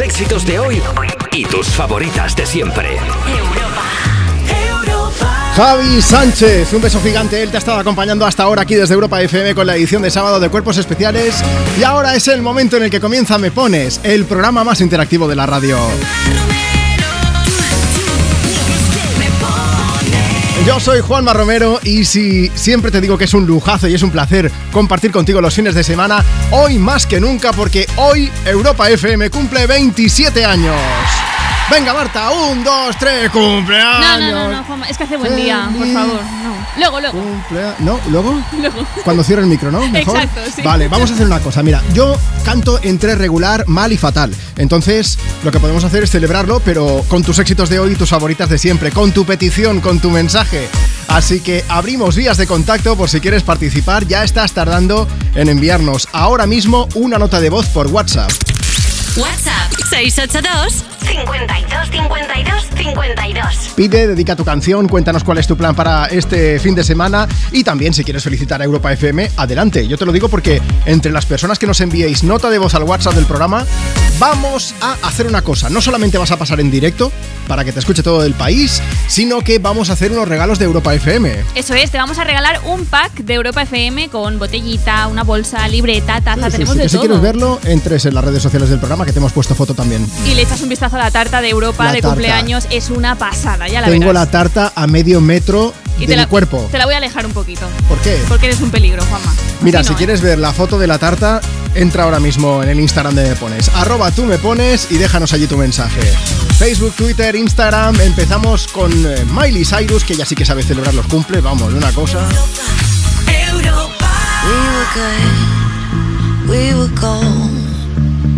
éxitos de hoy y tus favoritas de siempre. Javi Sánchez, un beso gigante. Él te ha estado acompañando hasta ahora aquí desde Europa FM con la edición de sábado de Cuerpos Especiales. Y ahora es el momento en el que comienza Me Pones, el programa más interactivo de la radio. Yo soy Juanma Romero y si siempre te digo que es un lujazo y es un placer compartir contigo los fines de semana, hoy más que nunca porque hoy Europa FM cumple 27 años. Venga, Marta, un, dos, tres, cumpleaños. No, no, no, no, Juanma, es que hace buen día, por favor. No. Luego, luego. Cumplea- ¿No? ¿Luego? Luego. Cuando cierre el micro, ¿no? ¿Mejor? Exacto, sí. Vale, vamos a hacer una cosa. Mira, yo canto entre regular, mal y fatal. Entonces, lo que podemos hacer es celebrarlo, pero con tus éxitos de hoy y tus favoritas de siempre, con tu petición, con tu mensaje. Así que abrimos vías de contacto por si quieres participar. Ya estás tardando en enviarnos ahora mismo una nota de voz por WhatsApp. WhatsApp 682 52 52 52. Pide, dedica tu canción, cuéntanos cuál es tu plan para este fin de semana y también si quieres felicitar a Europa FM, adelante. Yo te lo digo porque entre las personas que nos enviéis nota de voz al WhatsApp del programa, vamos a hacer una cosa. No solamente vas a pasar en directo para que te escuche todo el país, sino que vamos a hacer unos regalos de Europa FM. Eso es, te vamos a regalar un pack de Europa FM con botellita, una bolsa, libreta, taza, Sí, tenemos sí, de que si todo. quieres verlo, entres en las redes sociales del programa que te hemos puesto foto también. Y le echas un vistazo a la tarta de Europa La de tarta. cumpleaños, es una pasada, ya la Tengo la tarta a medio metro y de te mi la, cuerpo. Te la voy a alejar un poquito. ¿Por qué? Porque eres un peligro, Juanma. Mira, Así si no, ¿eh? quieres ver la foto de la tarta, entra ahora mismo en el Instagram de Me Pones. Arroba tú me pones y déjanos allí tu mensaje. Facebook, Twitter, Instagram. Empezamos con eh, Miley Cyrus, que ya sí que sabe celebrar los cumple. Vamos, una cosa. We were good, we were gold.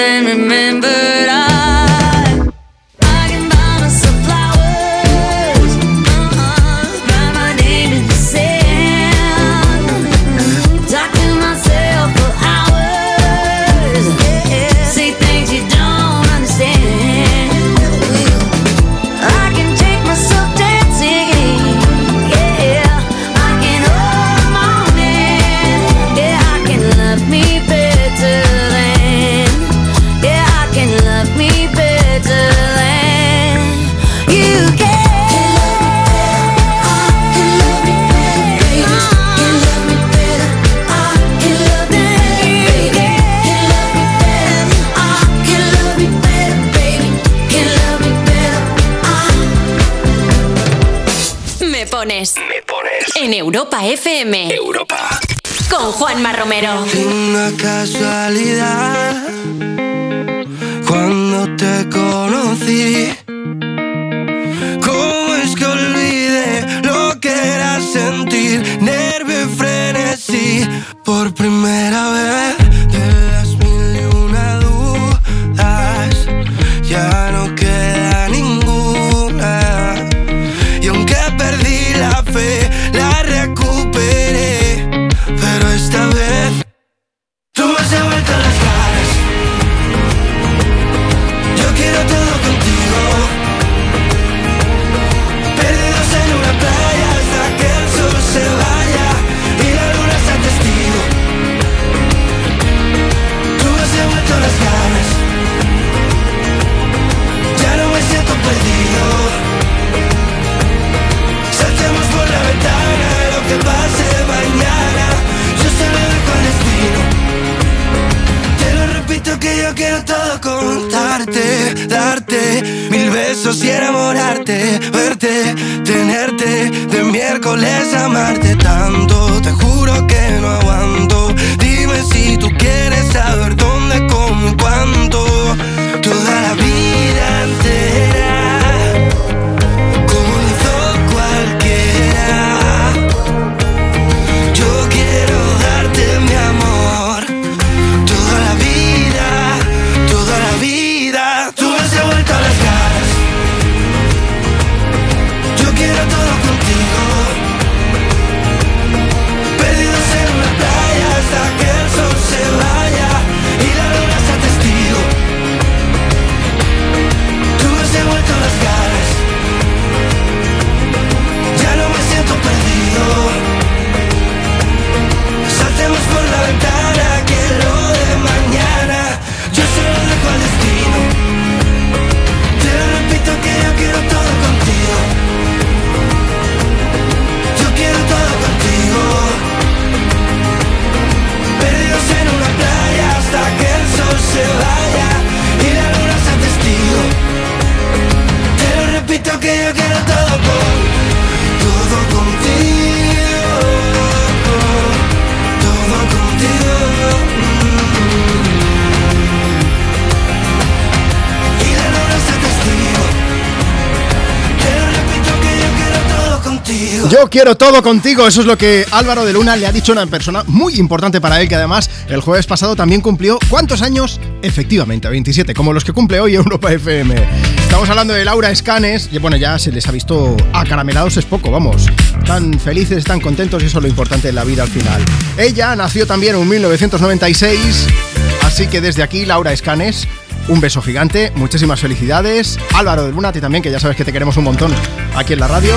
then remember Europa FM. Europa. Con Juanma Romero. Una casualidad. Cuando te conocí. ¿Cómo es que olvidé lo que era sentir nervio y frenesí por primera vez? Que yo quiero todo contarte, darte mil besos y enamorarte, verte, tenerte, de miércoles amarte tanto, te juro que no aguanto. Dime si tú quieres saber dónde, cómo y cuánto, Yo quiero todo contigo, eso es lo que Álvaro de Luna le ha dicho a una persona muy importante para él, que además el jueves pasado también cumplió ¿cuántos años? Efectivamente, 27, como los que cumple hoy Europa FM. Estamos hablando de Laura Escanes, y bueno, ya se les ha visto acaramelados es poco, vamos. Tan felices, tan contentos y eso es lo importante en la vida al final. Ella nació también en 1996, así que desde aquí Laura Escanes un beso gigante, muchísimas felicidades. Álvaro de Luna, a ti también, que ya sabes que te queremos un montón aquí en la radio.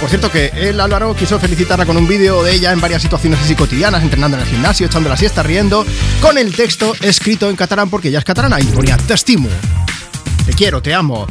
Por cierto que él, Álvaro, quiso felicitarla con un vídeo de ella en varias situaciones así cotidianas, entrenando en el gimnasio, echando la siesta, riendo, con el texto escrito en catalán porque ella es catalana y ponía te estimo, te quiero, te amo.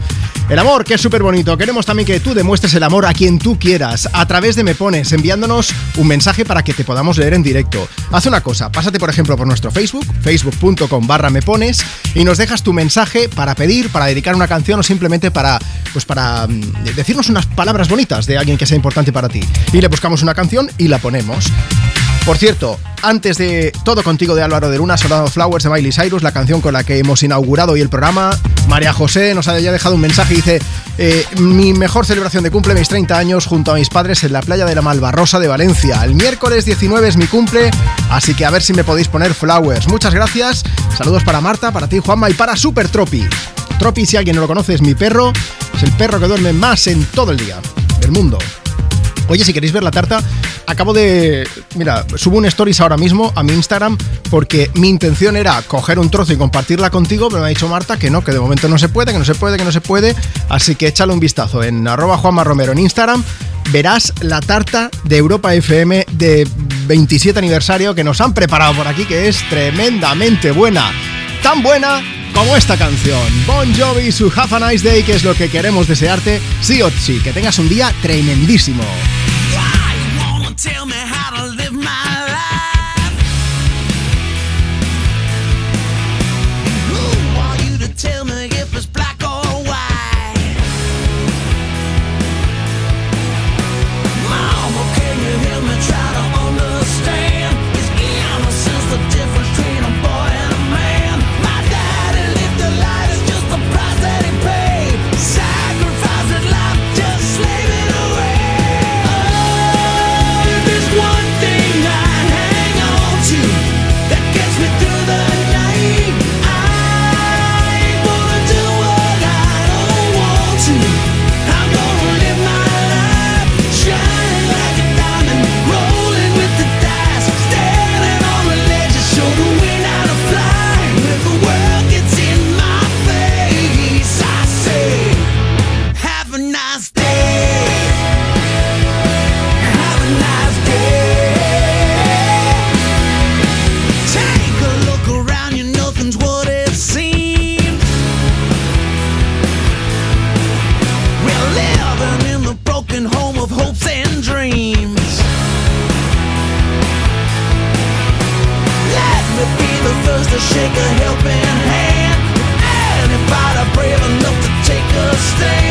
El amor, que es súper bonito. Queremos también que tú demuestres el amor a quien tú quieras, a través de Me Pones, enviándonos un mensaje para que te podamos leer en directo. Haz una cosa, pásate por ejemplo por nuestro Facebook, facebook.com barra Me Pones, y nos dejas tu mensaje para pedir, para dedicar una canción o simplemente para, pues para mm, decirnos unas palabras bonitas de alguien que sea importante para ti. Y le buscamos una canción y la ponemos. Por cierto, antes de Todo Contigo de Álvaro de Luna, Soldado Flowers de Miley Cyrus, la canción con la que hemos inaugurado hoy el programa, María José nos ha ya dejado un mensaje y dice eh, Mi mejor celebración de cumple, mis 30 años, junto a mis padres en la playa de la Malvarrosa de Valencia. El miércoles 19 es mi cumple, así que a ver si me podéis poner flowers. Muchas gracias, saludos para Marta, para ti Juanma y para Super Tropi. Tropi, si alguien no lo conoce, es mi perro, es el perro que duerme más en todo el día del mundo. Oye, si queréis ver la tarta, acabo de. Mira, subo un stories ahora mismo a mi Instagram porque mi intención era coger un trozo y compartirla contigo, pero me ha dicho Marta que no, que de momento no se puede, que no se puede, que no se puede. Así que échale un vistazo en arroba Juanma Romero en Instagram. Verás la tarta de Europa FM de 27 aniversario que nos han preparado por aquí, que es tremendamente buena. Tan buena como esta canción. Bon Jovi su Have a Nice Day, que es lo que queremos desearte, sí o sí, que tengas un día tremendísimo. take a helping hand. Anybody brave enough to take a stand?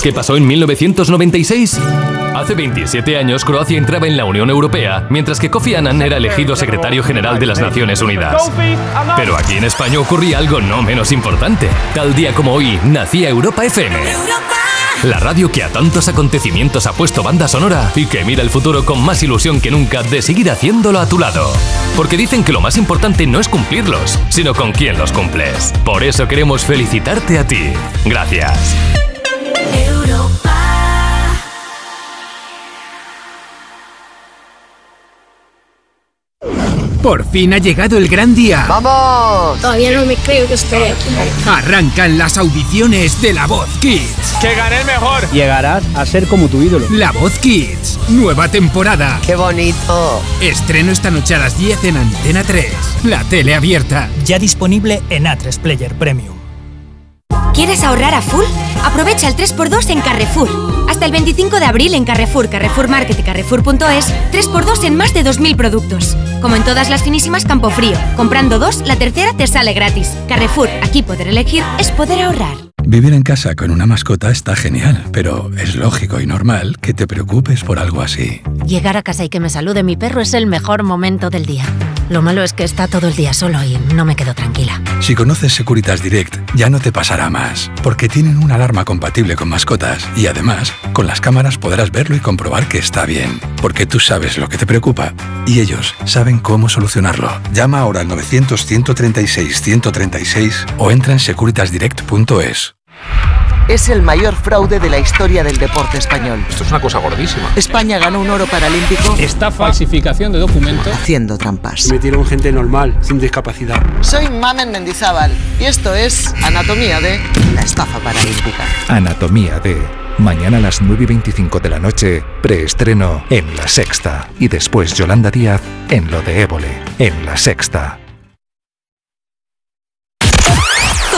¿Sabes qué pasó en 1996? Hace 27 años Croacia entraba en la Unión Europea, mientras que Kofi Annan era elegido secretario general de las Naciones Unidas. Pero aquí en España ocurría algo no menos importante. Tal día como hoy nacía Europa FM. La radio que a tantos acontecimientos ha puesto banda sonora y que mira el futuro con más ilusión que nunca de seguir haciéndolo a tu lado. Porque dicen que lo más importante no es cumplirlos, sino con quién los cumples. Por eso queremos felicitarte a ti. Gracias. Por fin ha llegado el gran día. ¡Vamos! Todavía no me creo que estoy aquí. Arrancan las audiciones de La Voz Kids. ¡Que gane el mejor! Llegarás a ser como tu ídolo. La Voz Kids. Nueva temporada. ¡Qué bonito! Estreno esta noche a las 10 en Antena 3. La tele abierta. Ya disponible en A3 Player Premium. ¿Quieres ahorrar a full? Aprovecha el 3x2 en Carrefour. Hasta el 25 de abril en Carrefour, Carrefour Market y Carrefour.es, 3x2 en más de 2.000 productos. Como en todas las finísimas Campofrío. Comprando dos, la tercera te sale gratis. Carrefour, aquí poder elegir es poder ahorrar. Vivir en casa con una mascota está genial, pero es lógico y normal que te preocupes por algo así. Llegar a casa y que me salude mi perro es el mejor momento del día. Lo malo es que está todo el día solo y no me quedo tranquila. Si conoces Securitas Direct, ya no te pasará más, porque tienen una alarma compatible con mascotas y además, con las cámaras podrás verlo y comprobar que está bien, porque tú sabes lo que te preocupa y ellos saben cómo solucionarlo. Llama ahora al 900 136 136 o entra en securitasdirect.es. es el mayor fraude de la historia del deporte español. Esto es una cosa gordísima. España ganó un oro paralímpico Esta falsificación de documentos. haciendo trampas. Metieron gente normal, sin discapacidad. Soy Mamen Mendizábal y esto es Anatomía de la estafa paralímpica. Anatomía de. Mañana a las 9 y 25 de la noche, preestreno en La Sexta. Y después Yolanda Díaz en Lo de Évole, en La Sexta.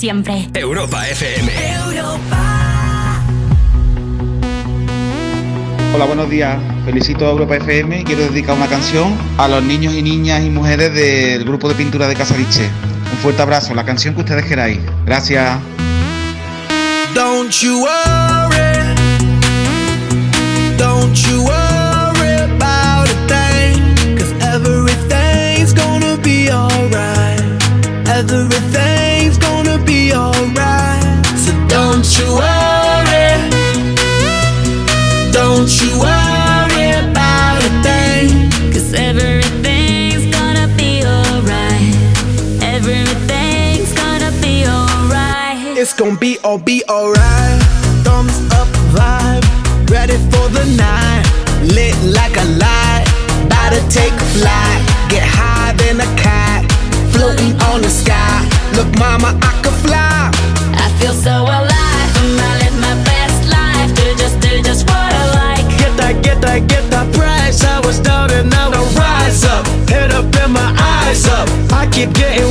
Siempre. Europa FM. Hola, buenos días. Felicito a Europa FM y quiero dedicar una canción a los niños y niñas y mujeres del grupo de pintura de Casariche. Un fuerte abrazo, la canción que ustedes queráis. Gracias. Don't you worry. Don't you worry about take flight. Get high than a cat, floating on the sky. Look, mama, I could fly. I feel so alive. and I live my best life. Do just, do just what I like. Get that, get that, get that price. I was down and now I rise up. Head up and my eyes up. I keep getting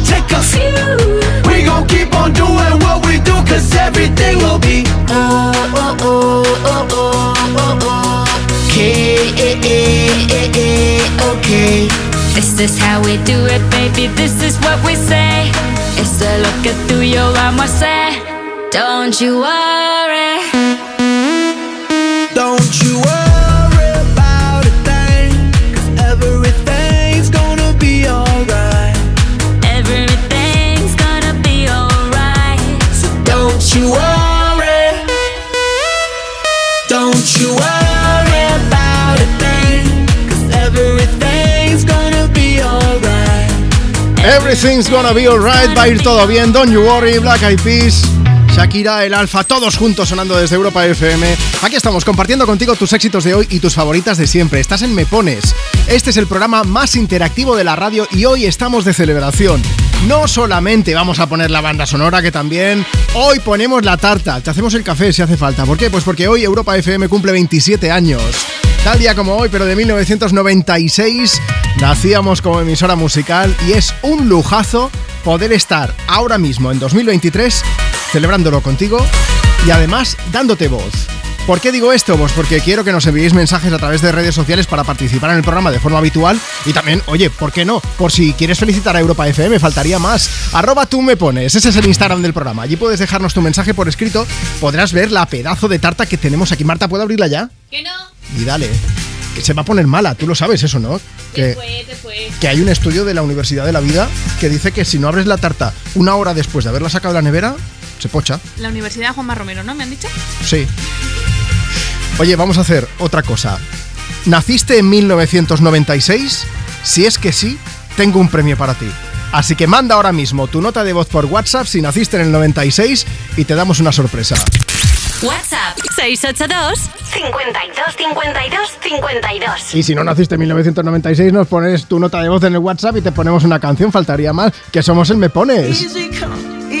Okay. This is how we do it, baby. This is what we say. It's a lo que tú y yo vamos a hacer. Don't you worry. Everything's gonna be alright, va a ir todo bien, don't you worry, Black Eyed Peas. Shakira, el Alfa, todos juntos sonando desde Europa FM. Aquí estamos compartiendo contigo tus éxitos de hoy y tus favoritas de siempre. Estás en Me Pones. Este es el programa más interactivo de la radio y hoy estamos de celebración. No solamente vamos a poner la banda sonora, que también hoy ponemos la tarta. Te hacemos el café si hace falta. ¿Por qué? Pues porque hoy Europa FM cumple 27 años. Tal día como hoy, pero de 1996, nacíamos como emisora musical y es un lujazo poder estar ahora mismo en 2023 celebrándolo contigo y además dándote voz. ¿Por qué digo esto? Pues porque quiero que nos enviéis mensajes a través de redes sociales para participar en el programa de forma habitual y también, oye, ¿por qué no? Por si quieres felicitar a Europa FM, faltaría más. Arroba tú me pones, ese es el Instagram del programa. Allí puedes dejarnos tu mensaje por escrito, podrás ver la pedazo de tarta que tenemos aquí. Marta, ¿puedo abrirla ya? Que no. Y dale. Que se va a poner mala, tú lo sabes eso, ¿no? Que, que hay un estudio de la Universidad de la Vida que dice que si no abres la tarta una hora después de haberla sacado de la nevera, se pocha. La Universidad Juanma Romero, ¿no? ¿Me han dicho? Sí. Oye, vamos a hacer otra cosa. ¿Naciste en 1996? Si es que sí, tengo un premio para ti. Así que manda ahora mismo tu nota de voz por WhatsApp si naciste en el 96 y te damos una sorpresa. WhatsApp 682 52 52 52. Y si no naciste en 1996, nos pones tu nota de voz en el WhatsApp y te ponemos una canción. Faltaría más, que somos el Me Pones. Easy come, easy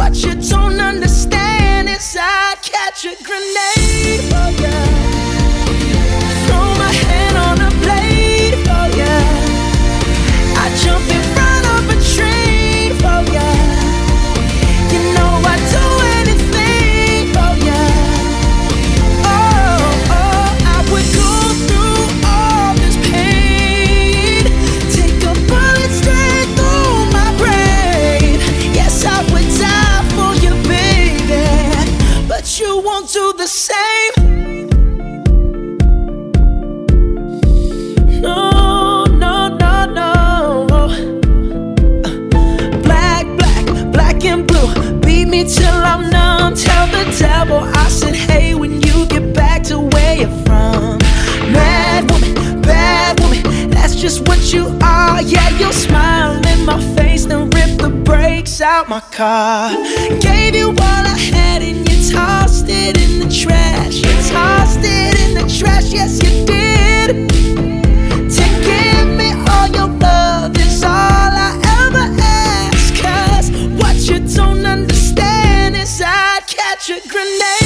What you don't understand is I'd catch a grenade oh, for ya. Tell the devil I said, hey, when you get back to where you're from. Woman, bad woman, that's just what you are. Yeah, you'll smile in my face, then rip the brakes out my car. Gave you all I had and you tossed it in the trash. You tossed it in the trash, yes, you did. To give me all your love is all I should grenade.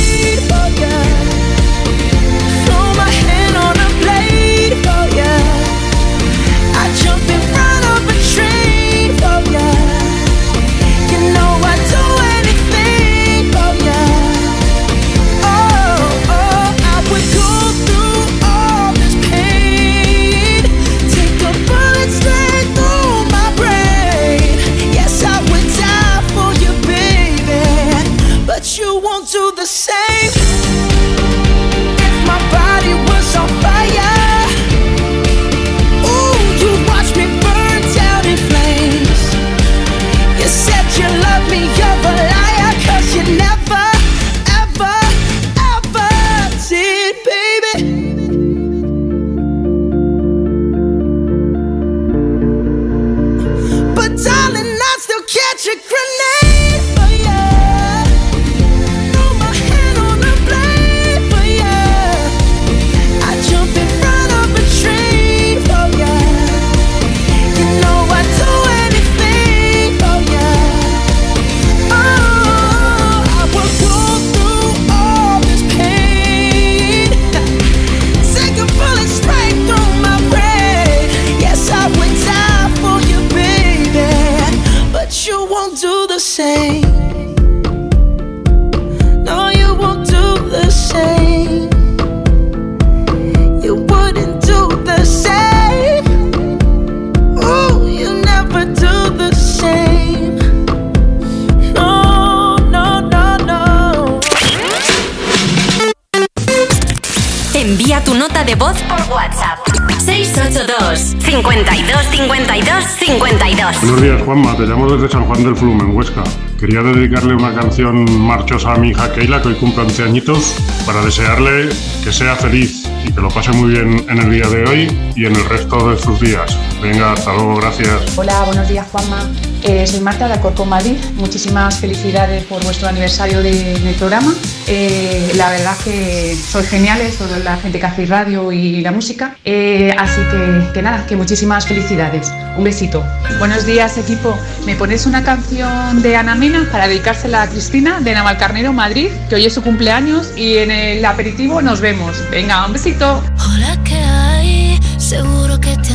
De voz por WhatsApp. 682 52 52 52. Buenos días, Juanma. Te llamo desde San Juan del Flum, en Huesca. Quería dedicarle una canción marchosa a mi hija Keila, que hoy cumple 11 añitos, para desearle que sea feliz y que lo pase muy bien en el día de hoy y en el resto de sus días. Venga, hasta luego, gracias. Hola, buenos días Juanma. Eh, soy Marta de Alcorcón, Madrid. Muchísimas felicidades por vuestro aniversario de- del programa. Eh, la verdad que sois geniales, toda la gente que hacéis radio y la música. Eh, así que, que nada, que muchísimas felicidades. Un besito. Buenos días equipo. ¿Me ponéis una canción de Ana Mena para dedicársela a Cristina de Navalcarnero, Madrid, que hoy es su cumpleaños y en el aperitivo nos vemos. Venga, un besito. Hola, ¿qué hay? Seguro que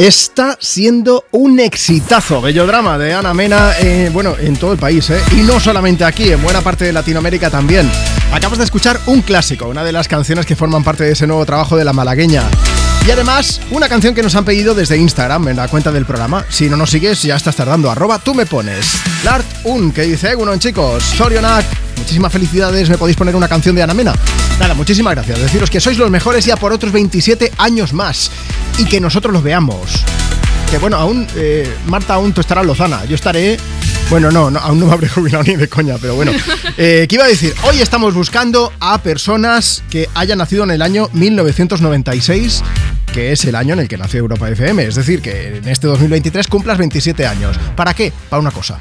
Está siendo un exitazo, bello drama de Ana Mena, eh, bueno, en todo el país, ¿eh? Y no solamente aquí, en buena parte de Latinoamérica también. Acabas de escuchar un clásico, una de las canciones que forman parte de ese nuevo trabajo de la malagueña. Y además, una canción que nos han pedido desde Instagram, en la cuenta del programa. Si no nos sigues, ya estás tardando. Arroba tú me pones. Lart Un, que dice, bueno, chicos, Sorionak, muchísimas felicidades, me podéis poner una canción de Ana Mena. Nada, muchísimas gracias. Deciros que sois los mejores ya por otros 27 años más. Y que nosotros los veamos. Que bueno, aún, eh, Marta aún tú estarás Lozana. Yo estaré... Bueno, no, no, aún no me habré jubilado ni de coña, pero bueno. Eh, ¿Qué iba a decir? Hoy estamos buscando a personas que hayan nacido en el año 1996, que es el año en el que nació Europa FM. Es decir, que en este 2023 cumplas 27 años. ¿Para qué? Para una cosa.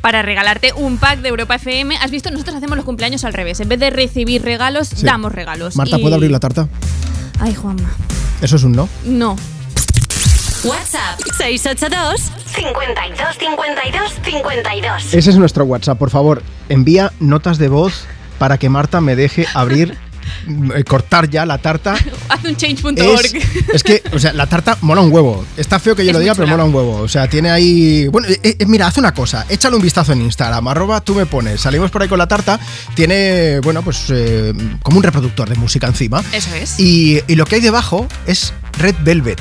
Para regalarte un pack de Europa FM. Has visto, nosotros hacemos los cumpleaños al revés. En vez de recibir regalos, Sí. damos regalos. Marta, Y- ¿puedo abrir la tarta? Ay, Juanma. Eso es un no. No. WhatsApp 682 52 52 52. Ese es nuestro WhatsApp, por favor. Envía notas de voz para que Marta me deje abrir, cortar ya la tarta. Haz un change.org. Es, es que, o sea, la tarta mola un huevo. Está feo que yo Es lo diga, pero mola un huevo. O sea, tiene ahí. Bueno, eh, eh, mira, haz una cosa. Échale un vistazo en Instagram. Arroba tú me pones. Salimos por ahí con la tarta. Tiene, bueno, pues eh, como un reproductor de música encima. Eso es. Y, y lo que hay debajo es Red Velvet.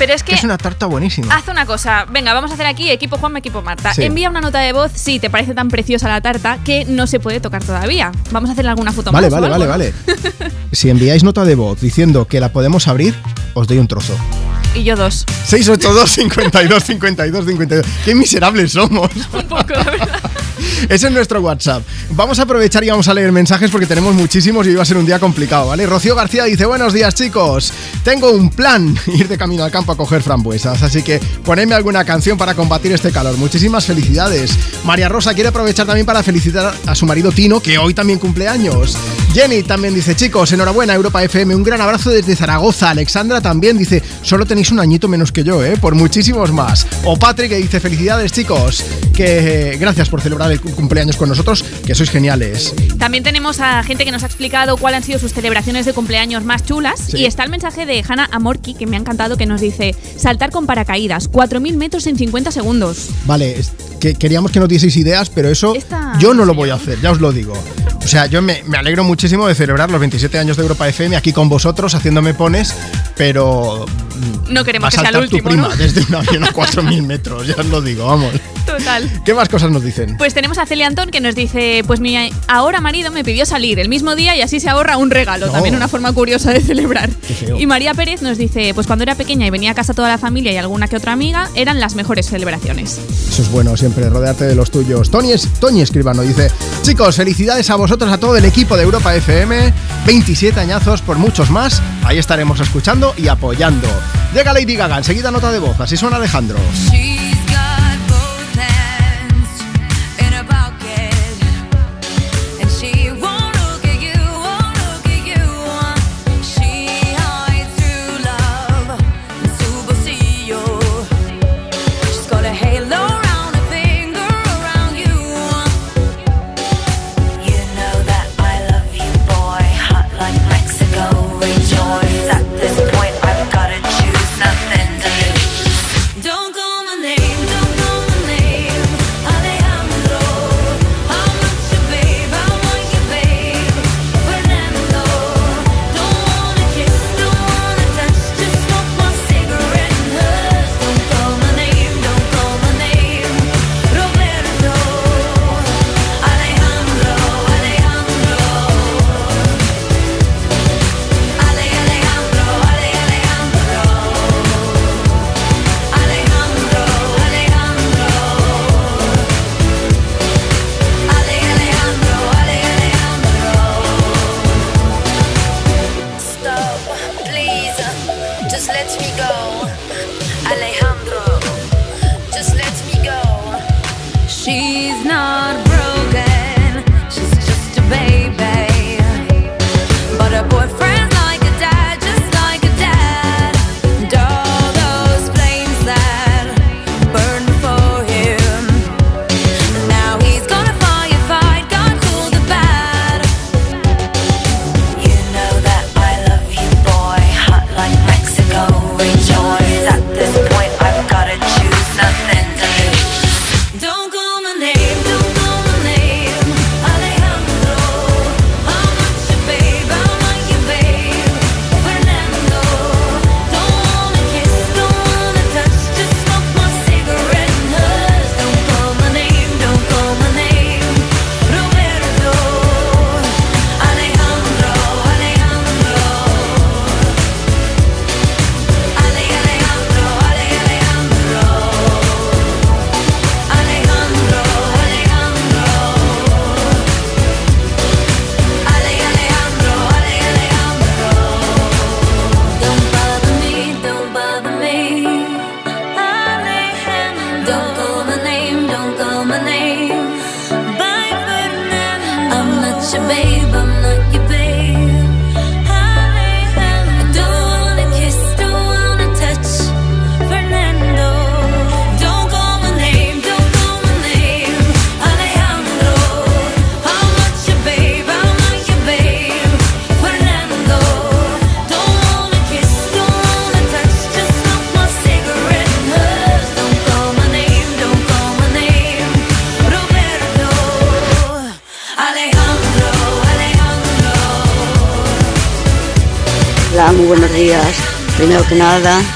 Pero es que Es una tarta buenísima. Haz una cosa, venga, vamos a hacer aquí equipo Juanma, equipo Marta. Sí. Envía una nota de voz si te parece tan preciosa la tarta que no se puede tocar todavía. Vamos a hacerle alguna foto Vale, más. vale, vale, ¿no? vale. si enviáis nota de voz diciendo que la podemos abrir, os doy un trozo. Y yo dos. 682 52 52 52. Qué miserables somos. Un poco, la verdad. Ese es nuestro WhatsApp. Vamos a aprovechar y vamos a leer mensajes porque tenemos muchísimos y va a ser un día complicado, ¿vale? Rocío García dice, buenos días chicos, tengo un plan, ir de camino al campo a coger frambuesas, así que ponedme alguna canción para combatir este calor. Muchísimas felicidades. María Rosa quiere aprovechar también para felicitar a su marido Tino, que hoy también cumple años. Jenny también dice, chicos, enhorabuena Europa FM, un gran abrazo desde Zaragoza. Alexandra también dice, solo tenéis un añito menos que yo, ¿eh? Por muchísimos más. O Patrick que dice, felicidades chicos, que gracias por celebrar el cu- cumpleaños con nosotros, que sois geniales. También tenemos a gente que nos ha explicado cuáles han sido sus celebraciones de cumpleaños más chulas. Sí. Y está el mensaje de Hannah Amorki, que me ha encantado, que nos dice: saltar con paracaídas, 4.000 metros en 50 segundos. Vale, que queríamos que nos dieseis ideas, pero eso Esta- yo no lo voy a hacer, ya os lo digo. O sea, yo me, me alegro muchísimo de celebrar los 27 años de Europa FM aquí con vosotros, haciéndome pones, pero No queremos que sea el saltar tu último, prima ¿no? desde un avión a 4.000 metros, ya os lo digo, vamos. Total. ¿Qué más cosas nos dicen? Pues tenemos a Celia Antón que nos dice, pues mi ahora marido me pidió salir el mismo día y así se ahorra un regalo, No. también una forma curiosa de celebrar. Y María Pérez nos dice, pues cuando era pequeña y venía a casa toda la familia y alguna que otra amiga, eran las mejores celebraciones. Eso es bueno, siempre rodearte de los tuyos. Tony, es, Toñi Escribano dice: Chicos, felicidades a vosotros, a todo el equipo de Europa FM. 27 añazos por muchos más. Ahí estaremos escuchando y apoyando. Llega Lady Gaga, enseguida nota de voz. Así suena Alejandro.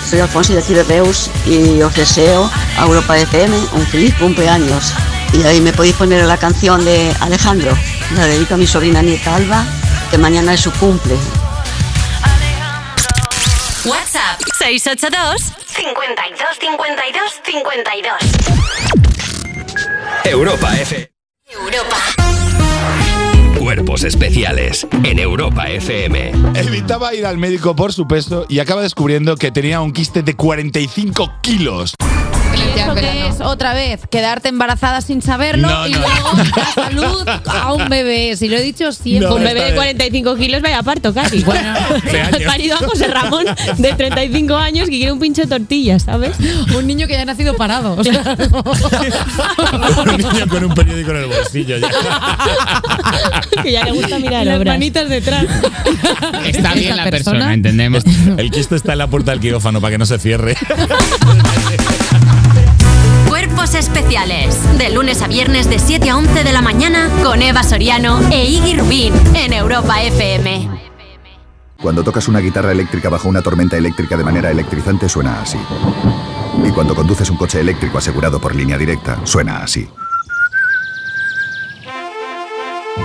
Soy Alfonso de Ciberdeus y os deseo a Europa FM un feliz cumpleaños. Y ahí me podéis poner la canción de Alejandro, la dedico a mi sobrina nieta Alba, que mañana es su cumple. WhatsApp 682 52 52 52 Europa FM Especiales en Europa FM. Evitaba ir al médico por su peso y acaba descubriendo que tenía un quiste de 45 kilos. ¿Y eso es? Otra vez, quedarte embarazada sin saberlo No, y no. luego la salud a un bebé. Si lo he dicho siempre. un bebé de 45 kilos vaya parto casi. Bueno, he parido a José Ramón de 35 años que quiere un pincho de tortillas, ¿sabes? Un niño que ya ha nacido parado. o sea, un niño con un periódico en el bolsillo ya. que ya le gusta mirar las obras. manitas detrás. Está bien la persona, entendemos. El quiste está en la puerta del quirófano para que no se cierre. Especiales. De lunes a viernes de 7 a 11 de la mañana con Eva Soriano e Iggy Rubín en Europa FM. Cuando tocas una guitarra eléctrica bajo una tormenta eléctrica de manera electrizante suena así. Y cuando conduces un coche eléctrico asegurado por línea directa, suena así.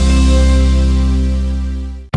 Thank you.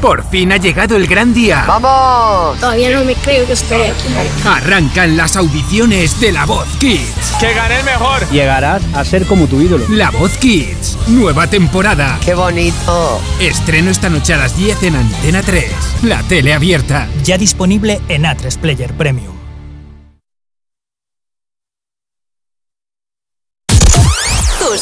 Por fin ha llegado el gran día. ¡Vamos! Todavía no me creo que esté aquí. Arrancan las audiciones de La Voz Kids. ¡Que gane el mejor! Llegarás a ser como tu ídolo. La Voz Kids, nueva temporada. ¡Qué bonito! Estreno esta noche a las 10 en Antena 3. La tele abierta. Ya disponible en A3 Player Premium.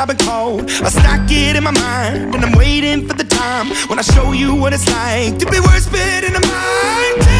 I've been called. I stack it in my mind, and I'm waiting for the time when I show you what it's like to be worse fit in a mind.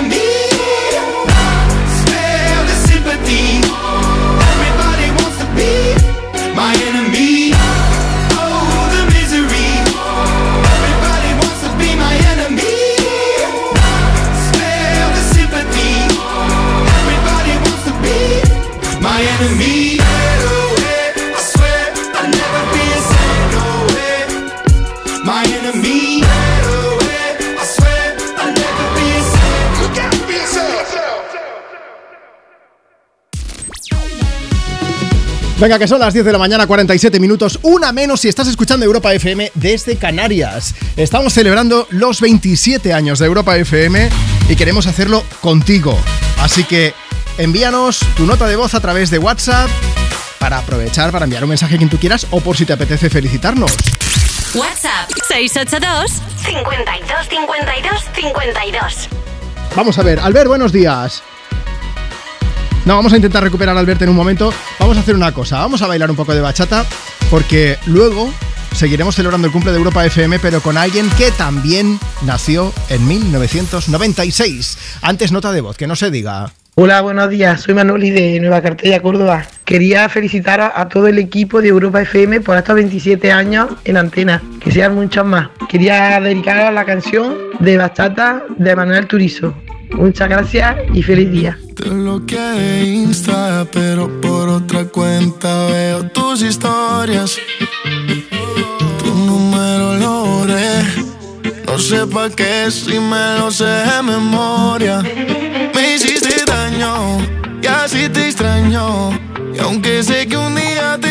Venga, que son las 10 de la mañana, 47 minutos, una menos si estás escuchando Europa FM desde Canarias. Estamos celebrando los 27 años de Europa FM y queremos hacerlo contigo. Así que envíanos tu nota de voz a través de WhatsApp para aprovechar para enviar un mensaje a quien tú quieras o por si te apetece felicitarnos. WhatsApp 682 52 52 52. Vamos a ver, Albert, buenos días. No, vamos a intentar recuperar a Albert en un momento. Vamos a hacer una cosa, vamos a bailar un poco de bachata porque luego seguiremos celebrando el cumple de Europa FM, pero con alguien que también nació en 1996. Antes nota de voz, que no se diga. Hola, buenos días. Soy Manoli de Nueva Cartella, Córdoba. Quería felicitar a, a todo el equipo de Europa FM por estos 27 años en antena. Que sean muchos más. Quería dedicar la canción de Bachata de Manuel Turizo. Muchas gracias y feliz día. Te bloqueé de Insta, pero por otra cuenta veo tus historias. Tu número lo borré. No sé pa' qué si me lo sé de memoria. Me hiciste daño y así te extraño. Y aunque sé que un día te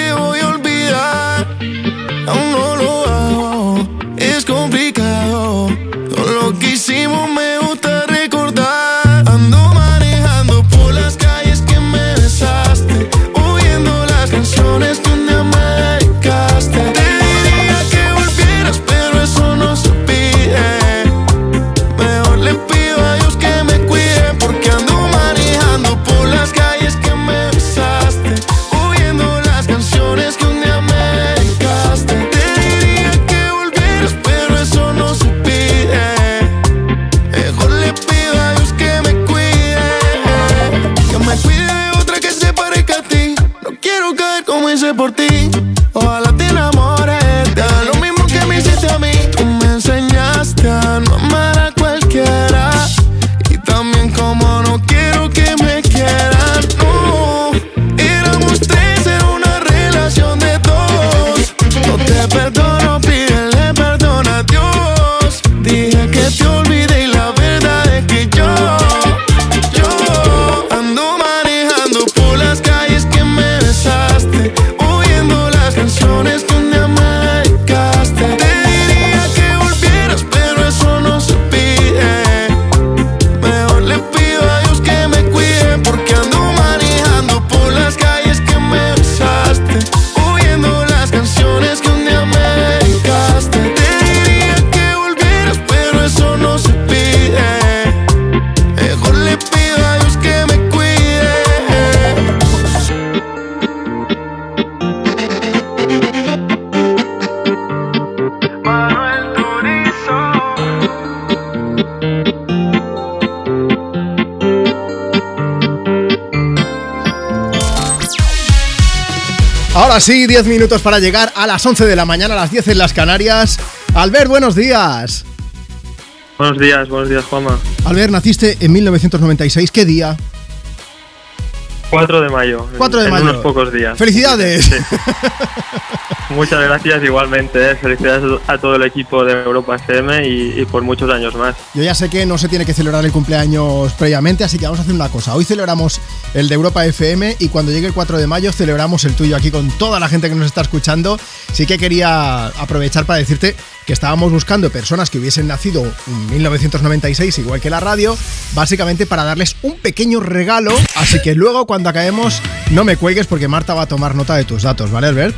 Ahora sí, 10 minutos para llegar a las 11 de la mañana, a las 10 en las Canarias. Albert, buenos días. Buenos días, buenos días, Juanma. Albert, naciste en 1996. ¿Qué día? 4 de mayo. 4 de en mayo. unos pocos días. ¡Felicidades! Sí. Muchas gracias igualmente. ¿eh? Felicidades a todo el equipo de Europa FM y, y por muchos años más. Yo ya sé que no se tiene que celebrar el cumpleaños previamente, así que vamos a hacer una cosa. Hoy celebramos el de Europa FM y cuando llegue el 4 de mayo celebramos el tuyo aquí con toda la gente que nos está escuchando. Sí que quería aprovechar para decirte que estábamos buscando personas que hubiesen nacido en 1996, igual que la radio, básicamente para darles un pequeño regalo. Así que luego cuando acabemos, no me cuelgues porque Marta va a tomar nota de tus datos, ¿vale, Albert?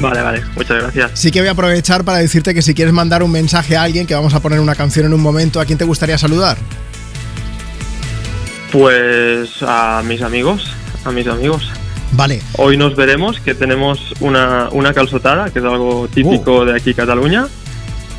Vale, vale. Muchas gracias. Sí que voy a aprovechar para decirte que si quieres mandar un mensaje a alguien, que vamos a poner una canción en un momento, ¿a quién te gustaría saludar? Pues a mis amigos, a mis amigos. Vale. Hoy nos veremos, que tenemos una, una calzotada, que es algo típico de aquí, Cataluña.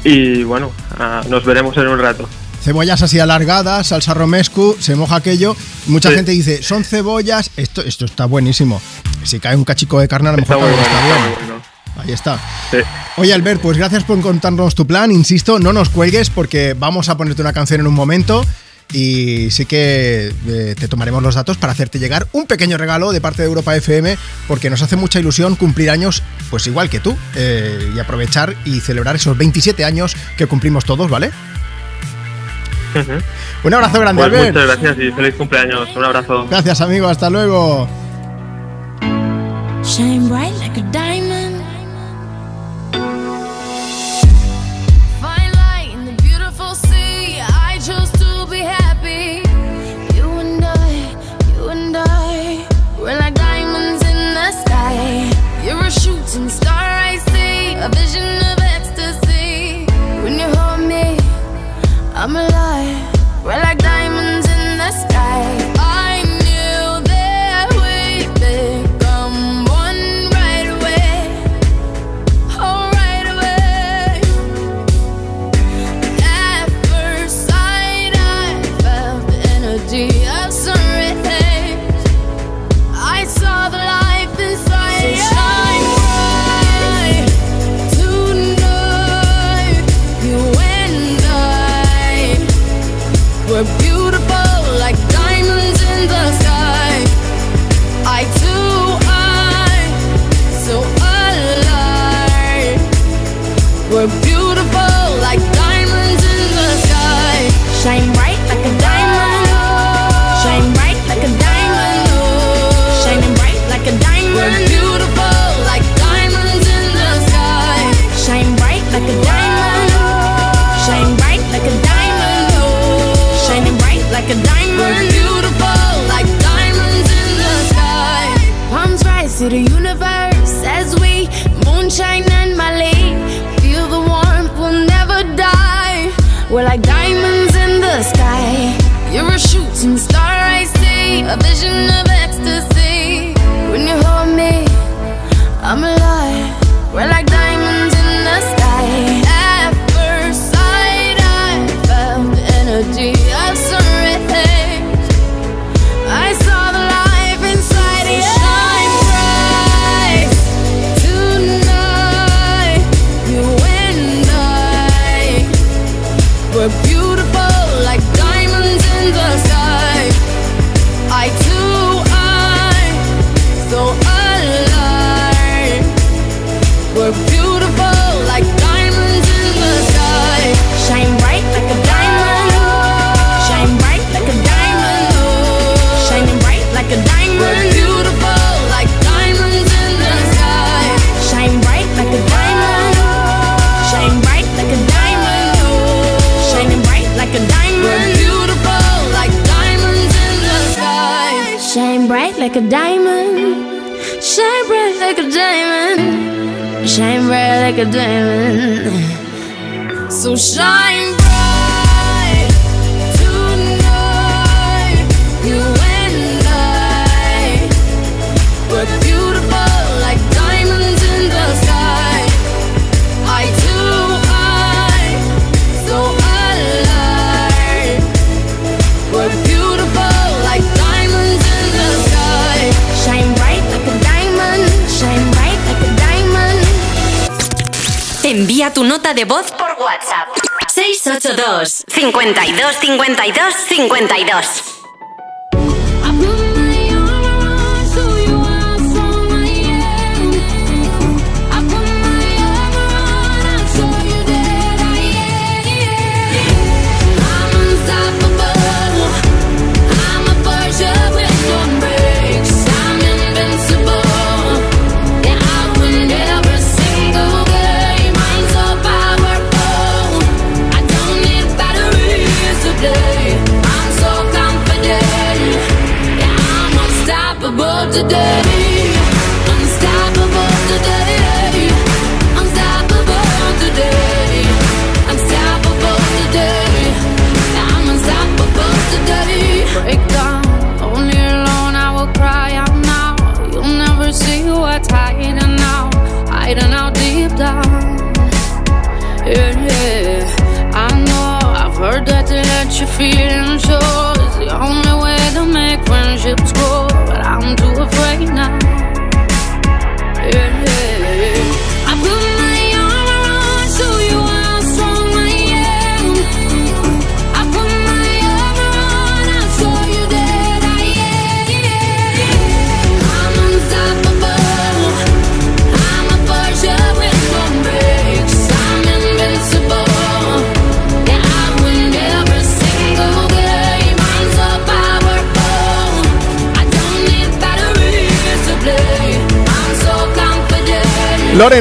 Y bueno, ah, nos veremos en un rato. Cebollas así alargadas, salsa romescu, se moja aquello. Mucha Sí. gente dice, son cebollas. Esto, esto está buenísimo. Si cae un cachico de carne, a lo mejor Está bueno, está bien. bueno. Ahí está. Sí. Oye, Albert, pues gracias por contarnos tu plan. Insisto, no nos cuelgues porque vamos a ponerte una canción en un momento. Y sí que eh, te tomaremos los datos para hacerte llegar un pequeño regalo de parte de Europa FM, porque nos hace mucha ilusión cumplir años, pues igual que tú, eh, y aprovechar y celebrar esos 27 años que cumplimos todos, ¿vale? Un abrazo grande, Pues Albert. muchas gracias y feliz cumpleaños. Un abrazo. Gracias, amigo. Hasta luego. Shine bright like a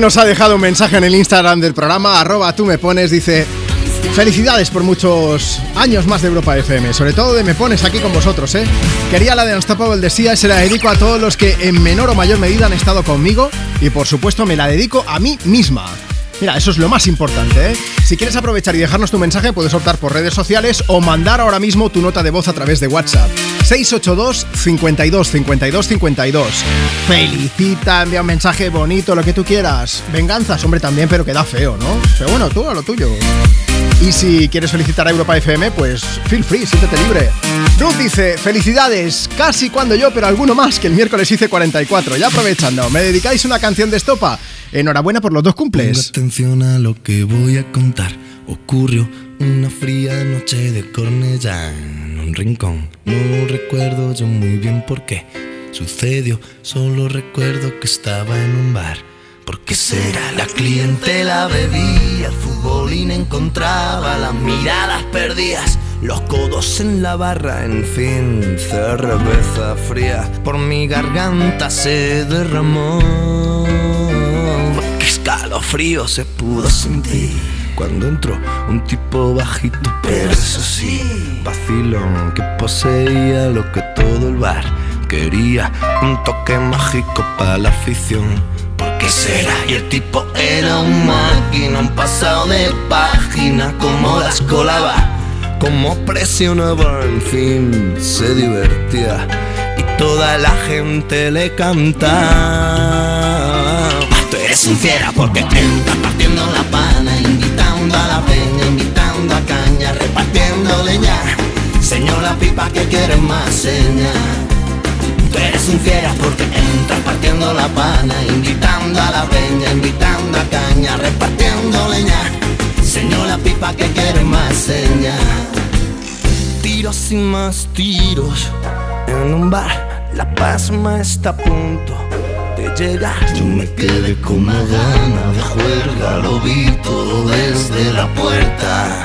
nos ha dejado un mensaje en el Instagram del programa, arroba tú me pones, dice... Felicidades por muchos años más de Europa FM, sobre todo de Me Pones aquí con vosotros, ¿eh? Quería la de Unstoppable de Sia, se la dedico a todos los que en menor o mayor medida han estado conmigo y por supuesto me la dedico a mí misma. Mira, eso es lo más importante, ¿eh? Si quieres aprovechar y dejarnos tu mensaje, puedes optar por redes sociales o mandar ahora mismo tu nota de voz a través de WhatsApp. 682 52 52 52. Felicita, envía un mensaje bonito, lo que tú quieras. Venganzas, hombre, también, pero queda feo, ¿no? Pero bueno, tú a lo tuyo. Y si quieres felicitar a Europa FM, pues feel free, siéntete libre. Ruth dice, felicidades, casi cuando yo, pero alguno más, que el miércoles hice 44. Ya aprovechando, ¿me dedicáis una canción de estopa? Enhorabuena por los dos cumples. Atención a lo que voy a contar. Ocurrió una fría noche de Cornellá en rincón. No recuerdo yo muy bien por qué sucedió. Solo recuerdo que estaba en un bar. ¿Por qué será? La clientela bebía, el futbolín encontraba las miradas perdidas. Los codos en la barra, en fin, cerveza fría por mi garganta se derramó. Qué escalofrío se pudo sentir cuando entró un tipo bajito, pero eso sí, vacilón que poseía lo que todo el bar quería. Un toque mágico para la afición. ¿Por qué será? Y el tipo era un máquina, un pasado de página, como las colaba, como presionaba, en fin, se divertía. Y toda la gente le cantaba. Tú eres un fiera porque entras partiendo la pana, invitando a la peña, invitando a caña, repartiendo leña. La pipa que quiere más seña. Tú eres un fiera porque entras partiendo la pana, invitando a la peña, invitando a caña, repartiendo leña. Señor la pipa que quiere más seña. Tiros y más tiros en un bar, la pasma está a punto de llegar. Yo me quedé con una gana de juerga, lo vi todo desde la puerta.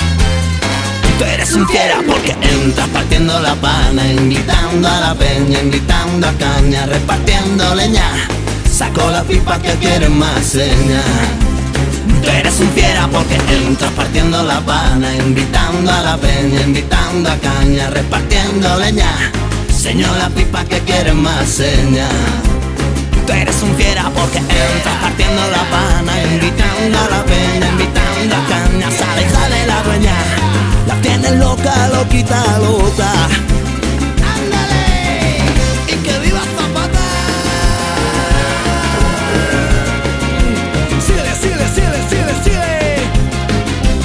Tú eres un fiera porque entras partiendo la pana, invitando a la peña, invitando a caña, repartiendo leña. Saco la pipa que quiere más seña. Tú eres un fiera porque entras partiendo la pana, invitando a la peña, invitando a caña, repartiendo leña. Señor la pipa que quiere más seña. Tú eres un fiera porque entras partiendo la pana, invitando a la peña, invitando a caña, sale, sale la cosita loca. ¡Ándale! Y que viva Zapata. Síguele, síguele, síguele, síguele, síguele.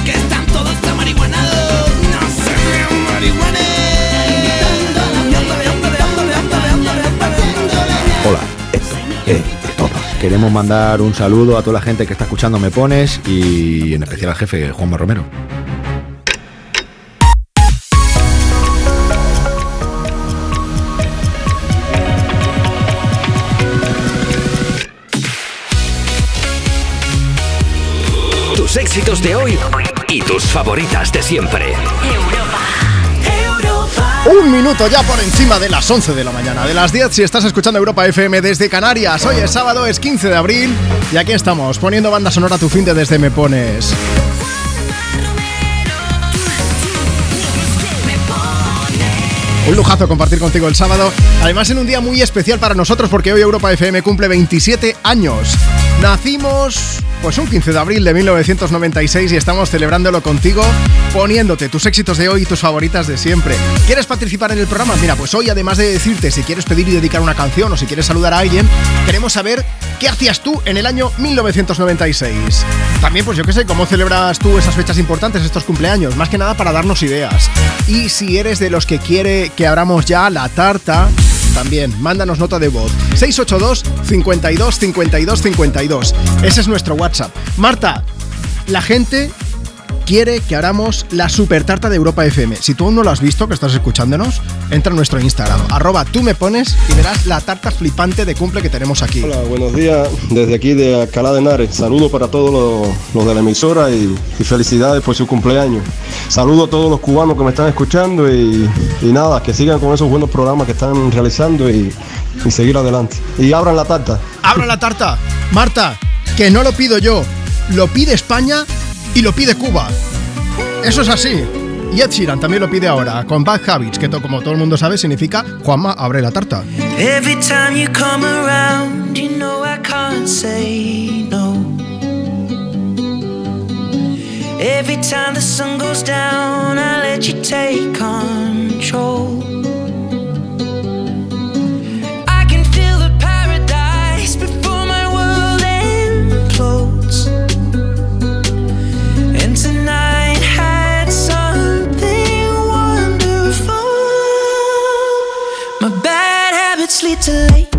Que están todos amarihuanados. No se me marihuanen. Hola, esto es. Queremos mandar un saludo a toda la gente que está escuchando Me Pones y en especial al jefe Juanma Romero. Éxitos de hoy y tus favoritas de siempre. Un minuto ya por encima de las 11 de la mañana, de las 10 si estás escuchando Europa FM desde Canarias. Hoy es sábado, es 15 de abril y aquí estamos poniendo banda sonora a tu fin de desde Me Pones. Un lujazo compartir contigo el sábado, además en un día muy especial para nosotros porque hoy Europa FM cumple 27 años. Nacimos pues un 15 de abril de 1996 y estamos celebrándolo contigo poniéndote tus éxitos de hoy y tus favoritas de siempre. ¿Quieres participar en el programa? Mira, pues hoy además de decirte si quieres pedir y dedicar una canción o si quieres saludar a alguien, queremos saber qué hacías tú en el año 1996. También pues yo qué sé, cómo celebras tú esas fechas importantes, estos cumpleaños, más que nada para darnos ideas. Y si eres de los que quiere que abramos ya la tarta, también, mándanos nota de voz. 682 52 52 52. Ese es nuestro WhatsApp. Marta, la gente quiere que hagamos la super tarta de Europa FM. Si tú aún no lo has visto, que estás escuchándonos, entra en nuestro Instagram, arroba tú me pones y verás la tarta flipante de cumple que tenemos aquí. Hola, buenos días desde aquí de Alcalá de Henares. Saludos para todos los, los de la emisora y, y felicidades por su cumpleaños. Saludos a todos los cubanos que me están escuchando y, y nada, que sigan con esos buenos programas que están realizando y, y seguir adelante. Y abran la tarta. Abran la tarta. Marta, que no lo pido yo, lo pide España y lo pide Cuba. Eso es así. Y Ed Sheeran también lo pide ahora, con Bad Habits, que como todo el mundo sabe significa Juanma abre la tarta. Every time you come around, you know I can't say no. Every time the sun goes down, I let you take control. Habits lead to late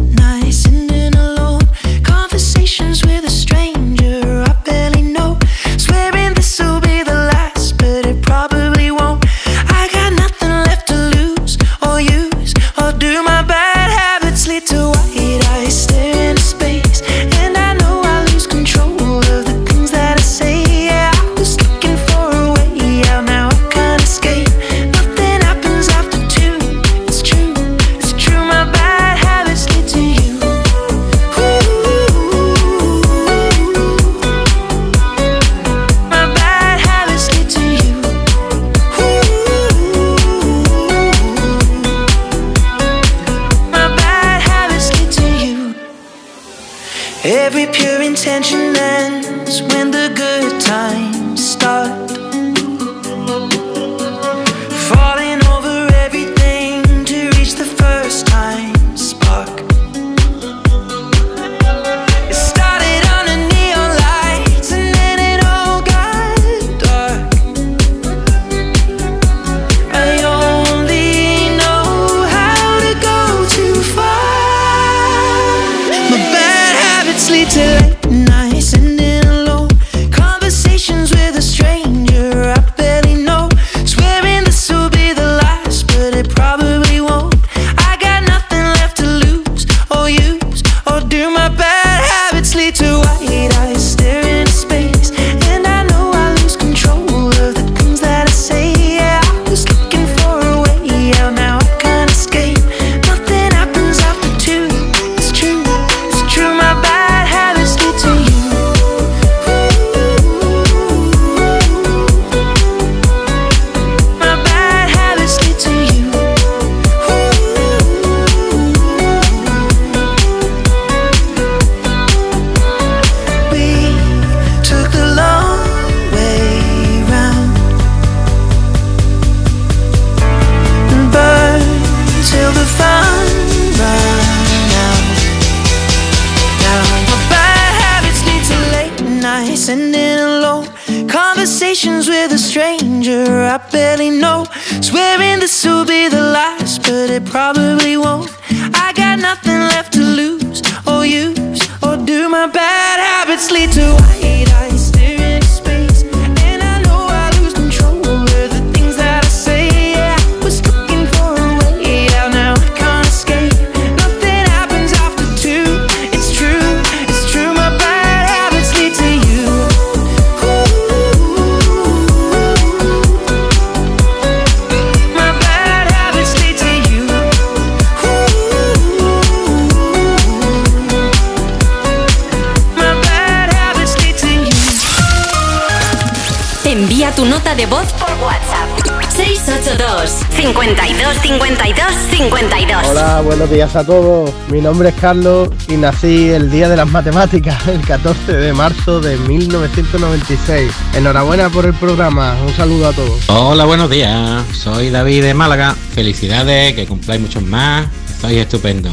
días a todos. Mi nombre es Carlos y nací el día de las matemáticas, el 14 de marzo de 1996. Enhorabuena por el programa. Un saludo a todos. Hola, buenos días. Soy David de Málaga. Felicidades, que cumpláis muchos más. Estáis estupendo.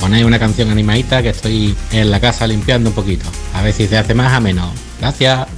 Ponéis una canción animadita que estoy en la casa limpiando un poquito. A ver si se hace más ameno. Gracias.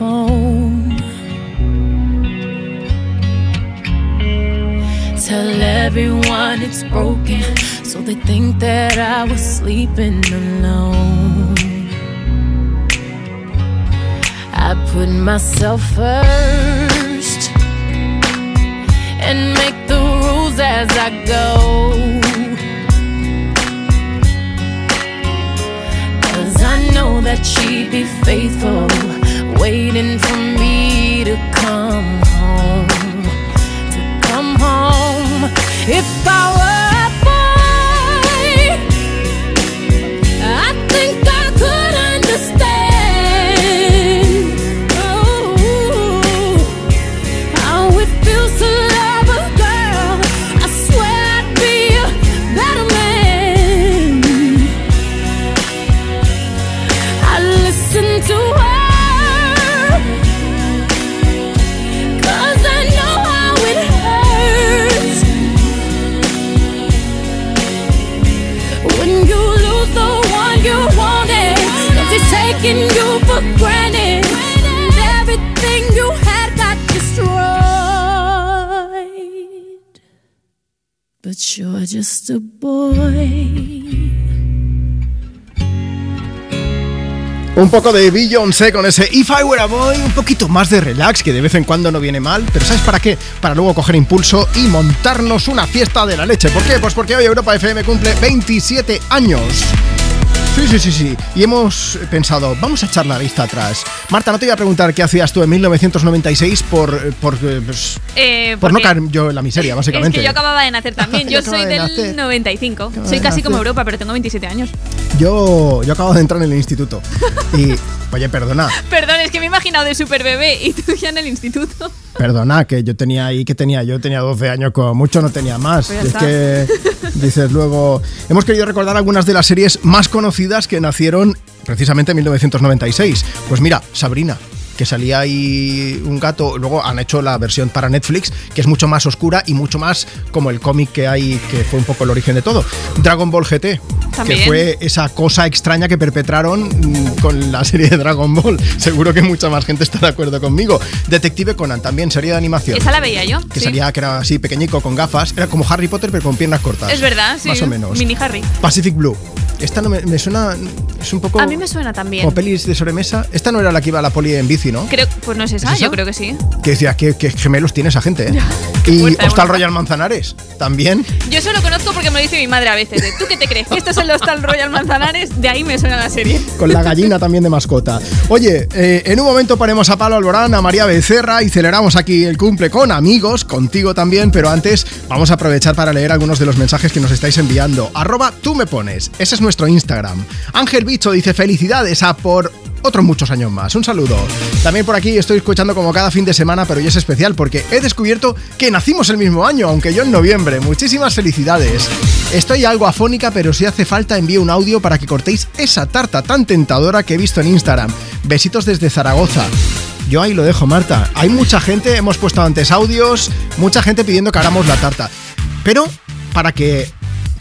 phone. Tell everyone it's broken, so they think that I was sleeping alone. I put myself first and make the rules as I go. Cause I know that she'd be faithful, waiting for me to come home to come home. If I were Just a boy. Un poco de Beyoncé con ese If I Were a Boy, un poquito más de relax, que de vez en cuando no viene mal, pero ¿sabes para qué? Para luego coger impulso y montarnos una fiesta de la leche. ¿Por qué? Pues porque hoy Europa FM cumple 27 años. Sí, sí, sí, sí. Y hemos pensado, vamos a echar la lista atrás. Marta, no te iba a preguntar qué hacías tú en 1996 por, por, eh, pues, Eh, por no caer yo en la miseria, básicamente. Es que yo acababa de nacer también. Yo soy de del nacer. 95. Acababa Soy de casi como. Europa, pero tengo 27 años. Yo, yo acabo de entrar en el instituto. Y, oye, perdona, Perdón, es que me he imaginado de super bebé y tú ya en el instituto. Perdona, que yo tenía ahí, que tenía? Yo tenía 12 años, como mucho no tenía más. Pues Y es que dices luego. Hemos querido recordar algunas de las series más conocidas que nacieron precisamente en 1996. Pues mira, Sabrina. Que salía ahí un gato. Luego han hecho la versión para Netflix, que es mucho más oscura y mucho más como el cómic que hay, que fue un poco el origen de todo. Dragon Ball GT, También. que fue esa cosa extraña que perpetraron mm, con la serie de Dragon Ball. Seguro que mucha más gente está de acuerdo conmigo. Detective Conan, también serie de animación. Esa la veía yo. Que sí. salía, que era así pequeñico, con gafas. Era como Harry Potter, pero con piernas cortas. Es verdad, sí. Más o menos. Mini Harry. Pacific Blue. Esta no me, me suena. Es un poco. A mí me suena también. Como pelis de sobremesa. Esta no era la que iba a la poli en bici, ¿no? Creo, pues no es esa, ¿Es esa? yo creo que sí. Que decía, ¿qué, qué gemelos tiene esa gente, ¿eh? y Hostal. Royal Manzanares, también. Yo solo conozco porque me lo dice mi madre a veces. de, ¿Tú qué te crees? ¿Que esto es el Hostal Royal Manzanares? De ahí me suena la serie. Con la gallina también de mascota. Oye, eh, en un momento ponemos a Pablo Alborán, a María Becerra y celebramos aquí el cumple con amigos, contigo también, pero antes vamos a aprovechar para leer algunos de los mensajes que nos estáis enviando. Arroba tú me pones, ese es nuestro Instagram. Ángel Bicho dice felicidades a por otros muchos años más. Un saludo. También por aquí estoy escuchando como cada fin de semana, pero hoy es especial porque he descubierto que nacimos el mismo año, aunque yo en noviembre. Muchísimas felicidades. Estoy algo afónica, pero si hace falta envío un audio para que cortéis esa tarta tan tentadora que he visto en Instagram. Besitos desde Zaragoza. Yo ahí lo dejo, Marta. Hay mucha gente, hemos puesto antes audios, mucha gente pidiendo que hagamos la tarta. Pero para que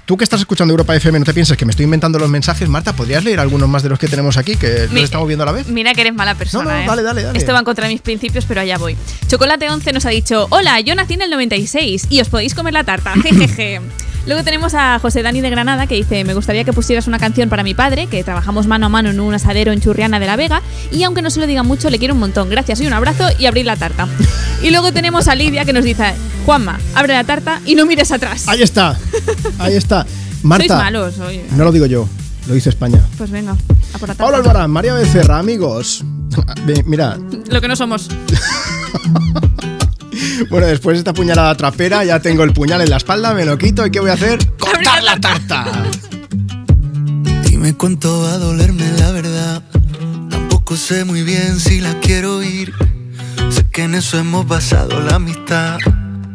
tú que estás escuchando Europa FM no te pienses que me estoy inventando los mensajes, Marta, ¿podrías leer algunos más de los que tenemos aquí que Mi- los estamos viendo a la vez? Mira que eres mala persona. No, no, ¿eh? dale, dale, dale. Esto va en contra de mis principios, pero allá voy. Chocolate11 nos ha dicho: Hola, yo nací en el 96 y os podéis comer la tarta. Jejeje. Luego tenemos a José Dani de Granada que dice: Me gustaría que pusieras una canción para mi padre, que trabajamos mano a mano en un asadero en Churriana de la Vega. Y aunque no se lo diga mucho, le quiero un montón. Gracias y un abrazo y abrir la tarta. Y luego tenemos a Lidia que nos dice: Juanma, abre la tarta y no mires atrás. Ahí está, ahí está. Marta, Sois malos, oye. no lo digo yo, lo dice España. Pues venga, a por la tarta. Pablo Albarán, María Becerra, amigos. Mira, Lo que no somos. Bueno, después de esta puñalada trapera, ya tengo el puñal en la espalda, me lo quito y ¿qué voy a hacer? ¡Cortar la tarta! Dime cuánto va a dolerme la verdad. Tampoco sé muy bien si la quiero ir. Sé que en eso hemos basado la amistad.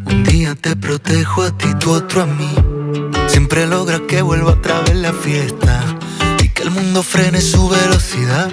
Un día te protejo a ti, tú otro a mí. Siempre logras que vuelva otra vez la fiesta. Y que el mundo frene su velocidad.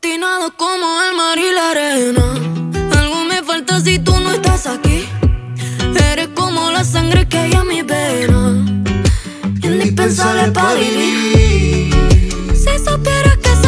Destinado como el mar y la arena. Algo me falta si tú no estás aquí. Eres como la sangre que hay en mi vena. Indispensable para vivir. Si supieras que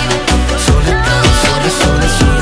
soledad, sole, sole, soledad.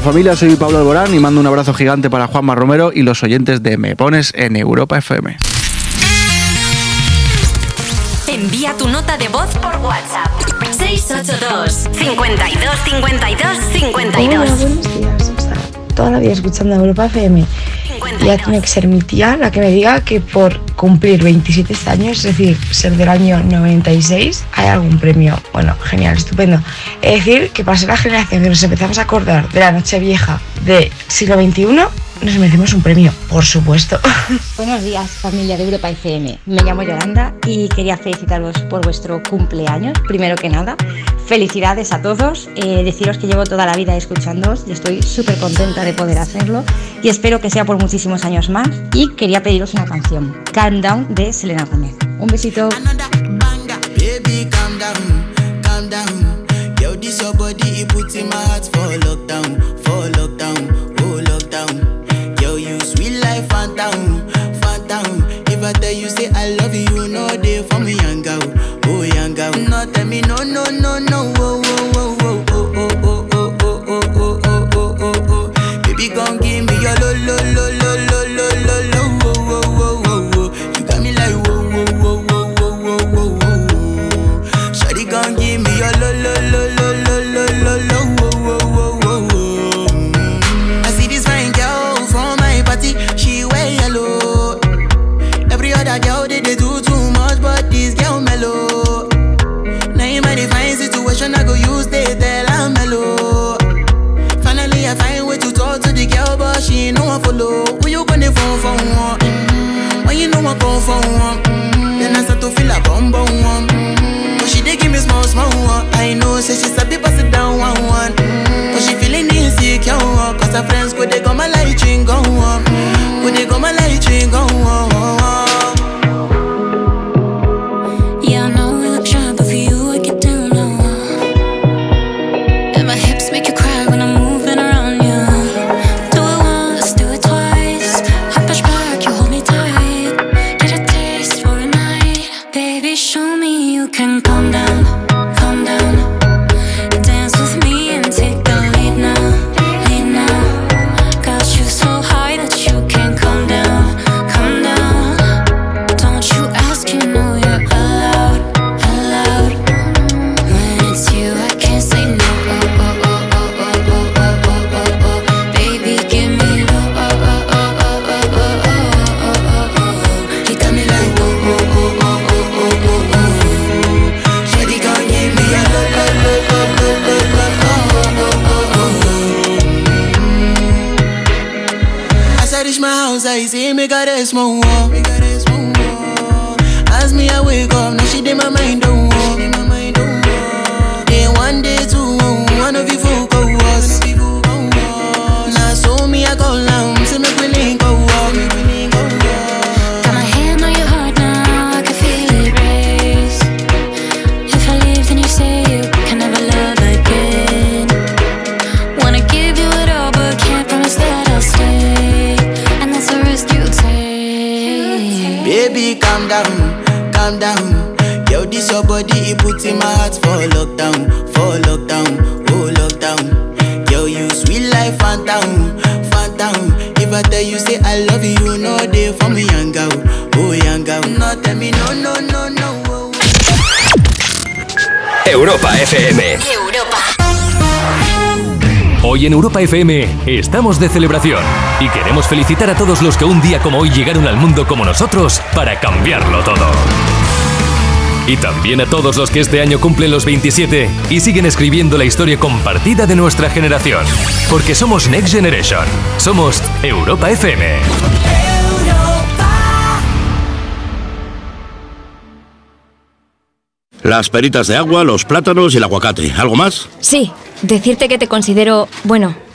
Hola familia, soy Pablo Alborán y mando un abrazo gigante para Juanma Romero y los oyentes de Me Pones en Europa FM. Envía tu nota de voz por WhatsApp. 682 52 52 52. Hola, buenos días. O sea, toda la vida escuchando Europa FM. Ya tiene que ser mi tía la que me diga que por cumplir 27 años, es decir, ser del año 96, hay algún premio. Bueno, genial, estupendo. Es decir, que para ser la generación que nos empezamos a acordar de la noche vieja del siglo XXI, nos merecemos un premio, por supuesto. Buenos días, familia de Europa FM. Me llamo Yolanda y quería felicitaros por vuestro cumpleaños. Primero que nada, felicidades a todos. Eh, deciros que llevo toda la vida escuchándoos y estoy súper contenta de poder hacerlo. Y espero que sea por muchísimos años más. Y quería pediros una canción, Calm Down de Selena Gomez. Un besito. nigga will not tell me no, no, no, no, oh, Your body, it puts in my heart for lockdown, for lockdown, oh lockdown. Yo, you sweet life, phantom, phantom. If I tell you say I love you, you know they for me, young girl, oh young girl. No, tell me no, no, no, no. oh, Europa FM. Hoy en Europa FM estamos de celebración y queremos felicitar a todos los que un día como hoy llegaron al mundo como nosotros para cambiarlo todo. Y también a todos los que este año cumplen los 27 y siguen escribiendo la historia compartida de nuestra generación. Porque somos Next Generation. Somos Europa FM. Las peritas de agua, los plátanos y el aguacate. ¿Algo más? Sí, decirte que te considero, bueno,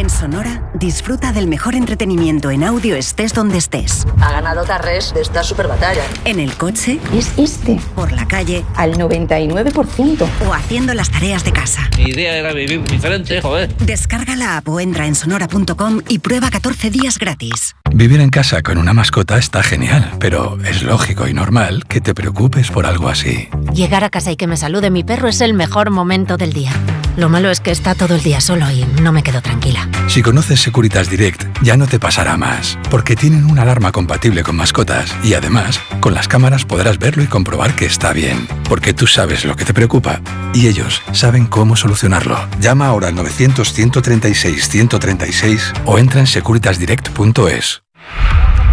En Sonora, disfruta del mejor entretenimiento en audio estés donde estés. Ha ganado Tarres de esta super batalla. En el coche, Es este. por la calle Al 99%. o haciendo las tareas de casa. Mi idea era vivir diferente, joder. Descarga la app o entra en sonora.com y prueba 14 días gratis. Vivir en casa con una mascota está genial, pero es lógico y normal que te preocupes por algo así. Llegar a casa y que me salude mi perro es el mejor momento del día. Lo malo es que está todo el día solo y no me quedo tranquila. Si conoces Securitas Direct, ya no te pasará más, porque tienen una alarma compatible con mascotas y además, con las cámaras podrás verlo y comprobar que está bien, porque tú sabes lo que te preocupa y ellos saben cómo solucionarlo. Llama ahora al 900-136-136 o entra en securitasdirect.es.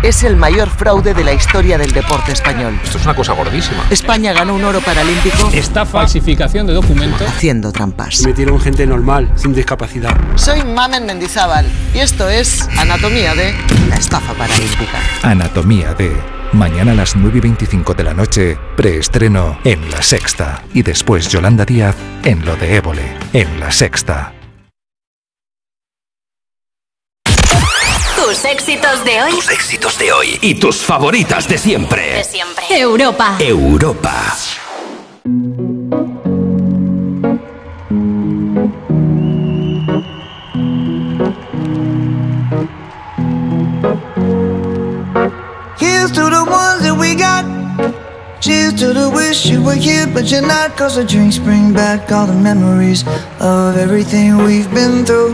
Es el mayor fraude de la historia del deporte español. Esto es una cosa gordísima. España ganó un oro paralímpico Esta falsificación de documentos. haciendo trampas. Metieron gente normal, sin discapacidad. Soy Mamen Mendizábal y esto es Anatomía de la estafa paralímpica. Anatomía de. Mañana a las 9 y 25 de la noche, preestreno en La Sexta. Y después Yolanda Díaz en Lo de Évole, en La Sexta. Tus éxitos de hoy. Tus éxitos de hoy y tus favoritas de siempre. De siempre. Europa. Europa. Here's to the ones that we got. Cheers to the wish you were here, but you're not. Cause the drinks bring back all the memories of everything we've been through.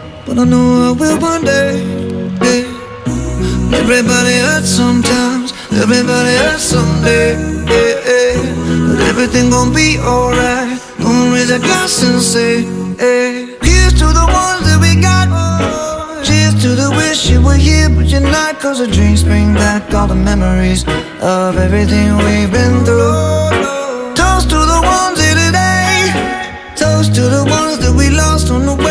but I know I will one day. yeah. Everybody hurts sometimes, everybody hurts someday. yeah, yeah. But everything gon' be alright. Gonna raise a glass and say, hey. Here's to the ones that we got. Oh. Cheers to the wish you were here, but you're not. Cause the drinks bring back all the memories of everything we've been through. Toast to the ones here today. Toast to the ones that we lost on the way.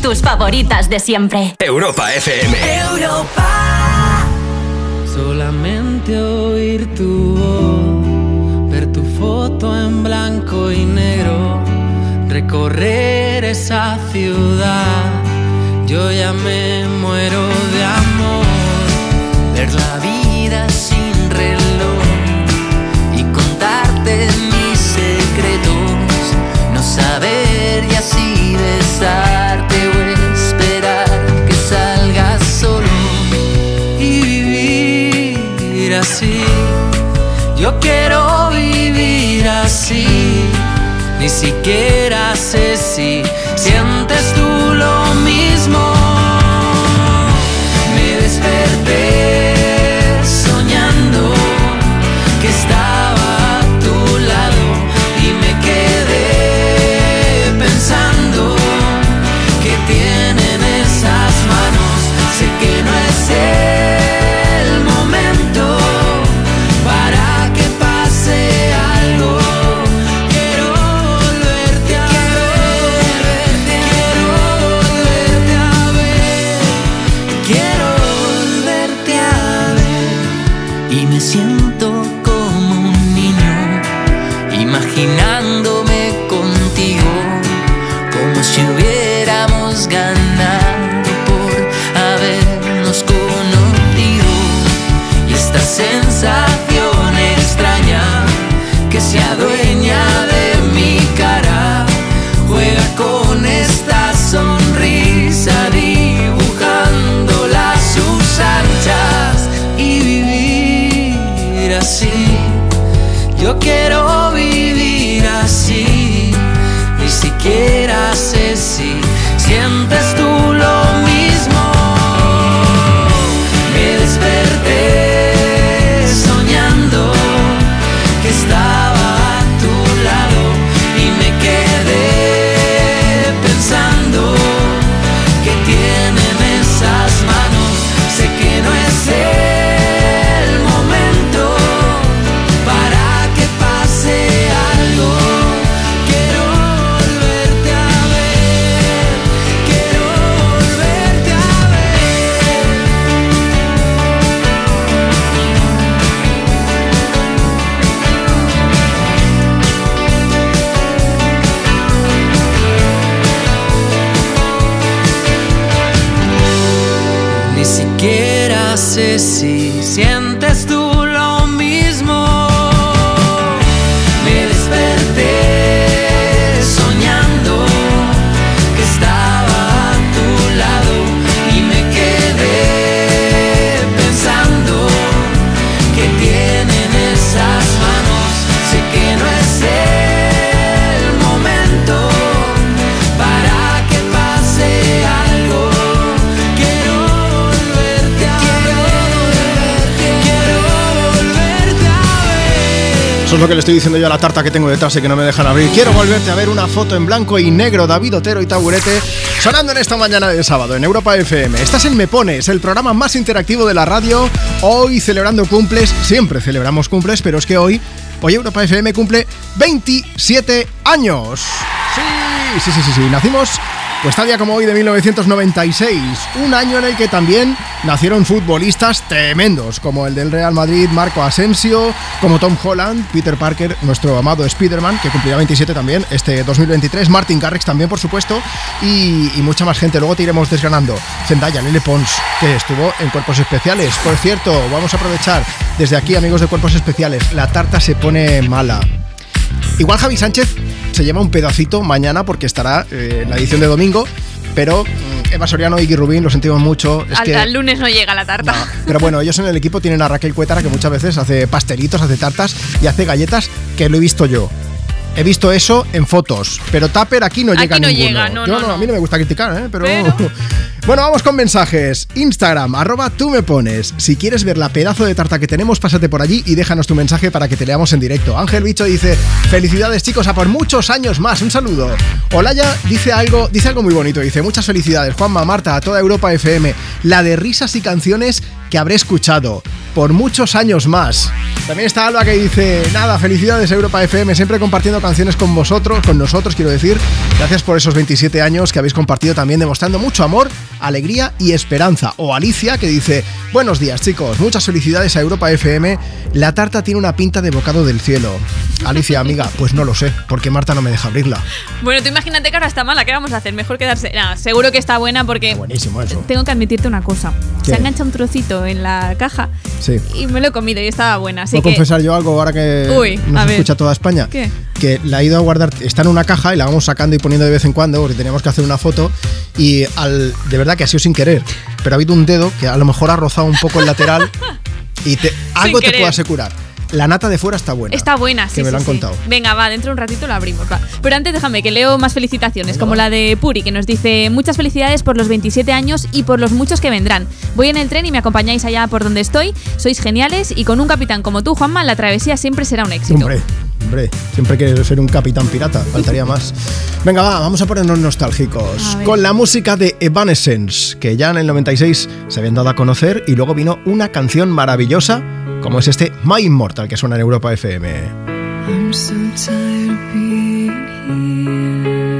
tus favoritas de siempre. Europa FM. Solamente oír tu voz, ver tu foto en blanco y negro, recorrer esa ciudad. Yo ya me muero de amor, ver la vida Yo quiero vivir así. Ni siquiera sé si He now ni siquiera Eso es lo que le estoy diciendo yo a la tarta que tengo detrás y que no me dejan abrir. Quiero volverte a ver una foto en blanco y negro, David Otero y Taburete, sonando en esta mañana de sábado en Europa FM. Estás en Me Pones, el programa más interactivo de la radio. Hoy celebrando cumples, siempre celebramos cumples, pero es que hoy, hoy Europa FM cumple 27 años. Sí, sí, sí, sí, sí. Nacimos pues tal día como hoy de 1996, un año en el que también nacieron futbolistas tremendos, como el del Real Madrid, Marco Asensio, como Tom Holland, Peter Parker, nuestro amado Spider-Man, que cumplirá 27 también este 2023, Martin Garrix también, por supuesto, y, mucha más gente. Luego te iremos desgranando. Zendaya, Lele Pons, que estuvo en Cuerpos Especiales. Por cierto, vamos a aprovechar desde aquí, amigos de Cuerpos Especiales, la tarta se pone mala. Igual Javi Sánchez se lleva un pedacito mañana porque estará eh, en la edición de domingo, pero mm, Eva Soriano y Iggy Rubín lo sentimos mucho. Es al, que, al lunes no llega la tarta. pero bueno, ellos en el equipo tienen a Raquel Cuétara que muchas veces hace pastelitos, hace tartas y hace galletas que lo he visto yo. He visto eso en fotos, pero Tupper aquí no llega Aquí no ninguno. llega, no, Yo no, no. A mí no me gusta criticar, ¿eh? pero... Pero- Bueno, vamos con mensajes. Instagram, arroba tú me pones. Si quieres ver la pedazo de tarta que tenemos, pásate por allí y déjanos tu mensaje para que te leamos en directo. Ángel Bicho dice, felicidades chicos, a por muchos años más. Un saludo. Olaya dice algo, dice algo muy bonito. Dice, muchas felicidades, Juanma, Marta, a toda Europa FM. La de risas y canciones que habré escuchado. Por muchos años más. También está Alba que dice, nada, felicidades Europa FM, siempre compartiendo canciones con vosotros, con nosotros quiero decir. Gracias por esos 27 años que habéis compartido también demostrando mucho amor, alegría y esperanza. O Alicia que dice, buenos días chicos, muchas felicidades a Europa FM. La tarta tiene una pinta de bocado del cielo. Alicia, amiga, pues no lo sé, porque Marta no me deja abrirla. Bueno, tú imagínate que ahora está mala. ¿Qué vamos a hacer? Mejor quedarse. No, seguro que está buena porque. Buenísimo eso. Tengo que admitirte una cosa. ¿Qué? Se ha enganchado un trocito en la caja Sí. y me lo he comido y estaba buena. Así ¿Puedo que. confesar yo algo ahora que Uy, nos escucha toda España? ¿Qué? Que la he ido a guardar, está en una caja y la vamos sacando y poniendo de vez en cuando porque teníamos que hacer una foto y al, de verdad que ha sido sin querer, pero ha habido un dedo que a lo mejor ha rozado un poco el lateral y te, algo te puedo asegurar. La nata de fuera está buena. Está buena, sí. Que me sí, lo han sí. contado. Venga, va, dentro de un ratito la abrimos. va. Pero antes déjame que leo más felicitaciones, como la de Puri, que nos dice muchas felicidades por los 27 años y por los muchos que vendrán. Voy en el tren y me acompañáis allá por donde estoy. Sois geniales y con un capitán como tú, Juanma, la travesía siempre será un éxito. Hombre, hombre, siempre quieres ser un capitán pirata, faltaría más. Venga, va, vamos a ponernos nostálgicos A con la música de Evanescence, que ya en el 96 se habían dado a conocer y luego vino una canción maravillosa como es este My Immortal que suena en Europa FM. I'm so tired of being here,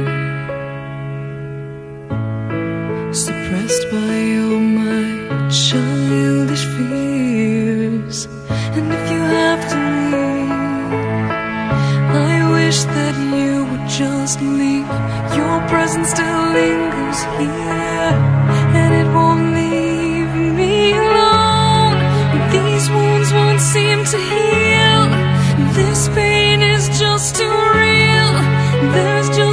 suppressed by all my childish fears. And if you have to wish that you would just leave. Your presence still lingers here, and it won't leave me alone. These wounds won't seem to heal. This pain is just too real. There's just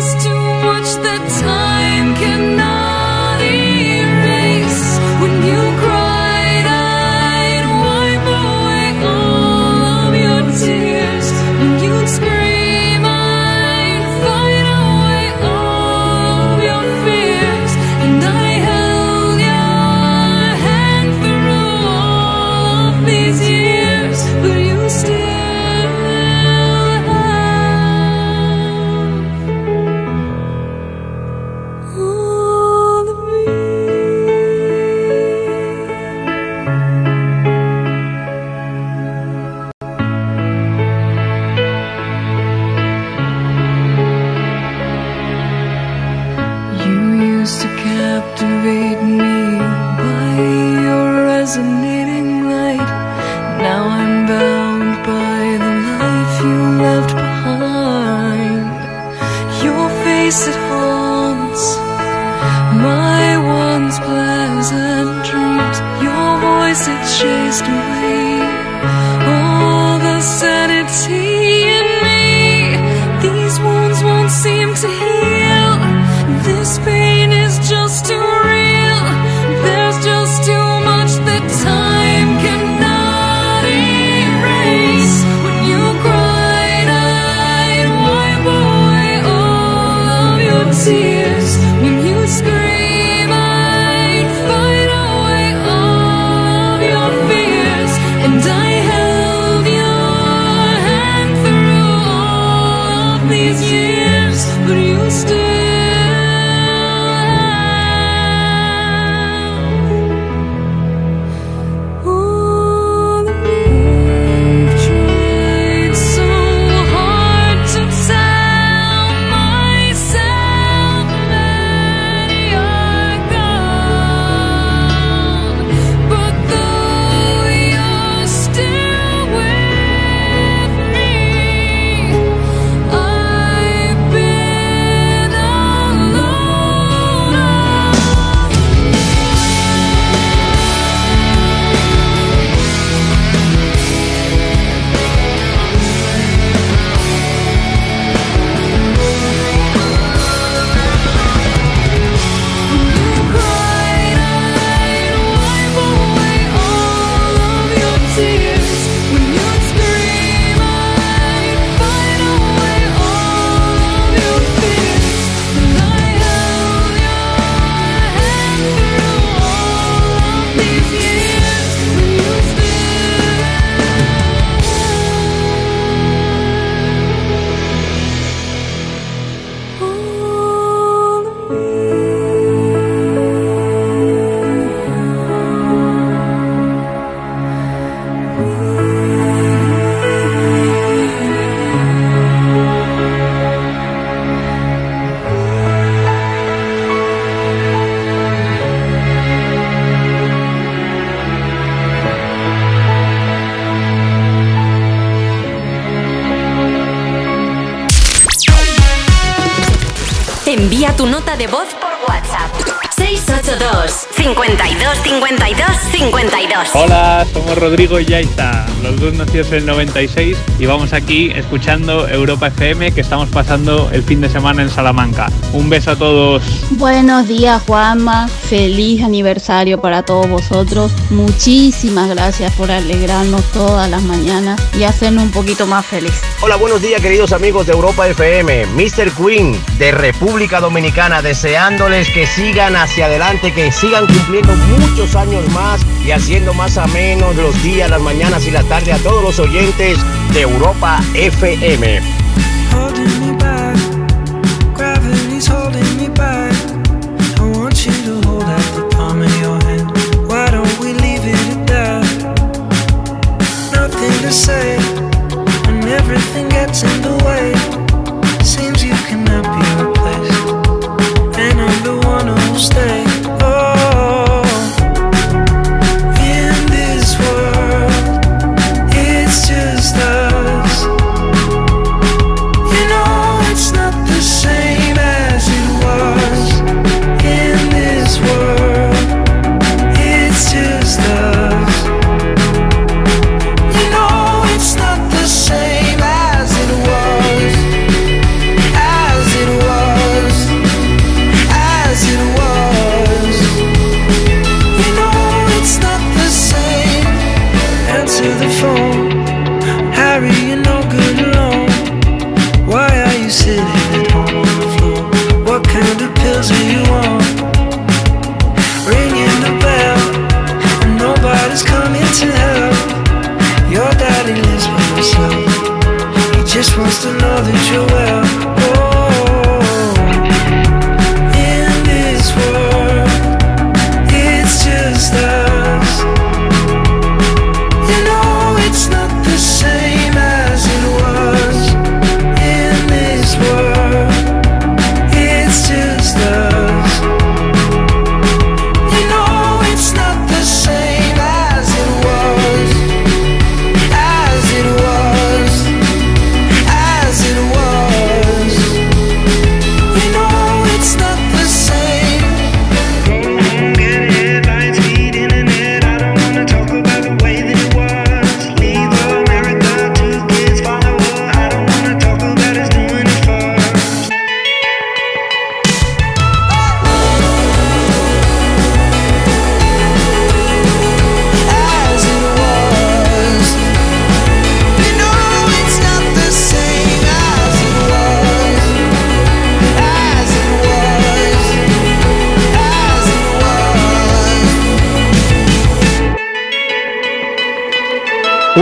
Rodrigo y Yaiza, los dos nacidos en el 96 y vamos aquí escuchando Europa FM que estamos pasando el fin de semana en Salamanca. Un beso a todos. Buenos días Juanma, feliz aniversario para todos vosotros. Muchísimas gracias por alegrarnos todas las mañanas y hacernos un poquito más feliz. Hola, buenos días queridos amigos de Europa FM, Mr. Queen de República Dominicana, deseándoles que sigan hacia adelante, que sigan cumpliendo muchos años más y haciendo más a menos los días, las mañanas y la tarde a todos los oyentes de Europa FM.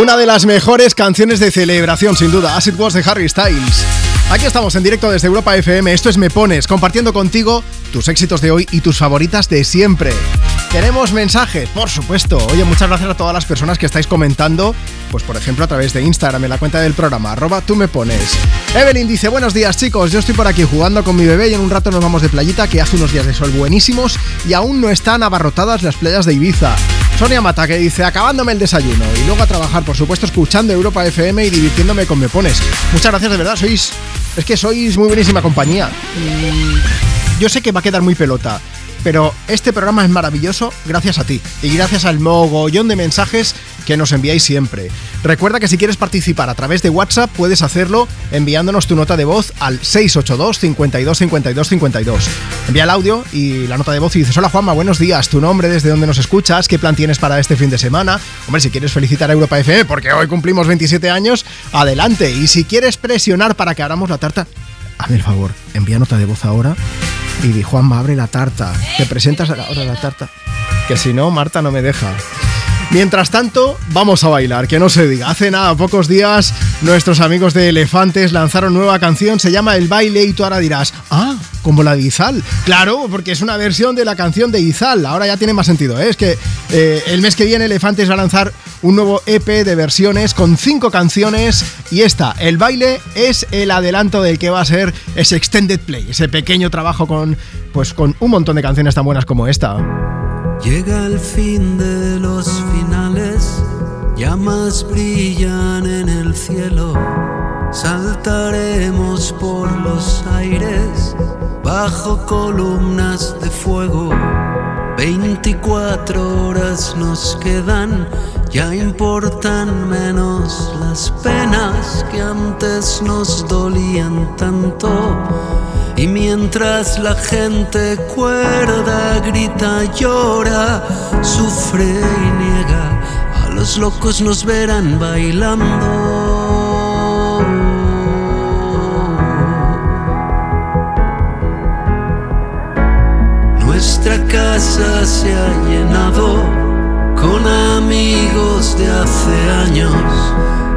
Una de las mejores canciones de celebración, sin duda, As It Was de Harry Styles. Aquí estamos en directo desde Europa FM. Esto es Me Pones, compartiendo contigo tus éxitos de hoy y tus favoritas de siempre. Tenemos mensajes, por supuesto. Oye, muchas gracias a todas las personas que estáis comentando, pues por ejemplo a través de Instagram en la cuenta del programa, arroba tú me pones. Evelyn dice, buenos días chicos, yo estoy por aquí jugando con mi bebé y en un rato nos vamos de playita que hace unos días de sol buenísimos y aún no están abarrotadas las playas de Ibiza. Sonia Mata que dice, acabándome el desayuno y luego a trabajar, por supuesto, escuchando Europa FM y divirtiéndome con Me Pones. Muchas gracias, de verdad, sois... Es que sois muy buenísima compañía. Yo sé que va a quedar muy pelota, pero este programa es maravilloso gracias a ti y gracias al mogollón de mensajes que nos enviáis siempre. Recuerda que si quieres participar a través de WhatsApp puedes hacerlo enviándonos tu nota de voz al 682 52 52 52. Envía el audio y la nota de voz y dices, hola Juanma, buenos días, tu nombre, desde dónde nos escuchas, qué plan tienes para este fin de semana. Hombre, si quieres felicitar a Europa FM porque hoy cumplimos 27 años, adelante. Y si quieres presionar para que abramos la tarta, hazme el favor, envía nota de voz ahora y di, Juanma, abre la tarta. ¿Te presentas ahora la tarta? Que si no, Marta no me deja. Mientras tanto, vamos a bailar, que no se diga. Hace nada, pocos días, nuestros amigos de Elefantes lanzaron nueva canción, se llama El baile y tú ahora dirás, ah, como la de Izal. Claro, porque es una versión de la canción de Izal, ahora ya tiene más sentido, ¿eh? Es que eh, el mes que viene Elefantes va a lanzar un nuevo EP de versiones con cinco canciones y esta, El baile, es el adelanto del que va a ser ese extended play, ese pequeño trabajo con, pues, con un montón de canciones tan buenas como esta. Llega el fin de los finales, llamas brillan en el cielo, saltaremos por los aires bajo columnas de fuego. 24 horas nos quedan, ya importan menos las penas que antes nos dolían tanto. Y mientras la gente cuerda, grita, llora, sufre y niega, a los locos nos verán bailando. Nuestra casa se ha llenado con amigos de hace años.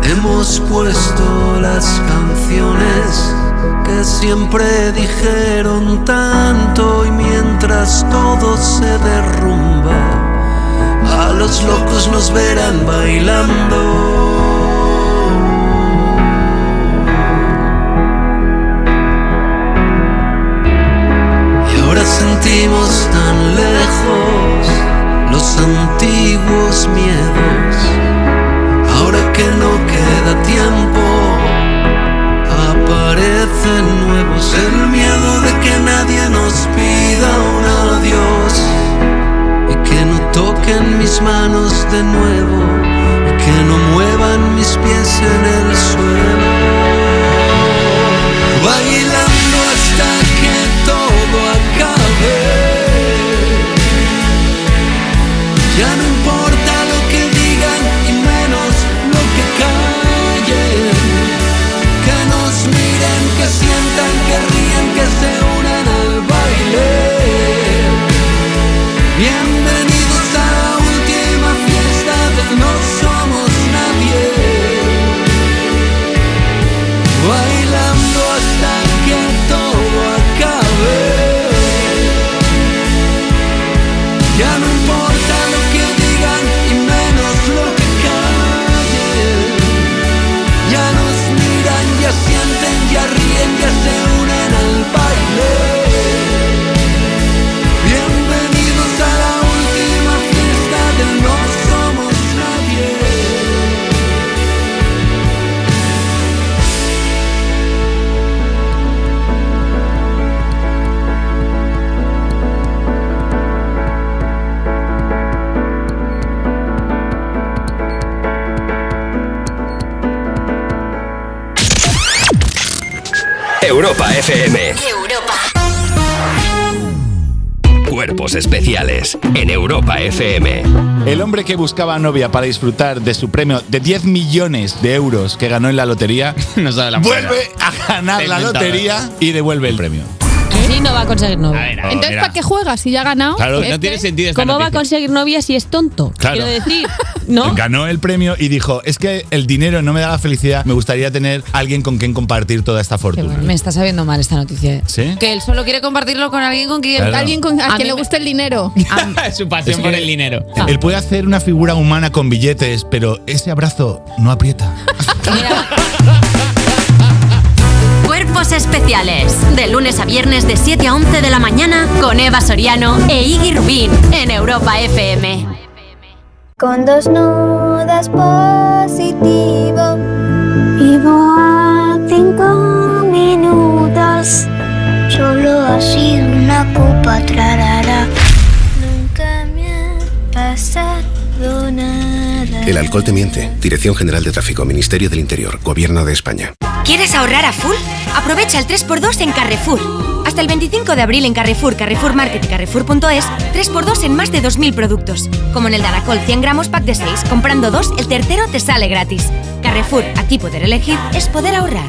Hemos puesto las canciones que siempre dijeron tanto y mientras todo se derrumba, a los locos nos verán bailando. Y ahora sentimos tan lejos los antiguos miedos, ahora que no queda tiempo pida un adiós y que no toquen mis manos de nuevo y que no muevan mis pies en el suelo. Bailando Europa FM. Cuerpos especiales en Europa FM. El hombre que buscaba novia para disfrutar de su premio de 10 millones de euros que ganó en la lotería Nos da la vuelve a ganar la lotería y devuelve el premio. Sí, no va a conseguir novia. ver, a ver, Entonces. ¿para qué juega si ya ha ganado? Claro, Este, no tiene sentido esta ¿Cómo va a conseguir novia si es tonto? Claro. Quiero decir, ¿No? Ganó el premio y dijo, es que el dinero no me da la felicidad, me gustaría tener alguien con quien compartir toda esta fortuna. bueno, me está sabiendo mal esta noticia. ¿Sí? Que él solo quiere compartirlo con alguien con quien... Claro. Alguien con, a, A quien le gusta el dinero. Su pasión Es por el dinero. Él puede hacer una figura humana con billetes, pero ese abrazo no aprieta. Cuerpos especiales. De lunes a viernes de 7 a 11 de la mañana con Eva Soriano e Iggy Rubín en Europa FM. Con dos nudas positivo. Vivo a cinco minutos. Solo ha sido una copa trarara. El alcohol te miente. Dirección General de Tráfico, Ministerio del Interior, Gobierno de España. ¿Quieres ahorrar a full? Aprovecha el 3x2 en Carrefour. Hasta el 25 de abril en Carrefour, Carrefour Market y Carrefour.es, 3x2 en más de 2.000 productos. Como en el Daracol 100 gramos pack de 6, comprando dos, el tercero te sale gratis. Carrefour, aquí poder elegir es poder ahorrar.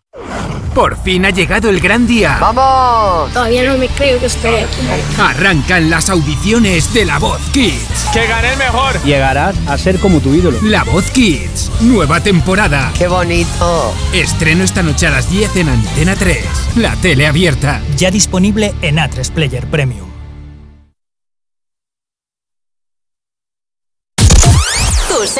Por fin ha llegado el gran día. ¡Vamos! Todavía no me creo que estoy aquí. Arrancan las audiciones de La Voz Kids. ¡Que gane el mejor! Llegarás a ser como tu ídolo. La Voz Kids, nueva temporada. ¡Qué bonito! Estreno esta noche a las 10 en Antena 3. La tele abierta. Ya disponible en A3 Player Premium.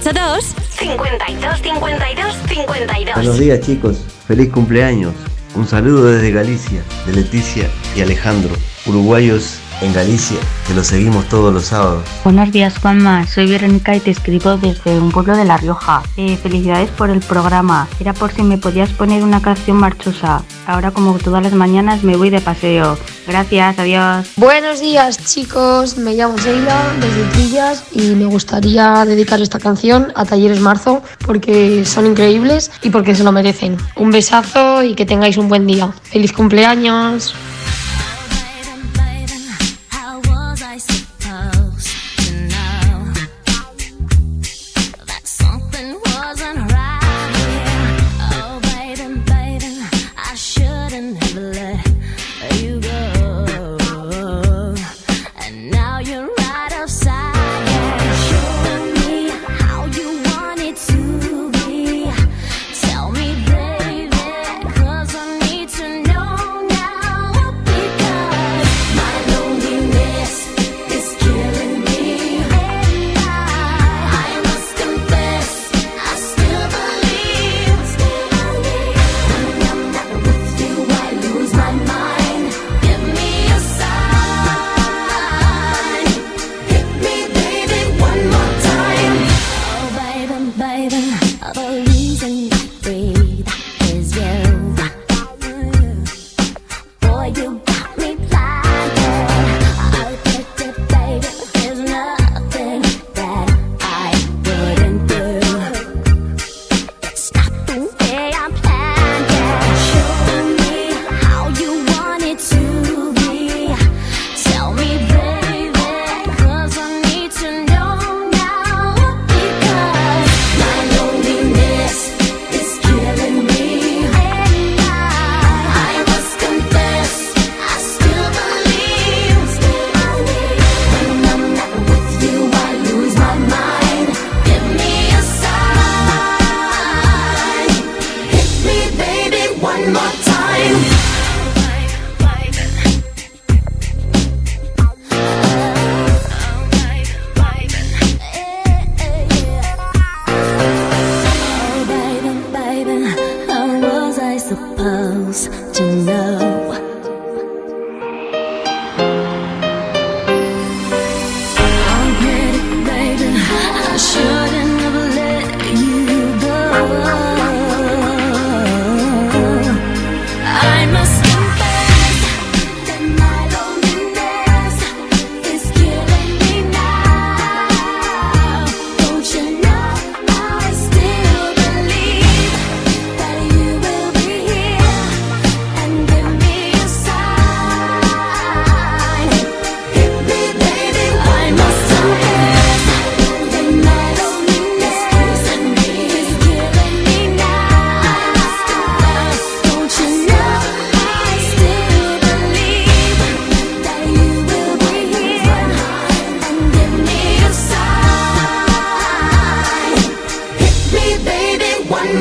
682 52 52 52. Buenos días chicos, feliz cumpleaños. Un saludo desde Galicia, de Leticia y Alejandro, uruguayos en Galicia, que los seguimos todos los sábados. Buenos días Juanma, soy Verónica y te escribo desde un pueblo de La Rioja. Eh, felicidades por el programa. Era por si me podías poner una canción marchosa. Ahora como todas las mañanas me voy de paseo. Gracias, adiós. Buenos días chicos, me llamo Sheila desde Trillas y me gustaría dedicar esta canción a Talleres Marzo porque son increíbles y porque se lo merecen. Un besazo y que tengáis un buen día. ¡Feliz cumpleaños!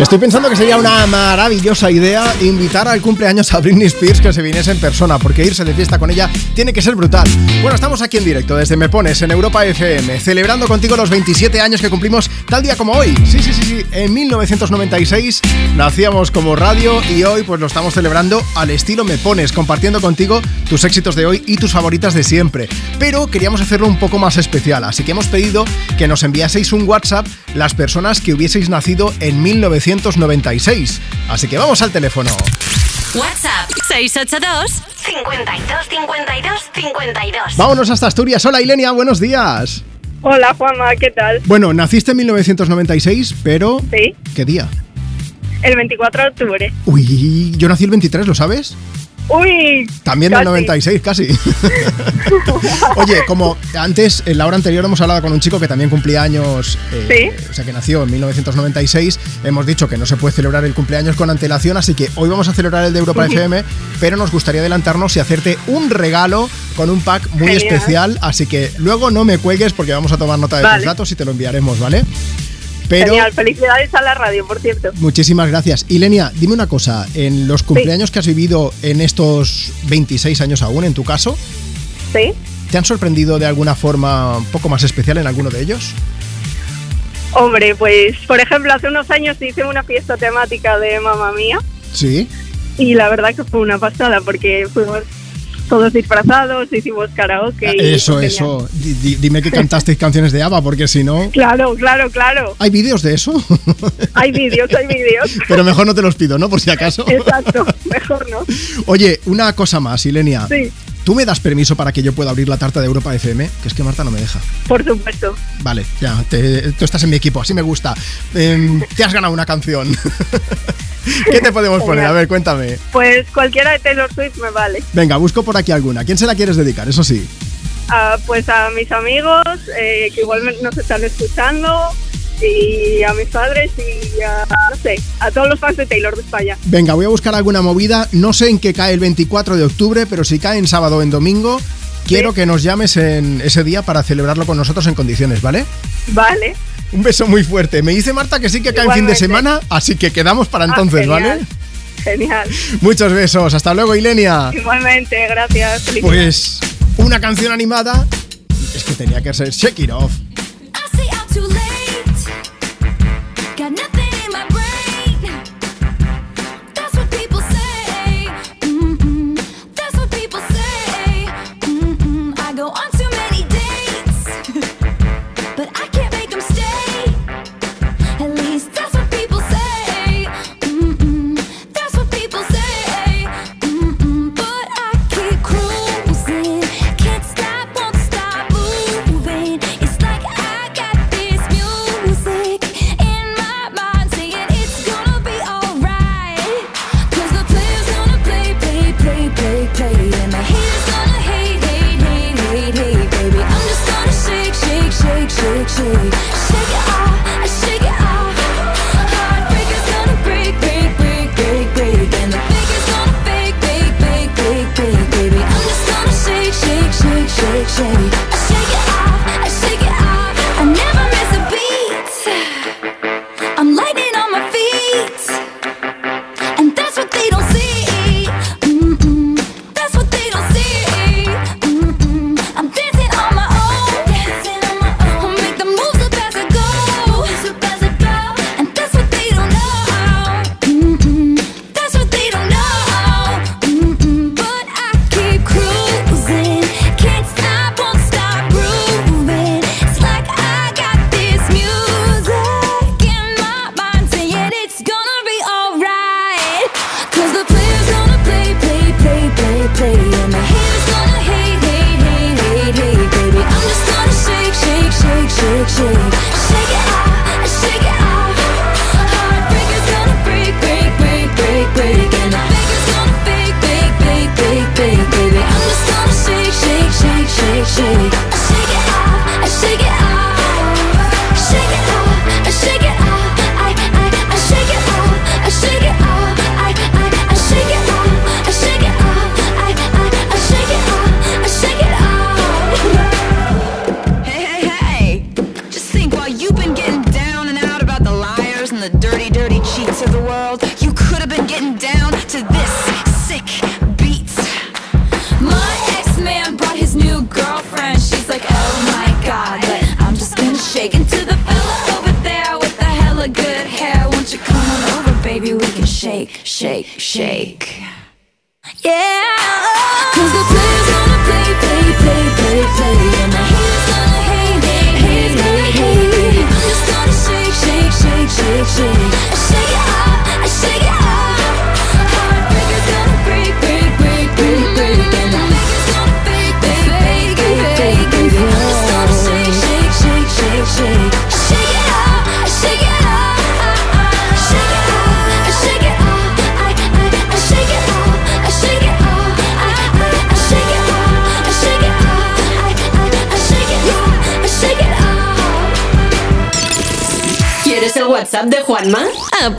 Estoy pensando que sería una maravillosa idea invitar al cumpleaños a Britney Spears que se viniese en persona, porque irse de fiesta con ella tiene que ser brutal. Bueno, estamos aquí en directo desde Me Pones en Europa FM, celebrando contigo los 27 años que cumplimos tal día como hoy. Sí, sí, sí, sí. En 1996 nacíamos como radio y hoy pues lo estamos celebrando al estilo Me Pones, compartiendo contigo tus éxitos de hoy y tus favoritas de siempre. Pero queríamos hacerlo un poco más especial, así que hemos pedido que nos enviaseis un WhatsApp las personas que hubieseis nacido en 1996. Así que vamos al teléfono. WhatsApp 682 52 52 52. Vámonos hasta Asturias. Hola, Ilenia, buenos días. Hola Juanma, ¿qué tal? Bueno, naciste en 1996, pero... Sí, ¿Qué día? el 24 de octubre. Uy, yo nací el 23, ¿lo sabes? Uy, También casi. del 96, casi. Oye, como antes, en la hora anterior hemos hablado con un chico que también cumplía años, eh, o sea que nació en 1996, hemos dicho que no se puede celebrar el cumpleaños con antelación, así que hoy vamos a celebrar el de Europa. FM, pero nos gustaría adelantarnos y hacerte un regalo con un pack muy Genial. especial, así que luego no me cuelgues porque vamos a tomar nota de Vale. tus datos y te lo enviaremos, ¿vale? Pero Genial, felicidades a la radio, por cierto. Muchísimas gracias. Ilenia, dime una cosa, en los cumpleaños que has vivido en estos 26 años aún, en tu caso, ¿Sí? ¿te han sorprendido de alguna forma un poco más especial en alguno de ellos? Hombre, pues, por ejemplo, hace unos años hice una fiesta temática de Mamma Mía Sí. y la verdad que fue una pasada porque fuimos todos disfrazados, hicimos karaoke. y Eso, eso. Di- di- dime que cantasteis canciones de ABBA, porque si no... Claro, claro, claro. ¿Hay vídeos de eso? Hay vídeos, hay vídeos. Pero mejor no te los pido, ¿no? Por si acaso. Exacto, mejor no. Oye, una cosa más, Ilenia. Sí, ¿Tú me das permiso para que yo pueda abrir la tarta de Europa FM? Que es que Marta no me deja. por supuesto. Vale, ya, te- tú estás en mi equipo, así me gusta. Em, te has ganado una canción. ¿Qué te podemos poner? A ver, cuéntame. Pues cualquiera de Taylor Swift me vale. Venga, busco por aquí alguna. ¿Quién se la quieres dedicar? Eso sí. Ah, pues a mis amigos eh, que igual nos están escuchando y a mis padres y a, no sé, a todos los fans de Taylor de España. Venga, voy a buscar alguna movida. No sé en qué cae el 24 de octubre, pero si cae en sábado o en domingo, quiero que nos llames en ese día para celebrarlo con nosotros en condiciones, ¿vale? Vale. Un beso muy fuerte. Me dice Marta que sí que cae en fin de semana, así que quedamos para Ah, entonces. ¿vale? Genial. Muchos besos. Hasta luego, Ilenia. Igualmente, gracias. Pues una canción animada. Es que tenía que ser Shake It Off.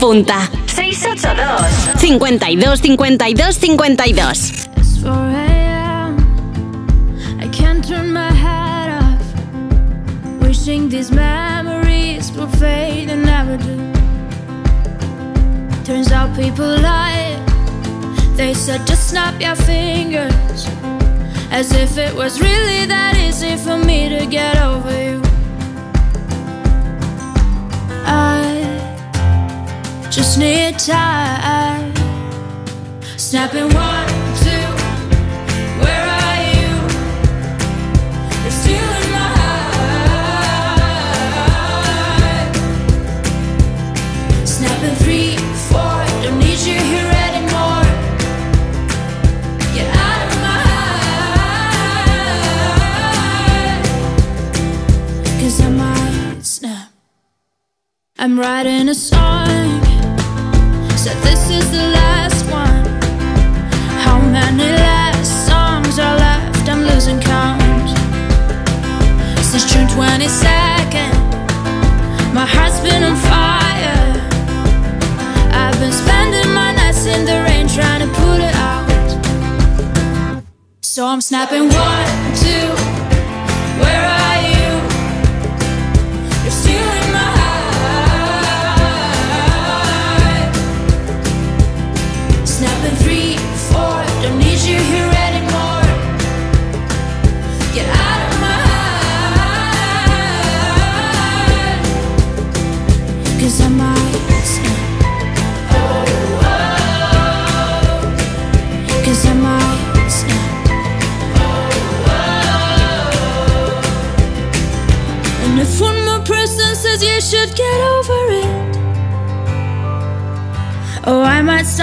Apunta. 682 52 52 52 It's 4 a.m. I can't turn my head off. Wishing these memories and never do. Turns out people lie. They said just snap your fingers. As if it was really that easy for me to get over you. Snapping one, two. Where are you? My heart. Three, four. Don't need you here anymore. Get out of my I might snap. I'm writing a song. Songs are left? I'm losing count. Since June 22nd, my heart's been on fire. I've been spending my nights in the rain trying to put it out. So I'm snapping one, two.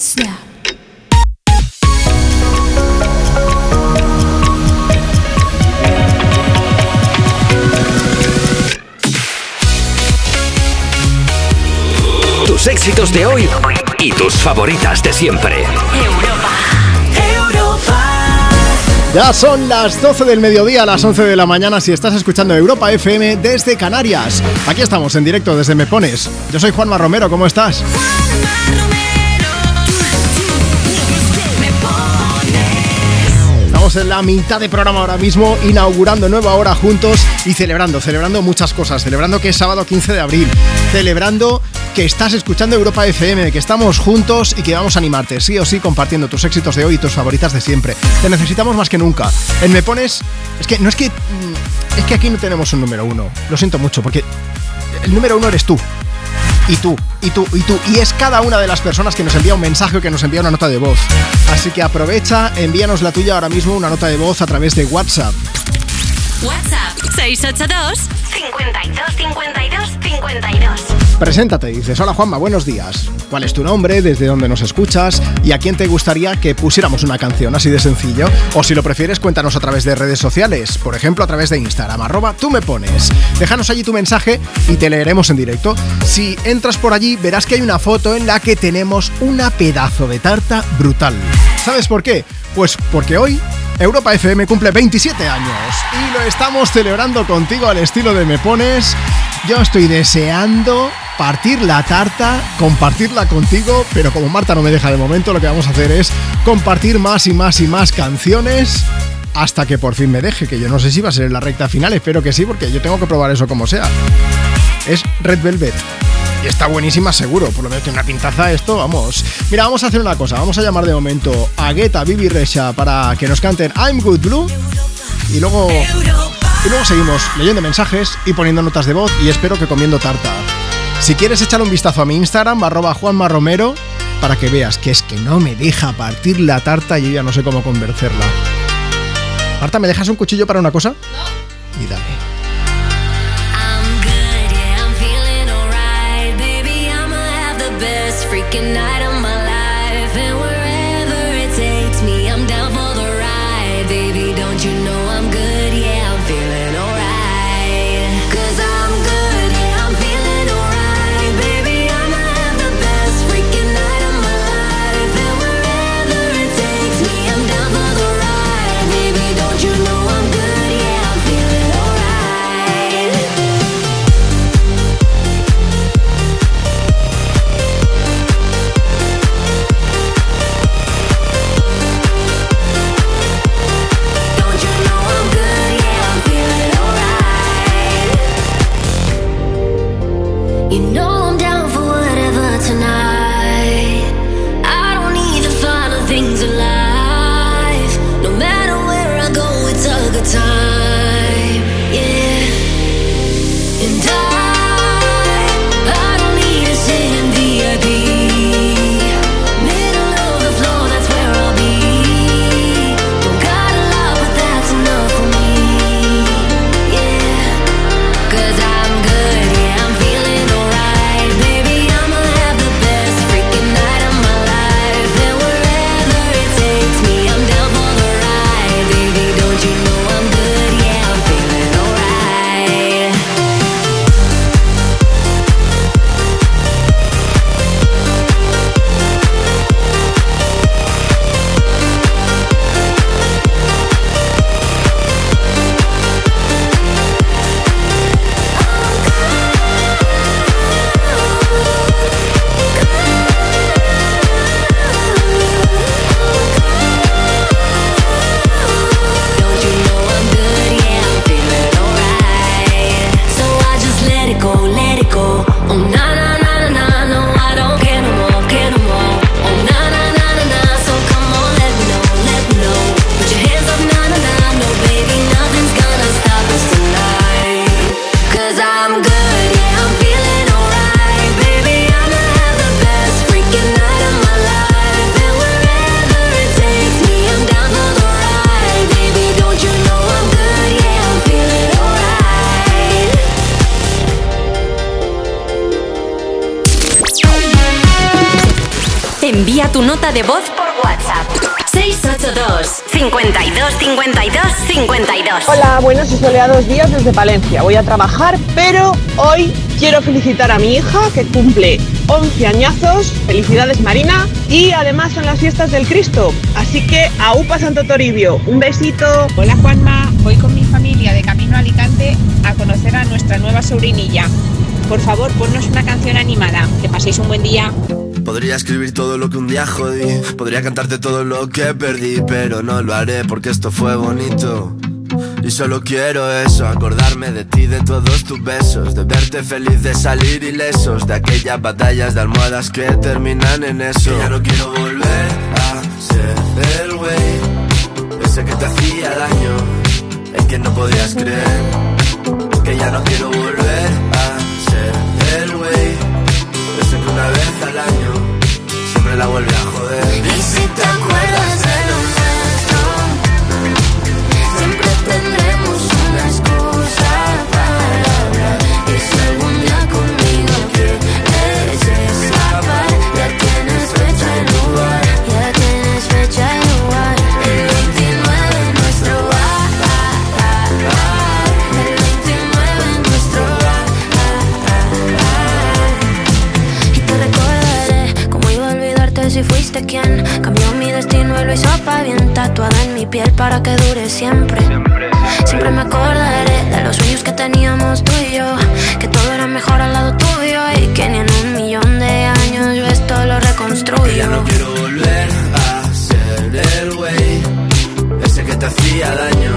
snap. Tus éxitos de hoy y tus favoritas de siempre. Ya son las 12 del mediodía, las 11 de la mañana si estás escuchando Europa FM desde Canarias. Aquí estamos en directo desde Me Pones. Yo soy Juanma Romero, ¿cómo estás? En la mitad de programa ahora mismo, inaugurando nueva hora juntos y celebrando, celebrando muchas cosas, celebrando que es sábado 15 de abril, celebrando que estás escuchando Europa FM, que estamos juntos y que vamos a animarte, sí o sí, compartiendo tus éxitos de hoy y tus favoritas de siempre. Te necesitamos más que nunca. En Me Pones, es que no es que, mm, es que aquí no tenemos un número uno, lo siento mucho, porque el número uno eres tú. Y tú, y tú, y tú. Y es cada una de las personas que nos envía un mensaje o que nos envía una nota de voz. Así que aprovecha, envíanos la tuya ahora mismo, una nota de voz a través de WhatsApp. WhatsApp 682 52 52 52. Preséntate, dices, hola Juanma, buenos días. ¿Cuál es tu nombre? ¿Desde dónde nos escuchas? ¿Y a quién te gustaría que pusiéramos una canción así de sencillo? O si lo prefieres, cuéntanos a través de redes sociales, por ejemplo a través de Instagram, arroba tú me pones. Déjanos allí tu mensaje y te leeremos en directo. Si entras por allí, verás que hay una foto en la que tenemos una pedazo de tarta brutal. ¿Sabes por qué? Pues porque hoy Europa FM cumple 27 años y lo estamos celebrando contigo al estilo de Me Pones. Yo estoy deseando partir la tarta, compartirla contigo, pero como Marta no me deja de momento, lo que vamos a hacer es compartir más y más y más canciones hasta que por fin me deje, que yo no sé si va a ser la recta final, espero que sí, porque yo tengo que probar eso como sea. Es Red Velvet. Y está buenísima seguro, por lo menos tiene una pintaza esto, vamos. Mira, vamos a hacer una cosa, vamos a llamar de momento a Guetta, Bibi Resha para que nos canten I'm Good Blue y luego y luego seguimos leyendo mensajes y poniendo notas de voz y espero que comiendo tarta. Si quieres echarle un vistazo a mi Instagram, arroba Juanma Romero, para que veas que es que no me deja partir la tarta y yo ya no sé cómo convencerla. Marta, ¿me dejas un cuchillo para una cosa? No. Y dale. De voz por WhatsApp 682 52 52 52. Hola, buenos y soleados días desde Palencia. Voy a trabajar, pero hoy quiero felicitar a mi hija que cumple 11 añazos. Felicidades Marina. Y además son las fiestas del Cristo. Así que a UPA Santo Toribio. Un besito. Hola Juanma, voy con mi familia de camino a Alicante a conocer a nuestra nueva sobrinilla. Por favor, ponnos una canción animada. Que paséis un buen día. Podría escribir todo lo que un día jodí, podría cantarte todo lo que perdí, pero no lo haré porque esto fue bonito. Y solo quiero eso, acordarme de ti, de todos tus besos, de verte feliz, de salir ilesos, de aquellas batallas de almohadas que terminan en eso. Que ya no quiero volver a ser el güey, ese que te hacía daño, el que no podías creer. Que ya no quiero volver a ser el güey Y si te acuerdas de lo nuestro, siempre tendremos una excusa para hablar. Si fuiste quien cambió mi destino y lo hizo pa' bien tatuada en mi piel para que dure siempre. Siempre me acordaré de los sueños que teníamos tú y yo, que todo era mejor al lado tuyo y que ni en un millón de años yo esto lo Que ya reconstruyo. no quiero volver a ser el güey Ese que te hacía daño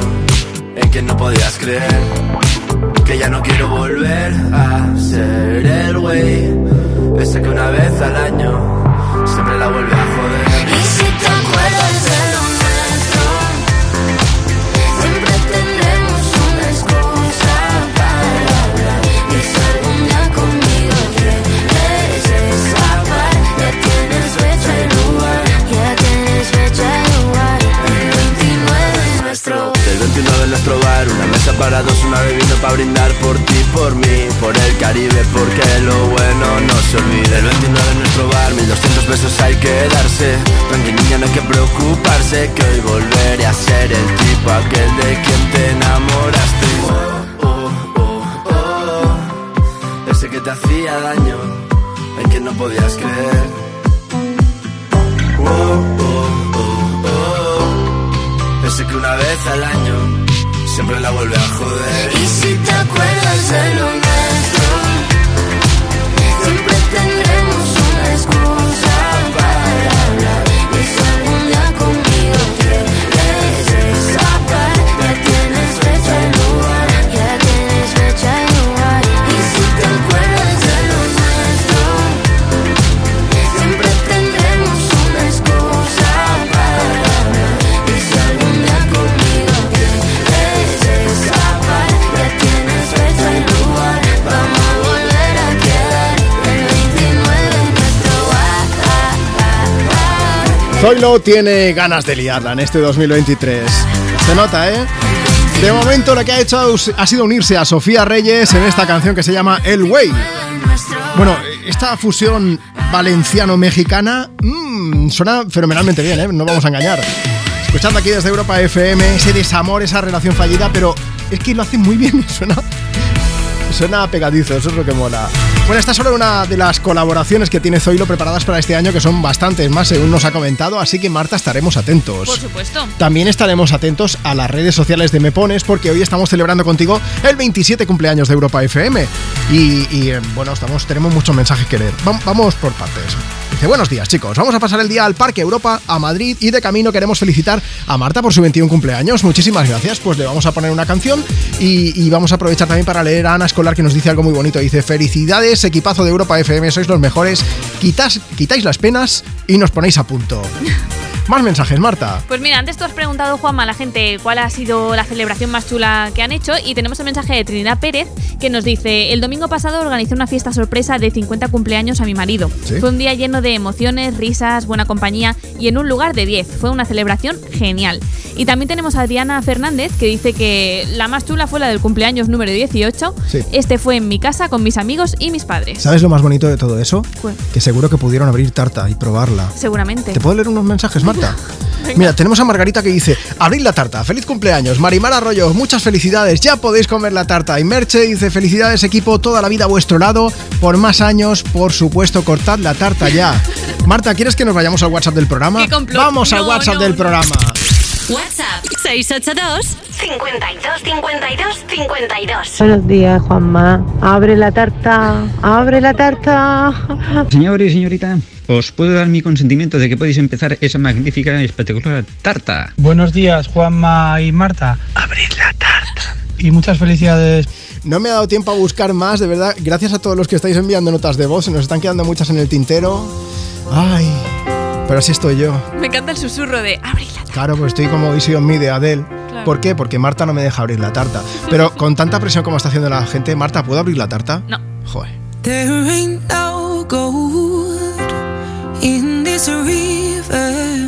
En que no podías creer Que ya no quiero volver a ser el güey Ese que una vez al año Siempre la vuelve a joder Y si te acuerdas de lo nuestro, siempre tendremos una excusa para hablar. Y si algún día conmigo quieres escapar, ya tienes fecha y lugar, ya tienes fecha y lugar. El 29 es nuestro. Del 29 en nuestro bar Una mesa para dos, una bebida para brindar Por ti, por mí, por el Caribe Porque lo bueno no se olvida El 29 en nuestro bar 1200 besos hay que darse Tranqui niña, no hay que preocuparse Que hoy volveré a ser el tipo Aquel de quien te enamoraste Oh, oh, oh, oh. Ese que te hacía daño En que no podías creer Oh, oh, oh, oh. Ese que una vez al año siempre la vuelve a joder. Y si te acuerdas de lo nuestro, siempre tendremos una excusa Zoilo tiene ganas de liarla en este 2023. Se nota, ¿eh? De momento lo que ha hecho ha sido unirse a Sofía Reyes en esta canción que se llama El Way. Bueno, esta fusión valenciano-mexicana mm, suena fenomenalmente bien, ¿eh? No vamos a engañar. Escuchando aquí desde Europa FM ese desamor, esa relación fallida, pero es que lo hace muy bien, suena, suena pegadizo, eso es lo que mola. Bueno, esta es solo una de las colaboraciones que tiene Zoilo preparadas para este año, que son bastantes más, según nos ha comentado, así que Marta estaremos atentos. Por supuesto. También estaremos atentos a las redes sociales de Me Pones porque hoy estamos celebrando contigo el 27 cumpleaños de Europa FM. Y, y, eh, bueno, estamos, tenemos muchos mensajes que leer. Va- vamos por partes. Buenos días chicos, vamos a pasar el día al Parque Europa, a Madrid y de camino queremos felicitar a Marta por su 21 cumpleaños. Muchísimas gracias, pues le vamos a poner una canción y, vamos a aprovechar también para leer a Ana Escolar que nos dice algo muy bonito. Dice, felicidades equipazo de Europa FM, sois los mejores, Quitas- quitáis las penas y nos ponéis a punto. Más mensajes, Marta. Pues mira, antes tú has preguntado, Juanma, a la gente cuál ha sido la celebración más chula que han hecho y tenemos el mensaje de Trinidad Pérez que nos dice, el domingo pasado organizé una fiesta sorpresa de 50 cumpleaños a mi marido. ¿Sí? Fue un día lleno de emociones, risas, buena compañía y en un lugar de 10. Fue una celebración genial. Y también tenemos a Adriana Fernández que dice que la más chula fue la del cumpleaños número 18. Sí. Este fue en mi casa con mis amigos y mis padres. ¿Sabes lo más bonito de todo eso? ¿Cuál? Que seguro que pudieron abrir tarta y probarla. Seguramente. ¿Te puedo leer unos mensajes, Marta? Venga. Mira, tenemos a Margarita que dice, abrid la tarta, feliz cumpleaños, Marimar Arroyo, muchas felicidades, ya podéis comer la tarta. Y Merche dice, felicidades equipo, toda la vida a vuestro lado, por más años, por supuesto, cortad la tarta ya. Marta, ¿quieres que nos vayamos al WhatsApp del programa? Vamos al WhatsApp no, del no. programa. WhatsApp 682 52 52 52. Buenos días, Juanma. Abre la tarta, abre la tarta. Señor y señorita, os puedo dar mi consentimiento de que podéis empezar esa magnífica y espectacular tarta. Buenos días, Juanma y Marta. Abrid la tarta. Y muchas felicidades. No me ha dado tiempo a buscar más, de verdad. Gracias a todos los que estáis enviando notas de voz. Se nos están quedando muchas en el tintero. Ay, pero así estoy yo. Me encanta el susurro de abrir la tarta. Claro, pues estoy como Easy on Me de Adele. ¿Por qué? Porque Marta no me deja abrir la tarta. Pero con tanta presión como está haciendo la gente, Marta, ¿puedo abrir la tarta? No. Joder. In this river.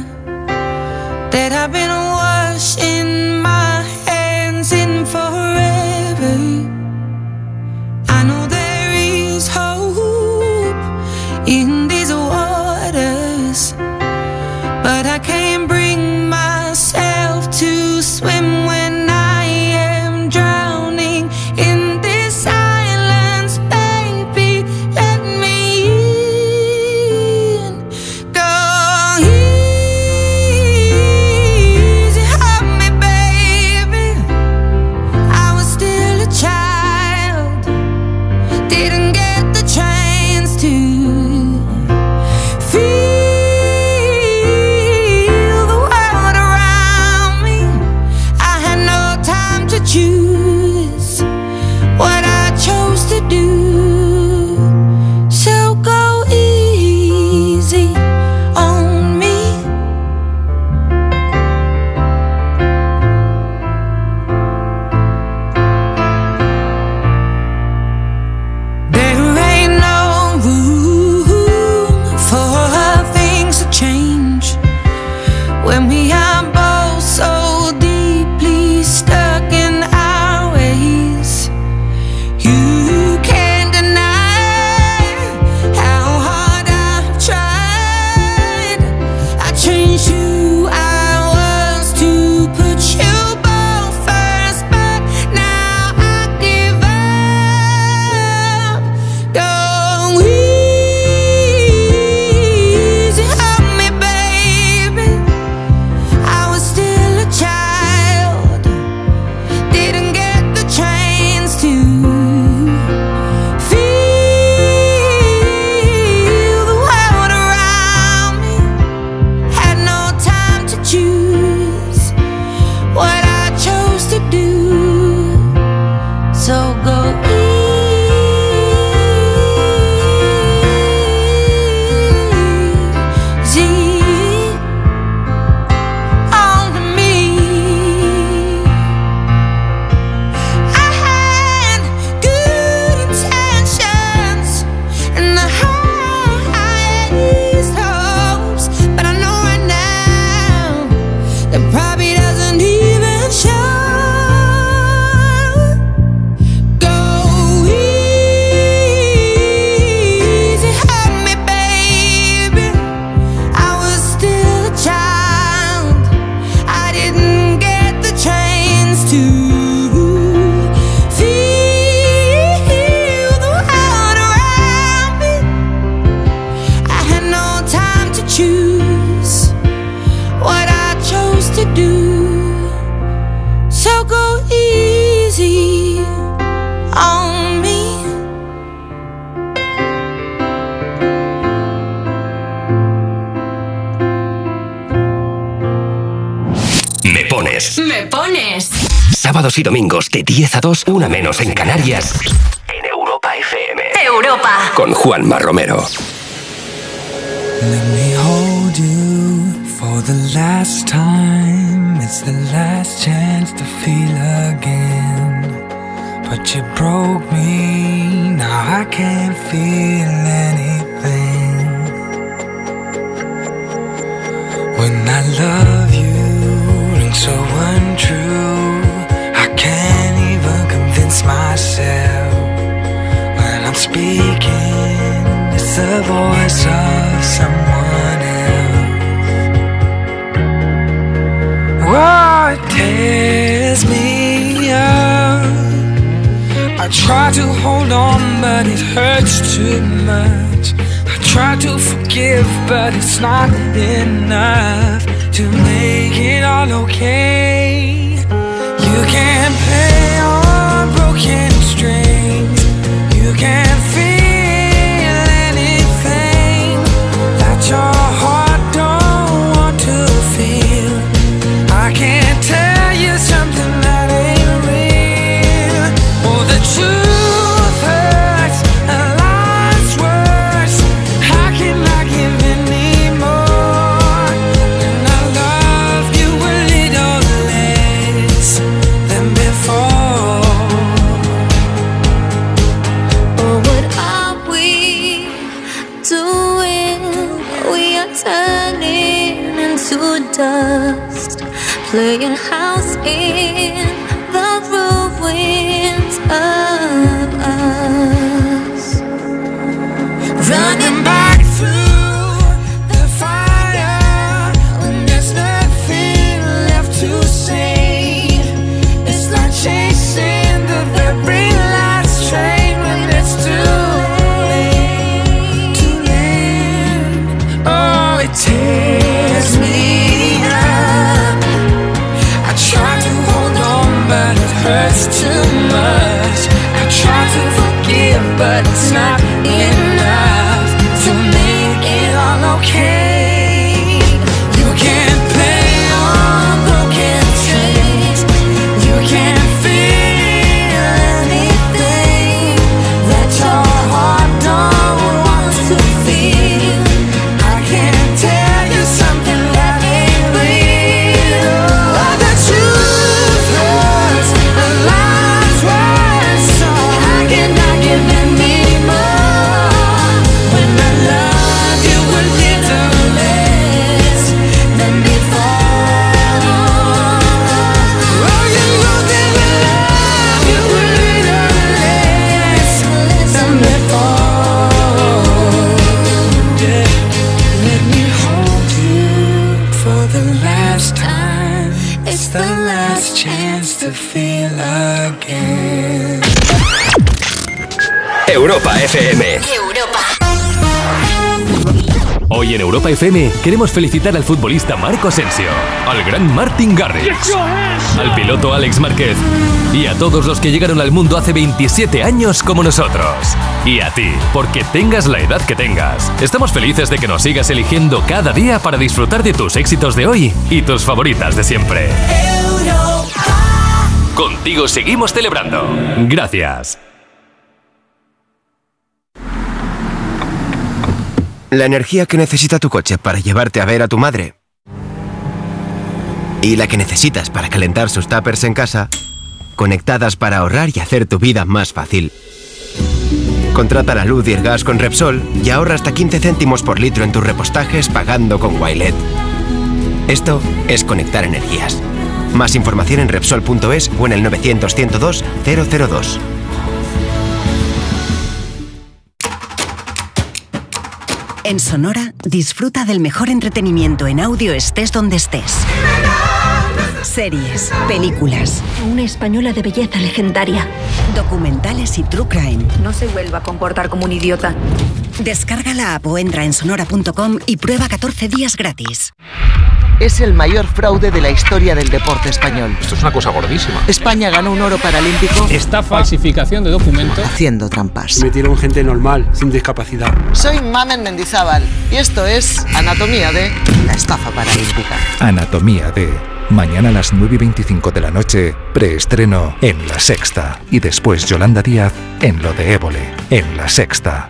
sábados y domingos de 10 a 2, una menos en Canarias. En Europa FM. Europa. Con Juanma Romero. Let me hold you for the last time. It's the last chance to feel again. But you broke me, now I can't feel anything. When I love you, and so untrue. myself when I'm speaking. It's the voice of someone else. What tears me up. I try to hold on, but it hurts too much. I try to forgive, but it's not enough to make it all okay. You can't pay broken strings you can't feel Europa FM. Hoy en Europa FM queremos felicitar al futbolista Marco Asensio, al gran Martin Garrix, al piloto Alex Márquez y a todos los que llegaron al mundo hace 27 años como nosotros. Y a ti, porque tengas la edad que tengas. Estamos felices de que nos sigas eligiendo cada día para disfrutar de tus éxitos de hoy y tus favoritas de siempre. Contigo seguimos celebrando. Gracias. La energía que necesita tu coche para llevarte a ver a tu madre. Y la que necesitas para calentar sus tuppers en casa. Conectadas para ahorrar y hacer tu vida más fácil. Contrata la luz y el gas con Repsol y ahorra hasta 15 céntimos por litro en tus repostajes pagando con Wilet. Esto es conectar energías. Más información en Repsol.es o en el 900 102 002. En Sonora, disfruta del mejor entretenimiento en audio estés donde estés. Series, películas, Una española de belleza legendaria. documentales y true crime. No se vuelva a comportar como un idiota. Descarga la app o entra en sonora.com y prueba 14 días gratis. Es el mayor fraude de la historia del deporte español. Esto es una cosa gordísima. España ganó un oro paralímpico Esta falsificación de documentos. haciendo trampas. Metieron gente normal, sin discapacidad. Soy Mamen Mendizábal y esto es Anatomía de la estafa paralímpica. Anatomía de. Mañana a las 9 y 25 de la noche, preestreno en La Sexta. Y después Yolanda Díaz en Lo de Évole, en La Sexta.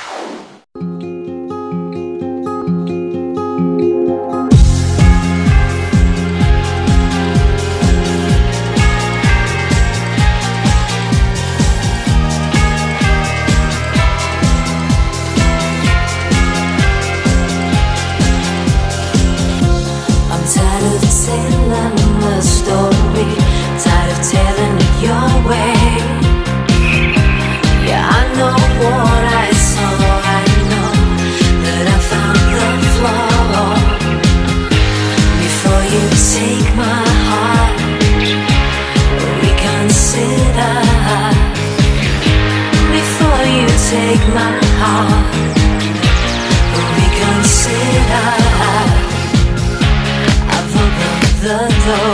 I've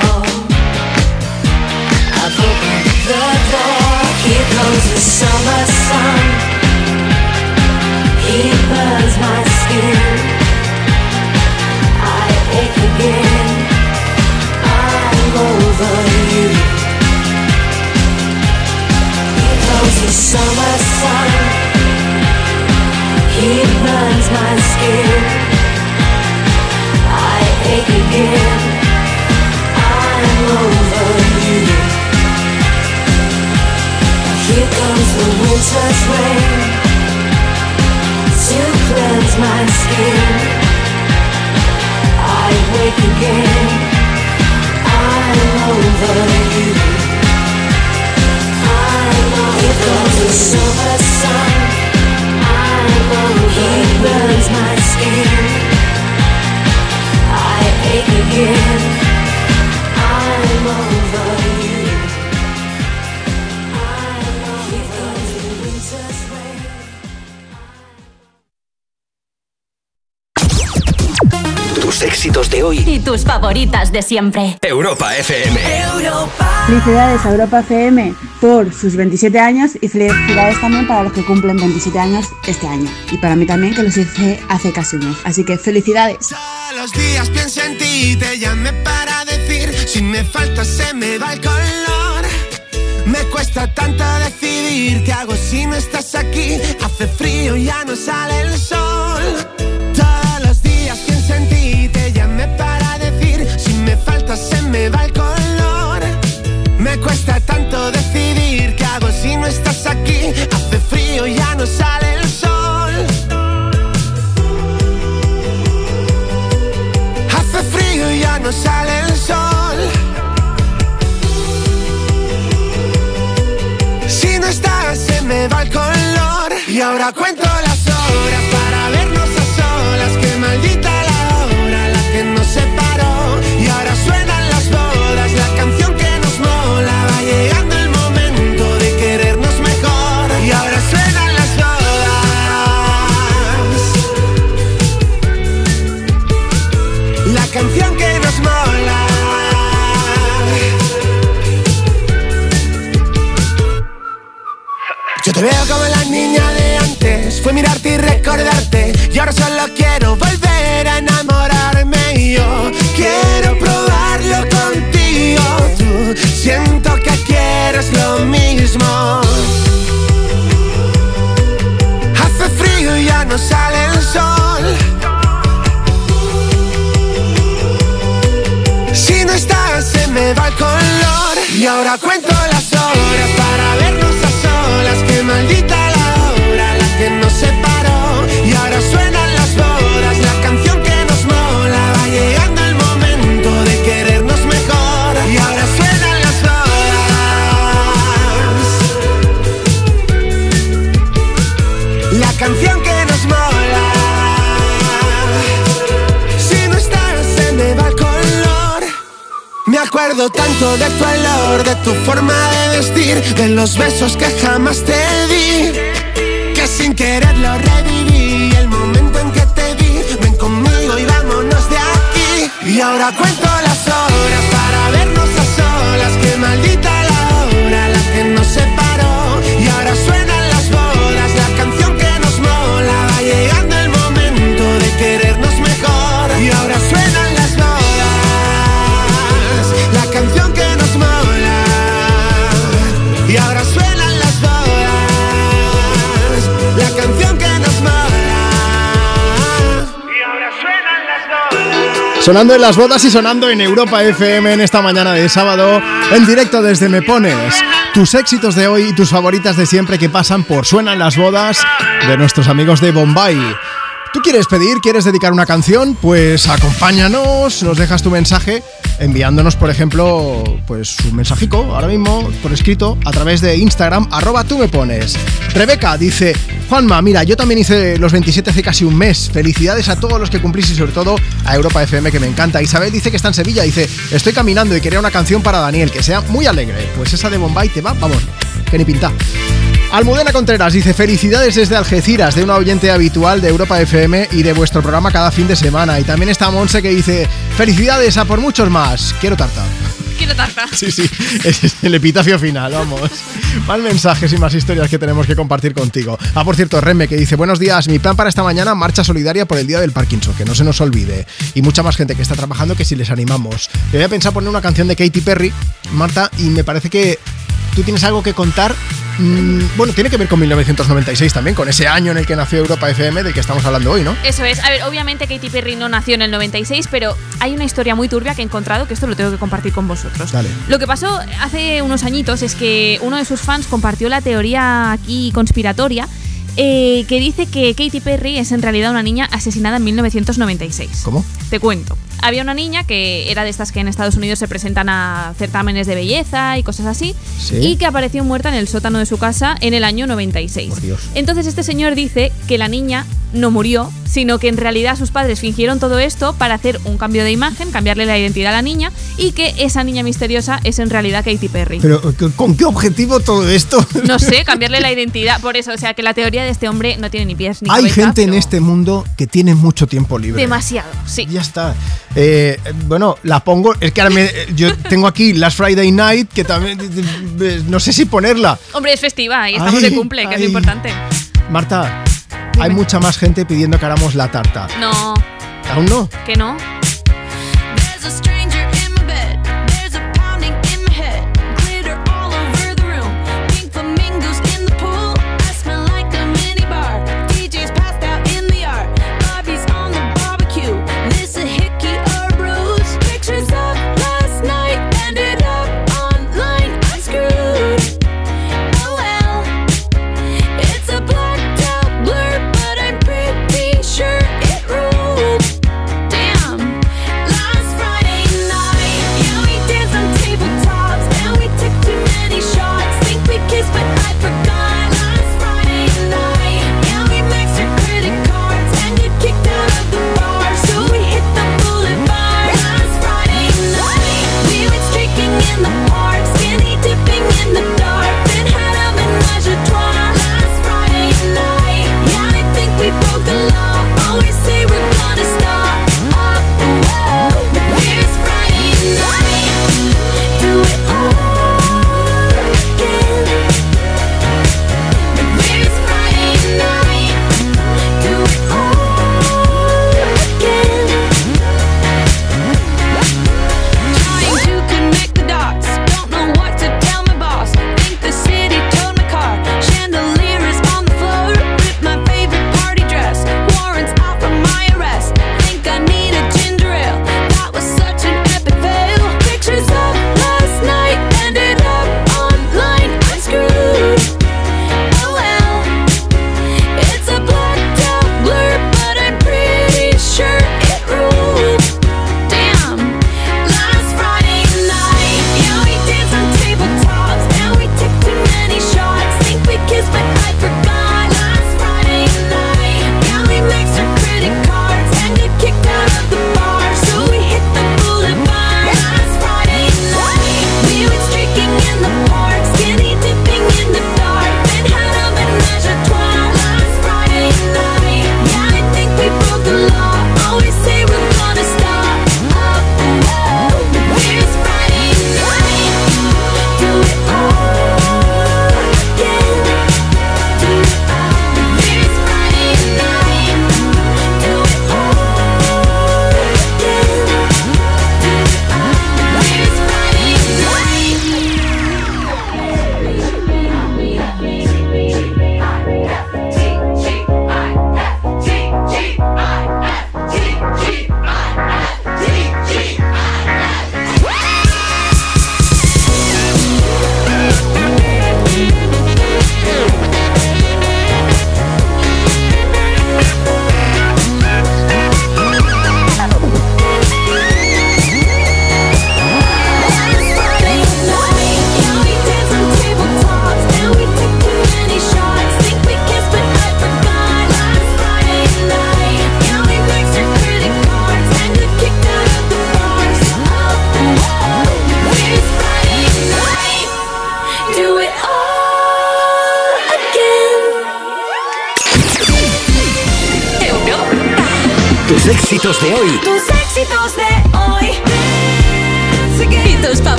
the door. Here comes the summer sun. He burns my skin. I ache again. I'm over you. Here comes the summer sun. He burns my skin. I ache again. Comes the winter's rain to cleanse my skin. I wake again. I'm over you. I'm over comes the summer sun. I'm over He burns my skin. I ache again. I'm over éxitos de hoy. Y tus favoritas de siempre. Europa FM. Felicidades a Europa FM por sus 27 años y felicidades también para los que cumplen 27 años este año. Y para mí también que los hice hace casi un mes. Así que felicidades. Los días pienso en ti y te llamé para decir Si me faltas se me va el color Me cuesta tanto decidir ¿Qué hago si no estás aquí? Hace frío y ya no sale el sol se me va el color Me cuesta tanto decidir ¿Qué hago si no estás aquí? Hace frío y ya no sale el sol Hace frío y ya no sale el sol. Si no estás, se me va el color. Y ahora cuento las Fue mirarte y recordarte. Y ahora solo quiero volver a enamorarme. Y yo quiero probarlo contigo. Siento que quieres lo mismo. Hace frío y ya no sale el sol. Si no estás se me va el color Y ahora cuento las horas para vernos a solas Que maldita tanto de tu olor, de tu forma de vestir De los besos que jamás te di. Que quererlo reviví El momento en que te vi Ven conmigo y vámonos de aquí. Y ahora cuento las Sonando en las bodas y sonando en Europa FM en esta mañana de sábado, en directo desde Me Pones. Tus éxitos de hoy y tus favoritas de siempre que pasan por Suenan las bodas de nuestros amigos de Bombay. ¿Tú quieres pedir, quieres dedicar una canción? Pues acompáñanos, nos dejas tu mensaje enviándonos, por ejemplo, pues un mensajico ahora mismo por escrito a través de Instagram, arroba tú me pones. Rebeca dice, Juanma, mira, yo también hice los 27 hace casi un mes. Felicidades a todos los que cumplís y sobre todo a Europa FM que me encanta. Isabel dice que está en Sevilla, dice, estoy caminando y quería una canción para Daniel, que sea muy alegre. Pues esa de Bombay te va, vamos, que ni pinta. Almudena Contreras dice felicidades desde Algeciras de una oyente habitual de Europa FM y de vuestro programa cada fin de semana. Y también está Monse que dice felicidades a por muchos más. Quiero tarta. Sí, sí, es el epitafio final, vamos. Más mensajes y más historias que tenemos que compartir contigo. Ah, por cierto, Remme que dice, buenos días, mi plan para esta mañana, marcha solidaria por el Día del Parkinson, que no se nos olvide. Y mucha más gente que está trabajando que si les animamos. Yo había pensado poner una canción de Katy Perry, Marta, y me parece que tú tienes algo que contar Mm, bueno, tiene que ver con 1996 también, con ese año en el que nació Europa FM del que estamos hablando hoy, ¿no? Eso es. A ver, obviamente Katy Perry no nació en el 96, pero hay una historia muy turbia que he encontrado que esto lo tengo que compartir con vosotros. Dale. Lo que pasó hace unos añitos es que uno de sus fans compartió la teoría aquí conspiratoria eh, que dice que Katy Perry es en realidad una niña asesinada en 1996. ¿Cómo? Te cuento. Había una niña que era de estas que en Estados Unidos se presentan a certámenes de belleza y cosas así, Sí. y que apareció muerta en el sótano de su casa en el año 96. Por Dios. Entonces este señor dice que la niña no murió, sino que en realidad sus padres fingieron todo esto para hacer un cambio de imagen, cambiarle la identidad a la niña, y que esa niña misteriosa es en realidad Katy Perry. Pero, ¿con qué objetivo todo esto? No sé, cambiarle la identidad, por eso, o sea que la teoría de este hombre no tiene ni pies ni Hay cabeza, gente en este mundo que tiene mucho tiempo libre. Demasiado, sí. Ya está. Eh, bueno, la pongo. Es que ahora me- yo tengo aquí Last Friday Night, que también. No sé si ponerla. Hombre, es festiva y estamos Ay, de cumple, que es lo importante. Marta, hay mucha más gente pidiendo que hagamos la tarta. No, ¿Aún no? que no.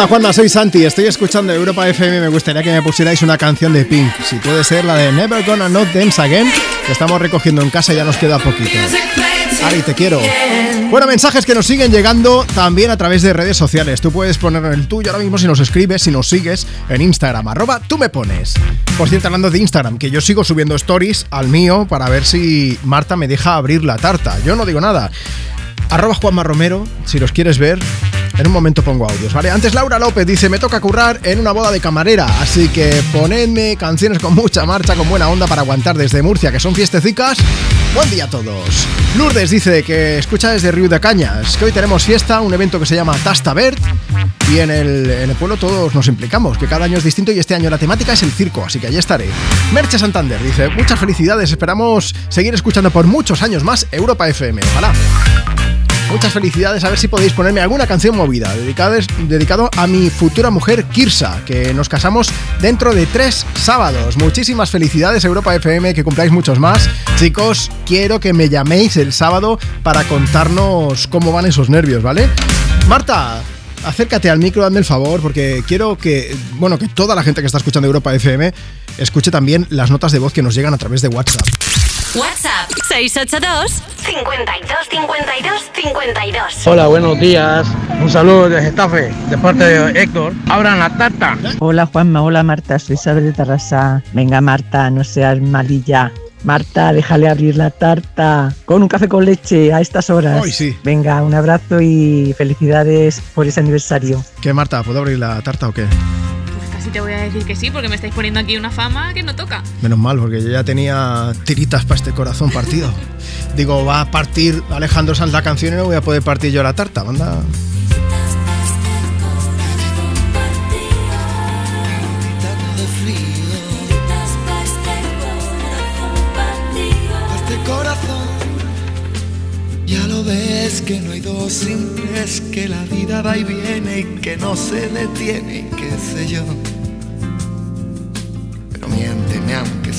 Hola Juanma, soy Santi, estoy escuchando Europa FM me gustaría que me pusierais una canción de Pink, si puede ser la de Never Gonna Not Dance Again, que estamos recogiendo en casa y ya nos queda poquito. Ari, te quiero. Bueno, mensajes que nos siguen llegando también a través de redes sociales. Tú puedes poner el tuyo ahora mismo si nos escribes, si nos sigues en Instagram, arroba tú me pones. Por cierto, hablando de Instagram, que yo sigo subiendo stories al mío para ver si Marta me deja abrir la tarta. Yo no digo nada. Arroba Juanma Romero, si los quieres ver. En un momento pongo audios, ¿vale? Antes Laura López dice, me toca currar en una boda de camarera, así que ponedme canciones con mucha marcha, con buena onda para aguantar desde Murcia, que son fiestecicas. Buen día a todos. Lourdes dice que escucha desde Río de Cañas, que hoy tenemos fiesta, un evento que se llama Tasta Verd, y en el, en el pueblo todos nos implicamos, que cada año es distinto y este año la temática es el circo, así que allí estaré. Merche Santander dice, muchas felicidades, esperamos seguir escuchando por muchos años más Europa FM. Ojalá. Muchas felicidades, a ver si podéis ponerme alguna canción movida dedicado a mi futura mujer Kirsa, que nos casamos dentro de tres sábados. Muchísimas felicidades Europa FM, que cumpláis muchos más. Chicos, quiero que me llaméis el sábado para contarnos cómo van esos nervios, ¿vale? Marta, acércate al micro, hazme el favor, porque quiero que, bueno, que toda la gente que está escuchando Europa FM escuche también las notas de voz que nos llegan a través de WhatsApp. WhatsApp 682 52 52 52. Hola, buenos días. Un saludo de Getafe, de parte de Héctor. Abran la tarta. Hola Juanma, hola Marta, soy Isabel de Tarrasa. Venga Marta, no seas malilla. Marta, déjale abrir la tarta con un café con leche a estas horas. Ay, sí. Venga, un abrazo y felicidades por ese aniversario. ¿Qué, Marta? ¿Puedo abrir la tarta o qué? Casi si te voy a decir que sí, porque me estáis poniendo aquí una fama que no toca. Menos mal, porque yo ya tenía tiritas para este corazón partido. Digo, va a partir Alejandro Sanz la canción y no voy a poder partir yo la tarta. Banda. Este corazón, ya lo ves que no hay dos sin tres, que la vida va y viene y que no se detiene y qué sé yo.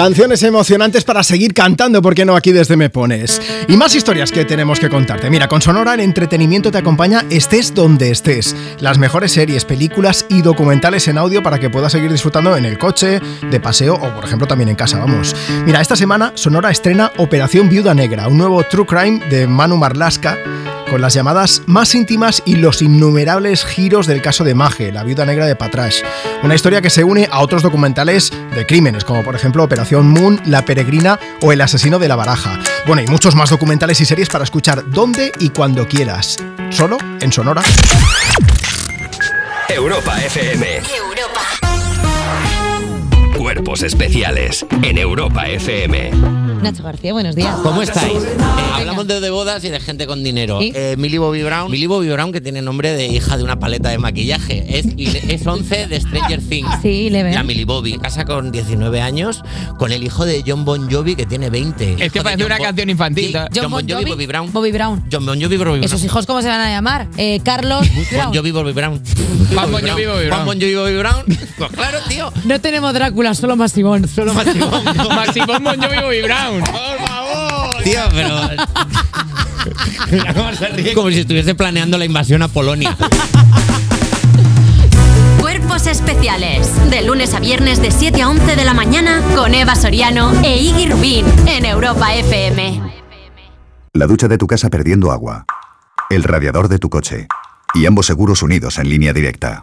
Canciones emocionantes para seguir cantando, ¿por qué no aquí desde Me Pones? Y más historias que tenemos que contarte. Mira, con Sonora en entretenimiento te acompaña estés donde estés. Las mejores series, películas y documentales en audio para que puedas seguir disfrutando en el coche, de paseo o, por ejemplo, también en casa, vamos. Mira, esta semana Sonora estrena Operación Viuda Negra, un nuevo true crime de Manu Marlasca con las llamadas más íntimas y los innumerables giros del caso de Maje, la viuda negra de Patrash. Una historia que se une a otros documentales de crímenes, como por ejemplo Operación Moon, La Peregrina o El asesino de la baraja. Bueno, y muchos más documentales y series para escuchar donde y cuando quieras. Solo en Sonora. Europa FM. Cuerpos Especiales en Europa FM. Nacho García, buenos días. ¿Cómo estáis? Eh, hablamos de, de bodas y de gente con dinero. Eh, Millie Bobby Brown. Millie Bobby Brown, que tiene nombre de hija de una paleta de maquillaje. Es, es 11 de Stranger Things. Sí, le ven. La Millie Bobby. Casa con 19 años con el hijo de John Bon Jovi, que tiene 20. Es que parece una canción infantil. John, Bon Jovi, Bobby Brown. Bobby Brown. John Bon Jovi, Bobby Brown. ¿Esos hijos cómo se van a llamar? Eh, Carlos Brown. Bon Jovi, Bobby Brown. Juan Bon Jovi, Bobby Brown. Juan Bon Jovi, Bobby Brown. Pues claro, tío. No tenemos Drácula, solo Maximón. Solo Maximón. Maximón Bon Jovi, Bobby Brown. Por favor. Tío, pero... Mira cómo se ríe. Como si estuviese planeando la invasión a Polonia. Cuerpos especiales. De lunes a viernes de 7 a 11 de la mañana con Eva Soriano e Iggy Rubín en Europa FM. La ducha de tu casa perdiendo agua. El radiador de tu coche. Y ambos seguros unidos en línea directa.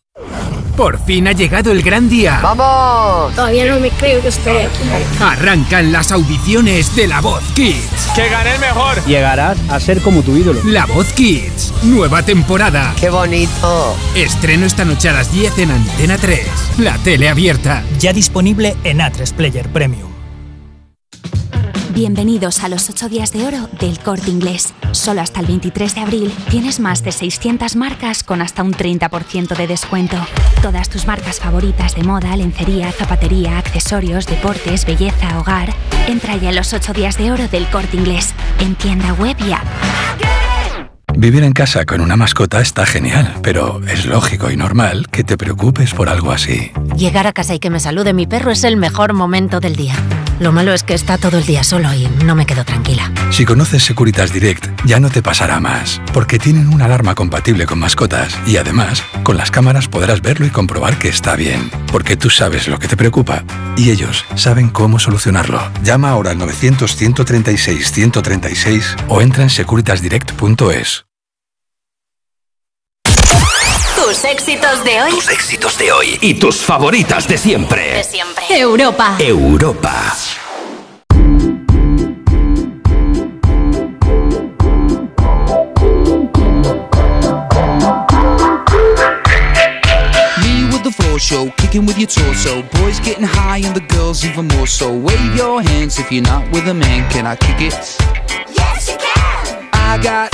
Por fin ha llegado el gran día. ¡Vamos! Todavía no me creo que estoy aquí. Arrancan las audiciones de La Voz Kids. ¡Que gane el mejor! Llegarás a ser como tu ídolo. La Voz Kids. Nueva temporada. ¡Qué bonito! Estreno esta noche a las 10 en Antena 3. La tele abierta. Ya disponible en A3 Player Premium. Bienvenidos a los 8 días de oro del corte inglés. Solo hasta el 23 de abril tienes más de 600 marcas con hasta un 30% de descuento. Todas tus marcas favoritas de moda, lencería, zapatería, accesorios, deportes, belleza, hogar. Entra ya en los 8 días de oro del corte inglés. En tienda web y app. Vivir en casa con una mascota está genial, pero es lógico y normal que te preocupes por algo así. Llegar a casa y que me salude mi perro es el mejor momento del día. Lo malo es que está todo el día solo y no me quedo tranquila. Si conoces Securitas Direct, ya no te pasará más, porque tienen una alarma compatible con mascotas y además, con las cámaras podrás verlo y comprobar que está bien, porque tú sabes lo que te preocupa y ellos saben cómo solucionarlo. Llama ahora al 900-136-136 o entra en securitasdirect.es. Tus éxitos de hoy. Tus éxitos de hoy y tus favoritas de siempre. De siempre. Europa. Europa. Me with the floor show, kicking with your torso. Boys getting high and the girls even more so. Wave your hands if you're not with a man. Can I kick it? Yes, you can. I got,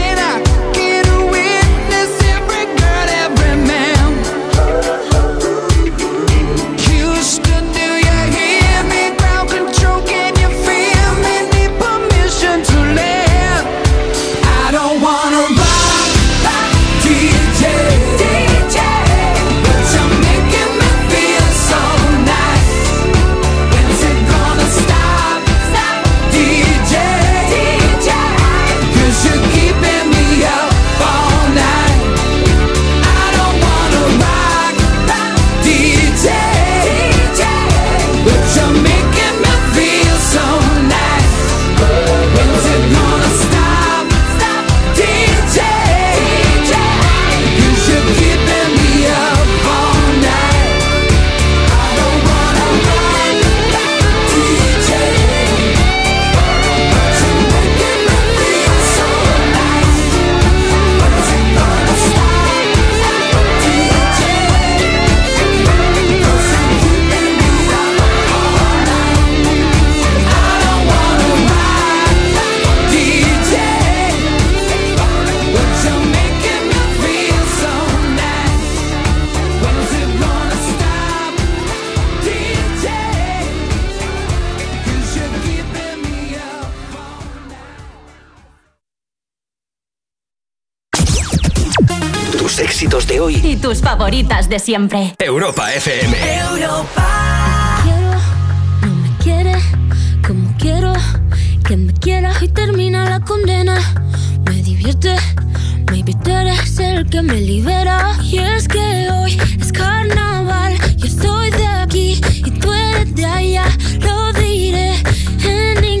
Tus favoritas de siempre. Europa FM. No me quiere como quiero que me quieras y termina la condena. Me divierte, maybe tú eres el que me libera. Y es que hoy es carnaval, yo soy de aquí y tú eres de allá. Lo diré en inglés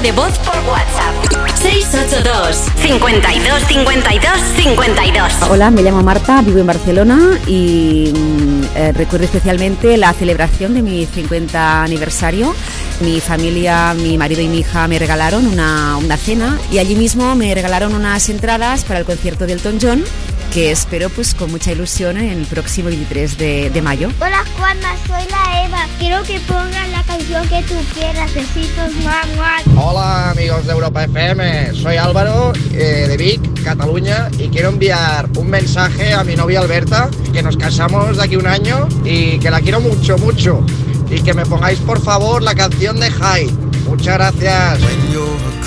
Nota de voz por WhatsApp. 682 52 52 52 Hola, me llamo Marta, vivo en Barcelona y mm, eh, recuerdo especialmente la celebración de mi 50 aniversario. Mi familia, mi marido y mi hija me regalaron una, una cena y allí mismo me regalaron unas entradas para el concierto del Elton John que espero pues con mucha ilusión en el próximo 23 de, de mayo. Hola Juanma, soy la Eva. Quiero que pongas la canción que tú quieras. Besitos, mamá. Hola amigos de Europa FM, soy Álvaro eh, de Vic, Cataluña y quiero enviar un mensaje a mi novia Alberta, que nos casamos de aquí un año y que la quiero mucho, mucho y que me pongáis por favor la canción de Hyde. Muchas gracias.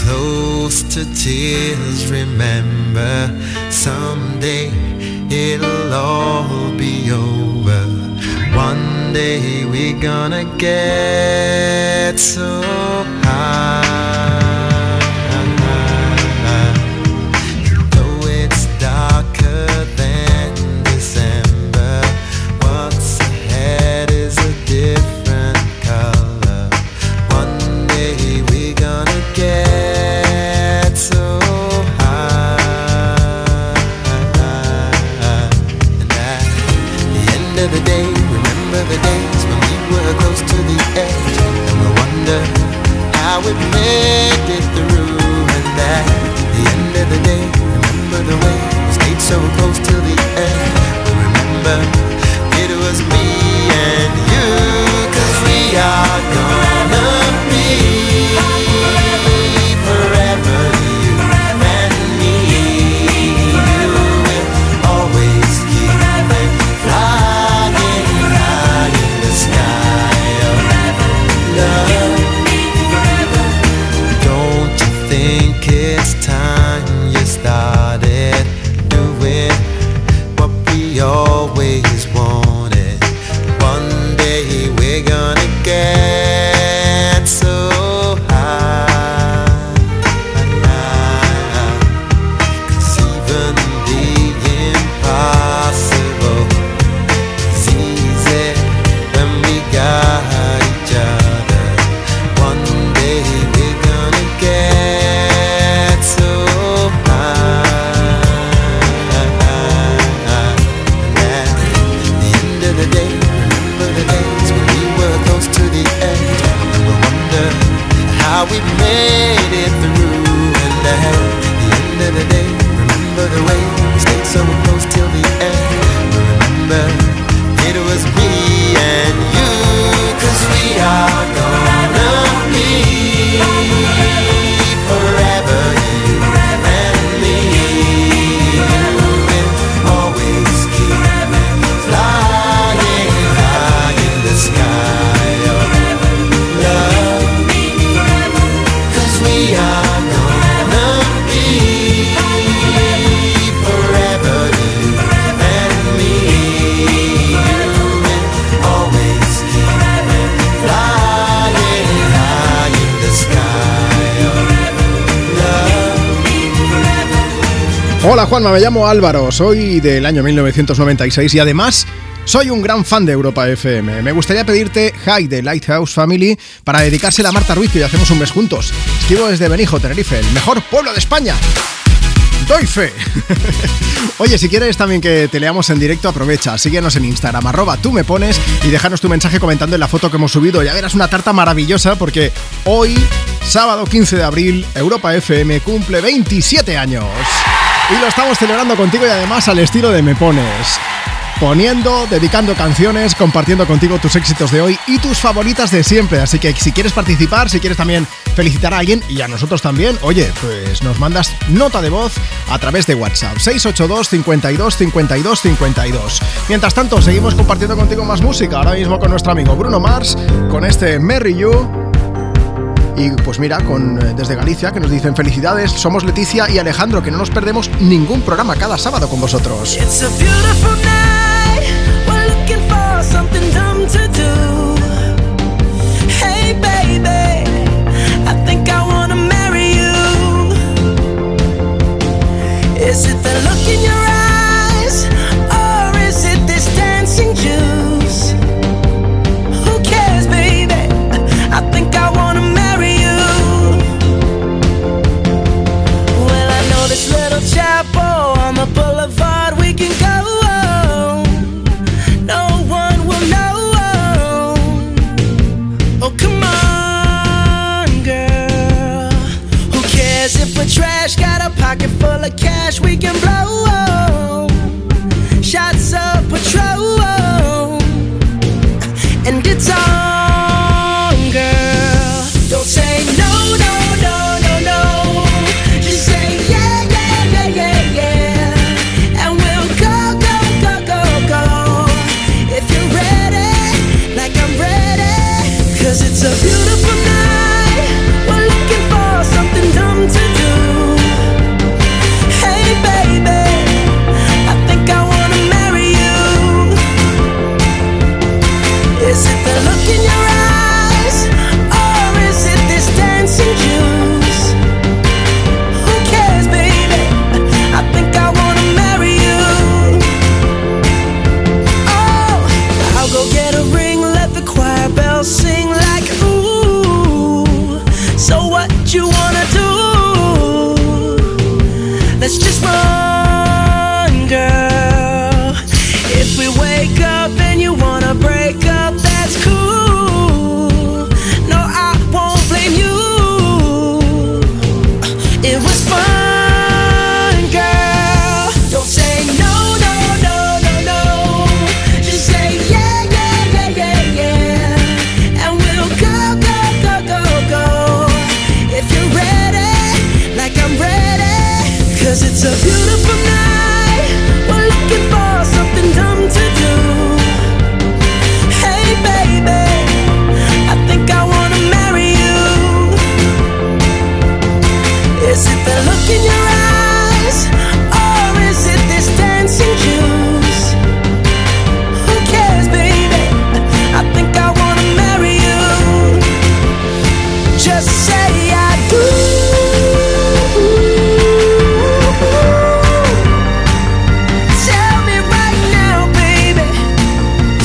close to tears, remember someday it'll all be over. One day we're gonna get so high. We Hola Juanma, me llamo Álvaro, soy del año 1996 y además Soy un gran fan de Europa FM. Me gustaría pedirte Hi de Lighthouse Family para dedicársela a Marta Ruiz, ya hacemos un mes juntos. Escribo desde Benijo, Tenerife, el mejor pueblo de España. Doy fe. Oye, si quieres también que te leamos en directo, aprovecha. Síguenos en Instagram, arroba tú me pones y déjanos tu mensaje comentando en la foto que hemos subido. Ya verás una tarta maravillosa porque hoy, sábado 15 de abril, Europa FM cumple 27 años. Y lo estamos celebrando contigo y además al estilo de Me Pones. Poniendo, dedicando canciones, compartiendo contigo tus éxitos de hoy y tus favoritas de siempre. Así que si quieres participar, si quieres también felicitar a alguien y a nosotros también, oye, pues nos mandas nota de voz a través de WhatsApp 682 52 52 52. Mientras tanto, seguimos compartiendo contigo más música. Ahora mismo con nuestro amigo Bruno Mars, con este Merry You. Y pues mira, con, eh, desde Galicia, que nos dicen felicidades, somos Leticia y Alejandro, que no nos perdemos ningún programa cada sábado con vosotros. Is it the look in boulevard we can go. No one will know. Oh, come on, girl. Who cares if we're trash? Got a pocket full of cash we can blow.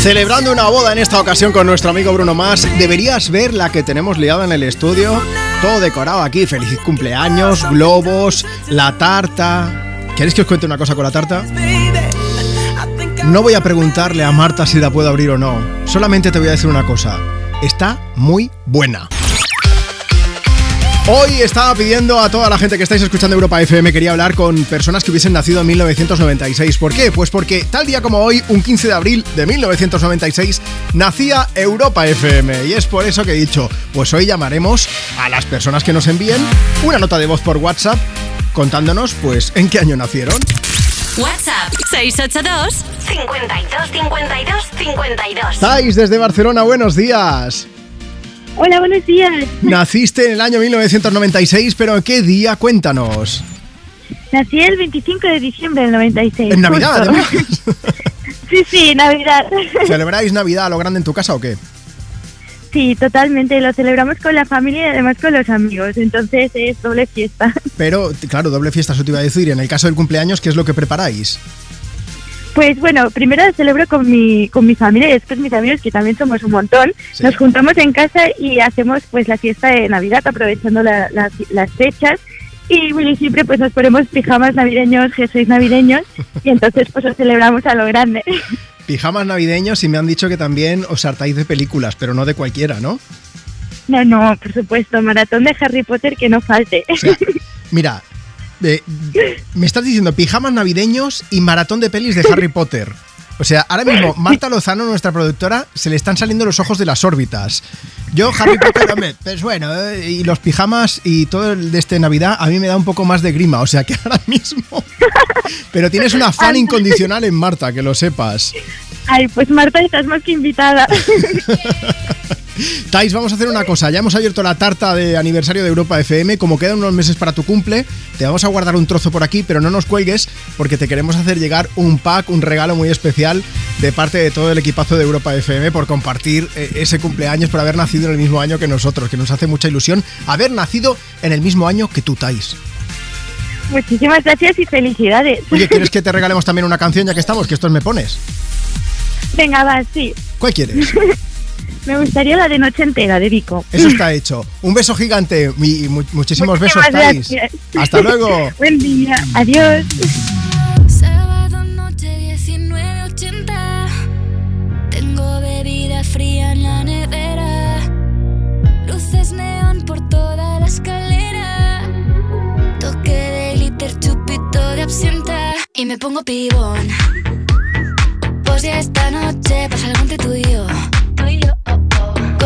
Celebrando una boda en esta ocasión con nuestro amigo Bruno Mars, deberías ver la que tenemos liada en el estudio. Todo decorado aquí, feliz cumpleaños, globos, la tarta. ¿Queréis que os cuente una cosa con la tarta? No voy a preguntarle a Marta si la puedo abrir o no. Solamente te voy a decir una cosa. Está muy buena. Hoy estaba pidiendo a toda la gente que estáis escuchando Europa FM, quería hablar con personas que hubiesen nacido en 1996. ¿Por qué? Pues porque tal día como hoy, un 15 de abril de 1996, nacía Europa FM. Y es por eso que he dicho, pues hoy llamaremos a las personas que nos envíen una nota de voz por WhatsApp contándonos, pues, en qué año nacieron. WhatsApp 682 52 52 52. Thais desde Barcelona, buenos días. Hola, buenos días. Naciste en el año 1996, pero ¿en qué día? Cuéntanos. Nací el 25 de diciembre del 96. En Navidad, además. sí, sí, Navidad. ¿Celebráis Navidad a lo grande en tu casa o qué? Sí, totalmente. Lo celebramos con la familia y además con los amigos. Entonces es doble fiesta. Pero, claro, doble fiesta, eso te iba a decir. En el caso del cumpleaños, ¿qué es lo que preparáis? Pues bueno, primero celebro con mi, con mi familia y después mis amigos, que también somos un montón. Sí. Nos juntamos en casa y hacemos pues la fiesta de Navidad, aprovechando la- la- las fechas. Y bueno, siempre pues nos ponemos pijamas navideños, jerseys navideños, y entonces pues lo celebramos a lo grande. Pijamas navideños y me han dicho que también os hartáis de películas, pero no de cualquiera, ¿no? No, no, por supuesto, maratón de Harry Potter que no falte. O sea, mira, me estás diciendo pijamas navideños y maratón de pelis de Harry Potter. O sea, ahora mismo Marta Lozano, nuestra productora, se le están saliendo los ojos de las órbitas. Yo, Harry Potter, hombre, pues bueno, eh, y los pijamas y todo el de este Navidad, a mí me da un poco más de grima, o sea que ahora mismo... Pero tienes una fan incondicional en Marta, que lo sepas. Ay, pues Marta, estás más que invitada. Tais, vamos a hacer una cosa. Ya hemos abierto la tarta de aniversario de Europa FM. Como quedan unos meses para tu cumple, te vamos a guardar un trozo por aquí, pero no nos cuelgues porque te queremos hacer llegar un pack, un regalo muy especial de parte de todo el equipazo de Europa FM por compartir eh, ese cumpleaños, por haber nacido en el mismo año que nosotros, que nos hace mucha ilusión haber nacido en el mismo año que tú, Tais. Muchísimas gracias y felicidades. Oye, ¿quieres que te regalemos también una canción ya que estamos? Que estos me pones. Venga, va, sí. ¿Cuál quieres? Me gustaría la de Noche Entera, de Vico. Eso está hecho. Un beso gigante y mu- muchísimos besos, Muchísimas Tais. gracias. Hasta luego. Buen día. Adiós. Sábado noche 19.80 Tengo bebida fría en la nevera Luces neón por toda la escalera Toque de glitter, chupito de absenta Y me pongo pibón Pues ya esta noche pasa algo entre tú y yo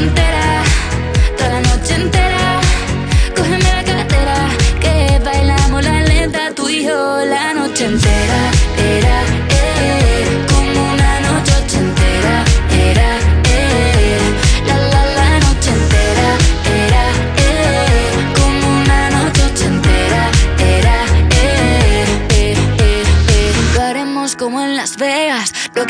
Noche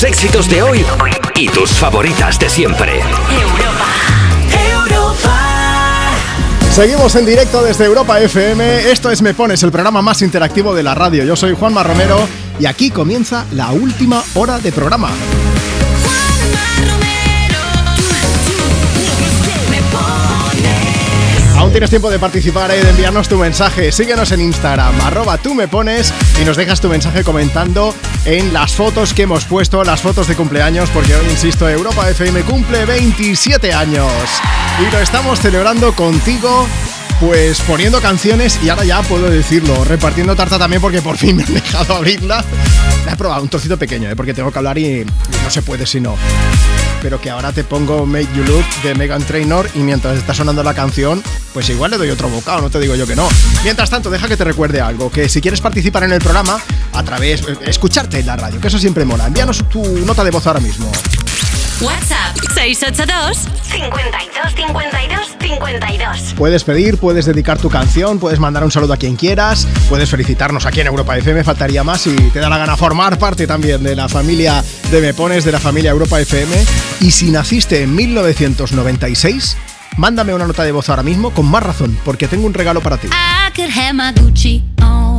Tus éxitos de hoy y tus favoritas de siempre. Seguimos en directo desde Europa FM. Esto es Me Pones, el programa más interactivo de la radio. Yo soy Juanma Romero y aquí comienza la última hora de programa. Aún tienes tiempo de participar y de enviarnos tu mensaje. Síguenos en Instagram, arroba tú me pones y nos dejas tu mensaje comentando en las fotos que hemos puesto, las fotos de cumpleaños, porque hoy, insisto, Europa FM cumple 27 años. Y lo estamos celebrando contigo. Pues poniendo canciones y ahora ya puedo decirlo, repartiendo tarta también porque por fin me han dejado abrirla. La he probado un trocito pequeño, ¿eh? porque tengo que hablar y no se puede si no. Pero que ahora te pongo Make You Look de Megan Trainor y mientras está sonando la canción, pues igual le doy otro bocado, no te digo yo que no. Mientras tanto, deja que te recuerde algo, que si quieres participar en el programa, a través, eh, escucharte en la radio, que eso siempre mola. Envíanos tu nota de voz ahora mismo. WhatsApp 682 52 52 52. Puedes pedir, puedes dedicar tu canción, puedes mandar un saludo a quien quieras, puedes felicitarnos aquí en Europa FM, faltaría más si te da la gana formar parte también de la familia de Me Pones, de la familia Europa FM. Y si naciste en 1996, mándame una nota de voz ahora mismo con más razón, porque tengo un regalo para ti. I could have my Gucci on.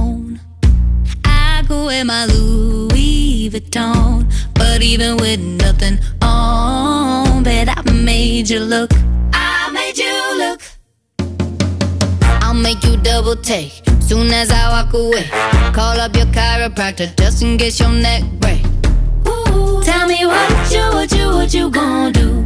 Wear my Louis Vuitton. But even with nothing on, bet I made you look. I made you look. I'll make you double take soon as I walk away. Call up your chiropractor just in case your neck break. Ooh, tell me what you, what you, what you gonna do?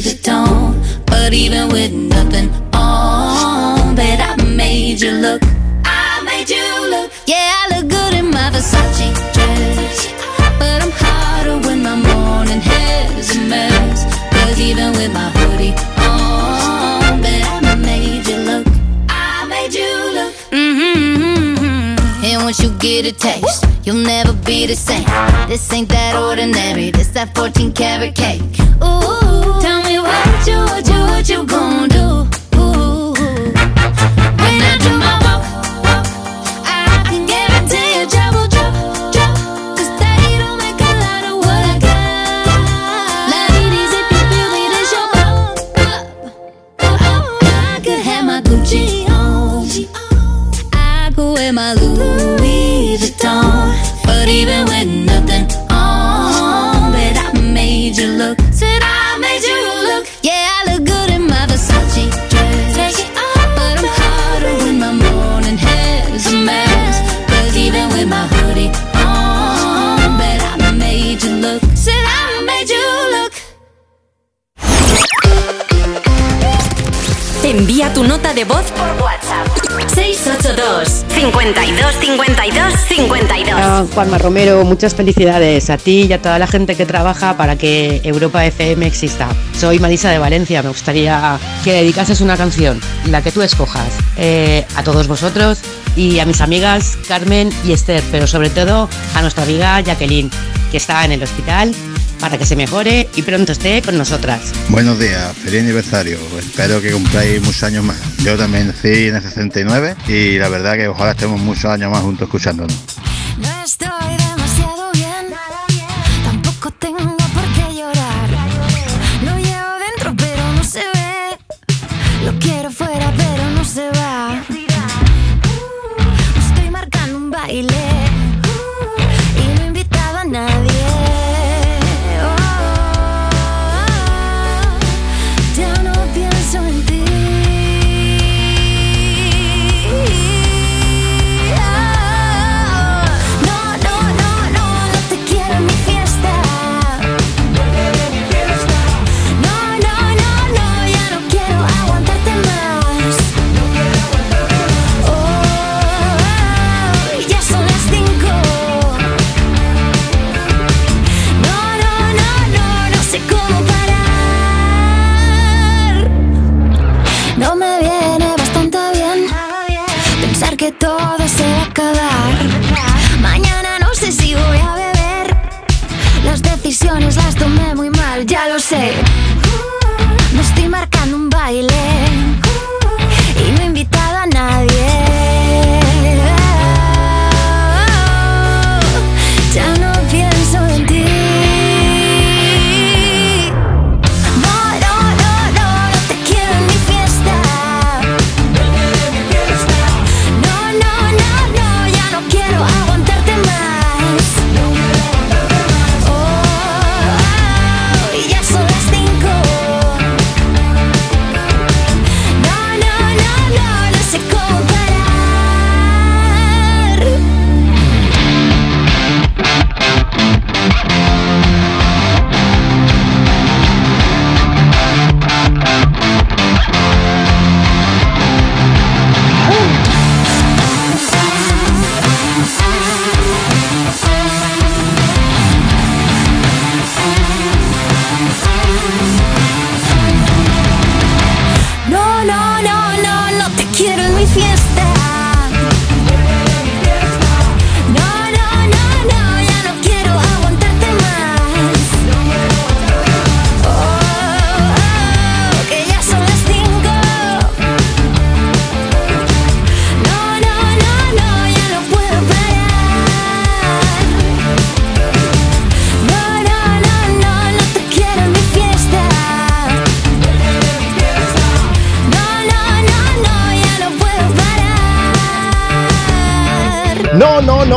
Vuitton, but even with nothing on, bet I made you look. I made you look. Yeah, I look good in my Versace dress, but I'm hotter when my morning hair's a mess. Cause even with my once you get a taste, you'll never be the same. This ain't that ordinary, this that 14 karat cake. Ooh, tell me what you, what you, what you gonna do? But even with Envía tu nota de voz por WhatsApp 682 52 52 52. Ah, Juanma Romero, muchas felicidades a ti y a toda la gente que trabaja para que Europa FM exista. Soy Marisa de Valencia, me gustaría que dedicases una canción, la que tú escojas, eh, a todos vosotros y a mis amigas Carmen y Esther, pero sobre todo a nuestra amiga Jacqueline, que está en el hospital para que se mejore y pronto esté con nosotras. Buenos días, feliz aniversario. Espero que cumpláis muchos años más. Yo también nací en el 69 y la verdad que ojalá estemos muchos años más juntos escuchándonos. No estoy demasiado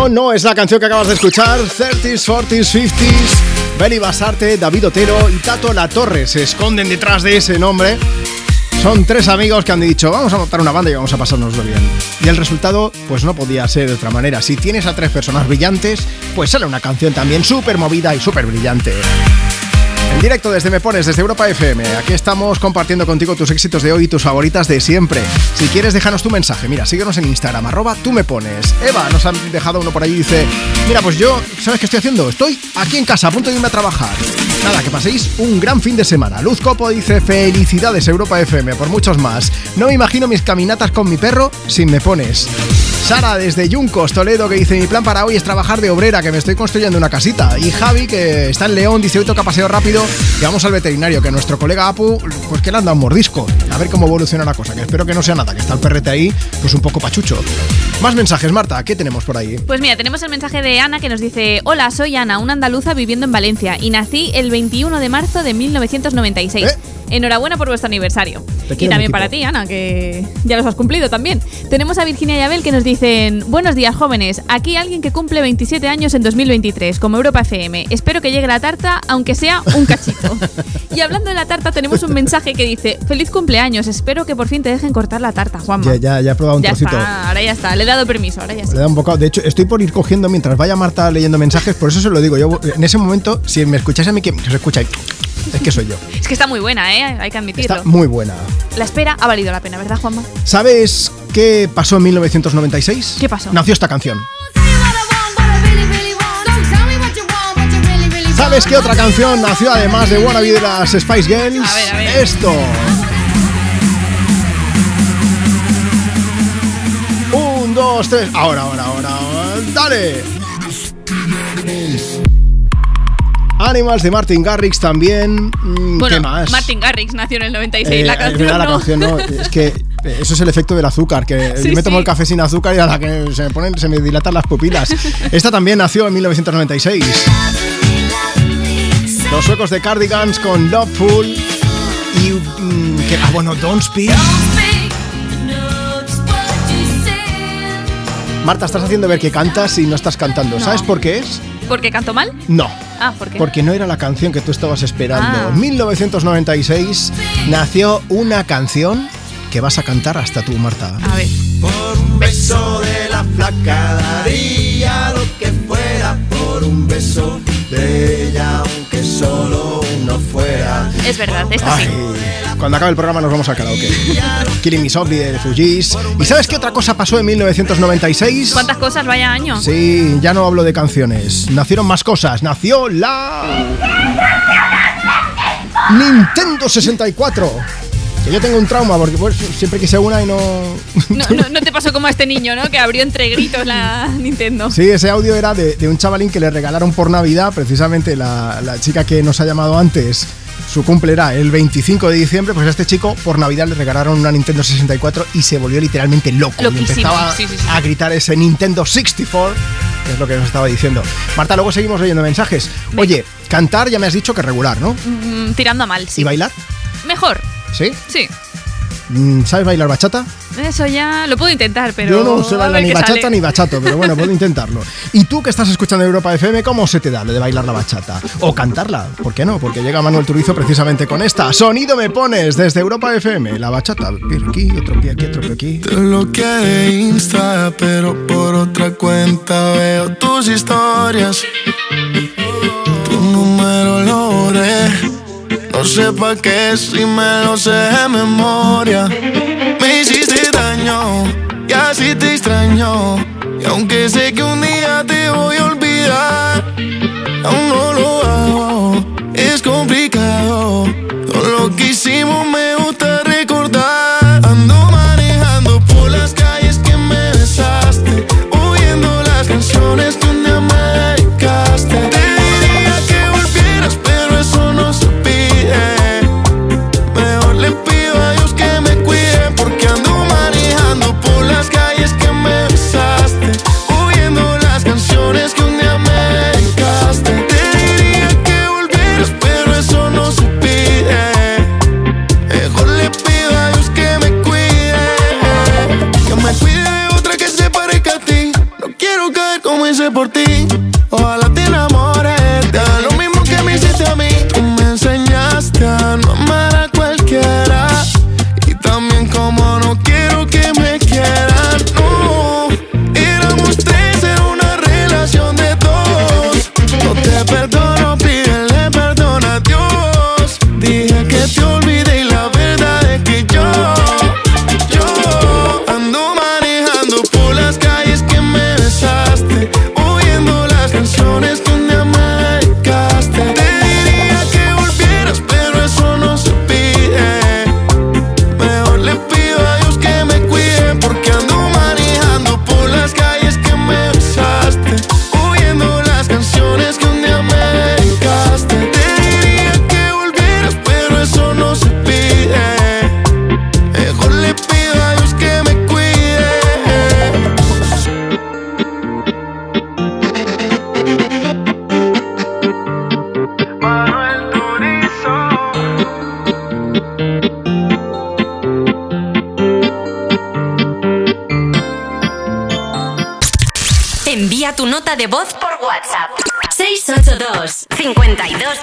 No, es la canción que acabas de escuchar. 30s, 40s, 50s. Beli Basarte, David Otero y Tato La Torre se esconden detrás de ese nombre. Son tres amigos que han dicho, vamos a montar una banda y vamos a pasárnoslo bien. Y el resultado, pues no podía ser de otra manera. Si tienes a tres personas brillantes, pues sale una canción también súper movida y súper brillante. Directo desde Me Pones, desde Europa FM. Aquí estamos compartiendo contigo tus éxitos de hoy y tus favoritas de siempre. Si quieres, déjanos tu mensaje. Mira, síguenos en Instagram, arroba tú me pones. Eva nos han dejado uno por ahí y dice: Mira, pues yo, ¿sabes qué estoy haciendo? Estoy aquí en casa, a punto de irme a trabajar. Nada, que paséis un gran fin de semana. Luz Copo dice: Felicidades, Europa FM, por muchos más. No me imagino mis caminatas con mi perro sin me pones. Sara desde Yuncos, Toledo, que dice: Mi plan para hoy es trabajar de obrera, que me estoy construyendo una casita. Y Javi, que está en León, dice: Hoy toca paseo rápido y vamos al veterinario, que nuestro colega Apu, pues que le han dado un mordisco. A ver cómo evoluciona la cosa, que espero que no sea nada, que está el perrete ahí, pues un poco pachucho. Más mensajes, Marta, ¿qué tenemos por ahí? Pues mira, tenemos el mensaje de Ana que nos dice: Hola, soy Ana, una andaluza viviendo en Valencia y nací el 21 de marzo de 1996. ¿Eh? Enhorabuena por vuestro aniversario. Te Y también para ti, Ana, que ya los has cumplido también. Tenemos a Virginia y Abel que nos dicen: Buenos días, jóvenes. Aquí alguien que cumple 27 años en 2023, como Europa FM. Espero que llegue la tarta, aunque sea un cachito. y hablando de la tarta, tenemos un mensaje que dice: Feliz cumpleaños. Espero que por fin te dejen cortar la tarta, Juanma. Ya, ya, ya he probado un Ya trocito. está, ahora ya está. Le he dado permiso, ahora ya sí. Le da un bocado. De hecho, estoy por ir cogiendo mientras vaya Marta leyendo mensajes, por eso se lo digo. Yo en ese momento, si me escucháis a mí, que se escucha, es que soy yo. Es que está muy buena, ¿eh? Hay que admitirlo. Está muy buena. La espera ha valido la pena, ¿verdad, Juanma? ¿Sabes qué pasó en 1996? ¿Qué pasó? Nació esta canción. ¿Sabes qué otra canción nació además de Wannabe de las Spice Girls? A ver, a ver. Esto. Un, dos, tres. Ahora, ahora, ahora. ¡Dale! Animals de Martin Garrix también. Mm, Bueno, ¿Qué más? Martin Garrix nació en el 96. Eh, la es canción verdad, la no. canción no. Es que eh, eso es el efecto del azúcar, que Sí, yo me tomo sí. el café sin azúcar y a la que se me ponen, se me dilatan las pupilas. Esta también nació en 1996. Los suecos de Cardigans con Loveful y que, ah, bueno, Don't Speak. Marta, estás haciendo ver que cantas y no estás cantando. No. ¿Sabes por qué es? ¿Por qué canto mal? No. Ah, ¿por qué? Porque no era la canción que tú estabas esperando. Ah. En 1996 nació una canción que vas a cantar hasta tú, Marta. A ver. Por un beso de la flaca daría lo que fuera por un beso de ella, aunque solo uno fuera. Es verdad, esta sí. Ay, cuando acabe el programa nos vamos al karaoke. Killing Me Softly de Fujis. ¿Y sabes qué otra cosa pasó en 1996? ¿Cuántas cosas vaya año? Sí, ya no hablo de canciones. Nacieron más cosas. Nació la. Nintendo 64. Que yo tengo un trauma porque pues, siempre quise una y no. No, no, no te pasó como a este niño, ¿no? Que abrió entre gritos la Nintendo. Sí, ese audio era de, de un chavalín que le regalaron por Navidad, precisamente la, la chica que nos ha llamado antes. Su cumple era el 25 de diciembre, pues a este chico por Navidad le regalaron una Nintendo 64 y se volvió literalmente loco. Y empezaba sí, sí, sí. a gritar ese Nintendo 64, que es lo que nos estaba diciendo. Marta, luego seguimos leyendo mensajes. Oye, cantar ya me has dicho que regular, ¿no? Mm, tirando a mal, sí. ¿Y bailar? Mejor, ¿Sí? sí. Mm, ¿Sabes bailar bachata? Eso ya lo puedo intentar, pero. Yo no sé bailar ni bachata sale. ni bachato, pero bueno, puedo intentarlo. ¿Y tú que estás escuchando Europa FM, cómo se te da lo de bailar la bachata? O cantarla, ¿por qué no? Porque llega Manuel Turizo precisamente con esta. Sonido me pones desde Europa FM, la bachata. Pie aquí, otro pie aquí, otro pie aquí. Te bloqueé de Insta, pero por otra cuenta veo tus historias. Tu número lo borré. No sé pa' qué si me lo sé de memoria. Me hiciste daño y así te extraño. Y aunque sé que un día te voy a olvidar, aún no lo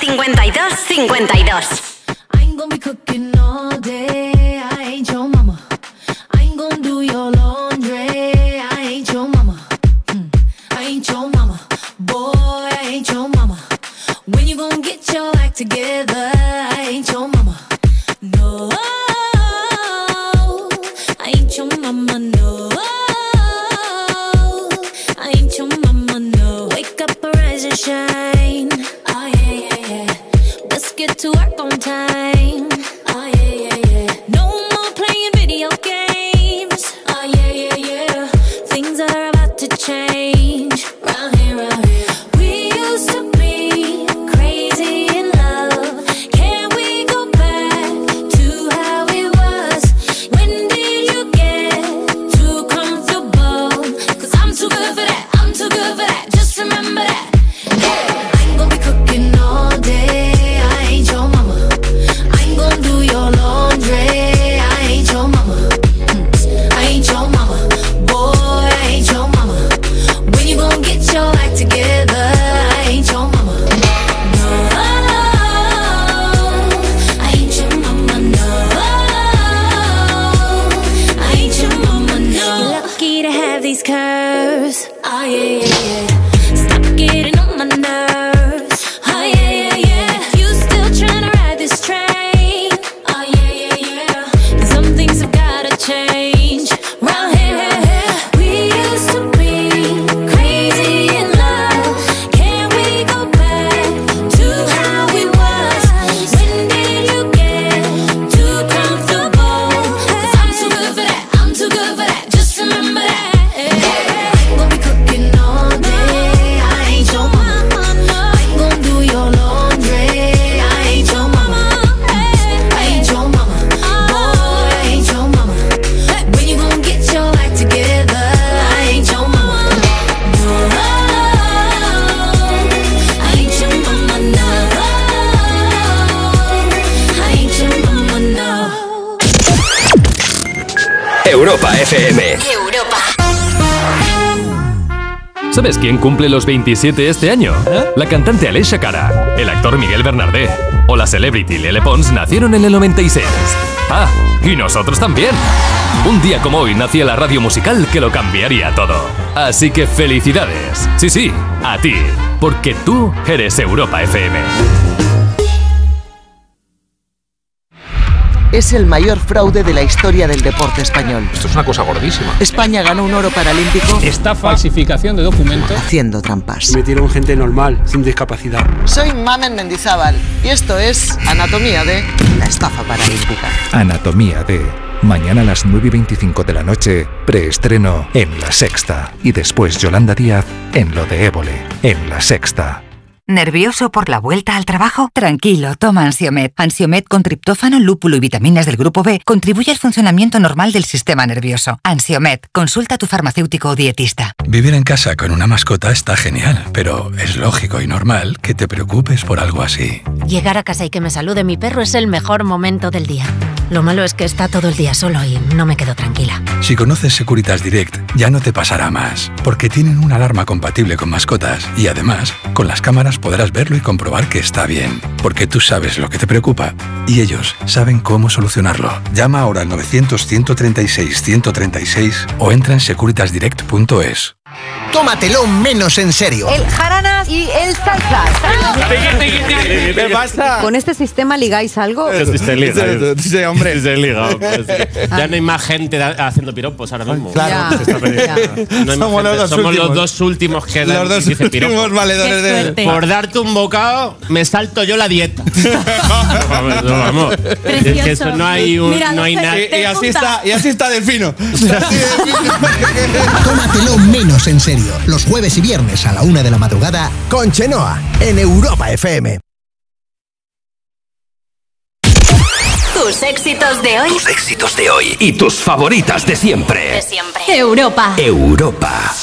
52 52 change. ¿Quién cumple los 27 este año? ¿Eh? La cantante Alicia Cara, el actor Miguel Bernardé o la celebrity Lele Pons nacieron en el 96. Ah, y nosotros también. Un día como hoy nacía la radio musical que lo cambiaría todo. Así que felicidades. Sí, sí, a ti, porque tú eres Europa FM. es el mayor fraude de la historia del deporte español. Esto es una cosa gordísima. España ganó un oro paralímpico. Estafa, falsificación de documentos. Haciendo trampas. Metieron gente normal, sin discapacidad. Soy Mamen Mendizábal y esto es Anatomía de la estafa paralímpica. Anatomía de. Mañana a las 9 y 25 de la noche, preestreno en La Sexta. Y después Yolanda Díaz en Lo de Évole, en La Sexta. ¿Nervioso por la vuelta al trabajo? Tranquilo, toma Ansiomet. Ansiomet con triptófano, lúpulo y vitaminas del grupo B contribuye al funcionamiento normal del sistema nervioso. Ansiomet, consulta a tu farmacéutico o dietista. Vivir en casa con una mascota está genial, pero es lógico y normal que te preocupes por algo así. Llegar a casa y que me salude mi perro es el mejor momento del día. Lo malo es que está todo el día solo y no me quedo tranquila. Si conoces Securitas Direct, ya no te pasará más, porque tienen una alarma compatible con mascotas y además, con las cámaras podrás verlo y comprobar que está bien, porque tú sabes lo que te preocupa y ellos saben cómo solucionarlo. Llama ahora al 900-136-136 o entra en securitasdirect.es. Tómatelo menos en serio. El jarana y el salsa. ¿Qué pasa? ¿Con este sistema ligáis algo? Sí, se liga. Sí, hombre. Sí, se liga. pues, ya no hay más gente da- haciendo piropos ahora mismo. Claro. No hay más Somos los gente. dos Somos últimos. los dos últimos que Los dos dicen últimos valedores Qué suerte. Por darte un bocado, me salto yo la dieta. vamos, no, vamos. Es que eso no hay, un, no hay nada. Y, y así está, y así está Delfino. Tómatelo menos en serio. Los jueves y viernes a la una de la madrugada con Chenoa en Europa FM. Tus éxitos de hoy. Tus éxitos de hoy y tus favoritas de siempre. De siempre. Europa. Europa.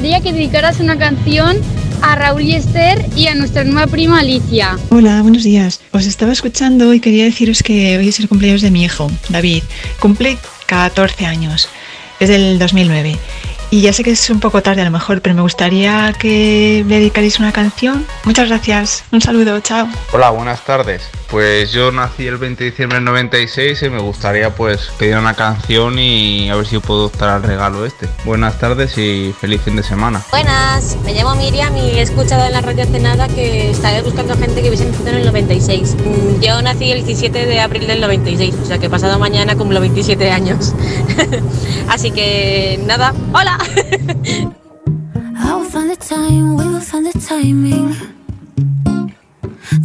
Gustaría que dedicaras una canción a Raúl y Esther y a nuestra nueva prima Alicia. Hola, buenos días. Os estaba escuchando y quería deciros que hoy es el cumpleaños de mi hijo, David. Cumple 14 años. Es del 2009. Y ya sé que es un poco tarde a lo mejor, pero me gustaría que le dedicarais una canción. Muchas gracias. Un saludo, chao. Hola, buenas tardes. Pues yo nací el 20 de diciembre del 96 y me gustaría pues pedir una canción y a ver si puedo optar al regalo este. Buenas tardes y feliz fin de semana. Buenas, me llamo Miriam y he escuchado en la radio hace nada que estáis buscando gente que hubiese nacido en el 96. Mm, Yo nací el 17 de abril del 96, o sea que pasado mañana cumplo 27 años. Así que nada, hola.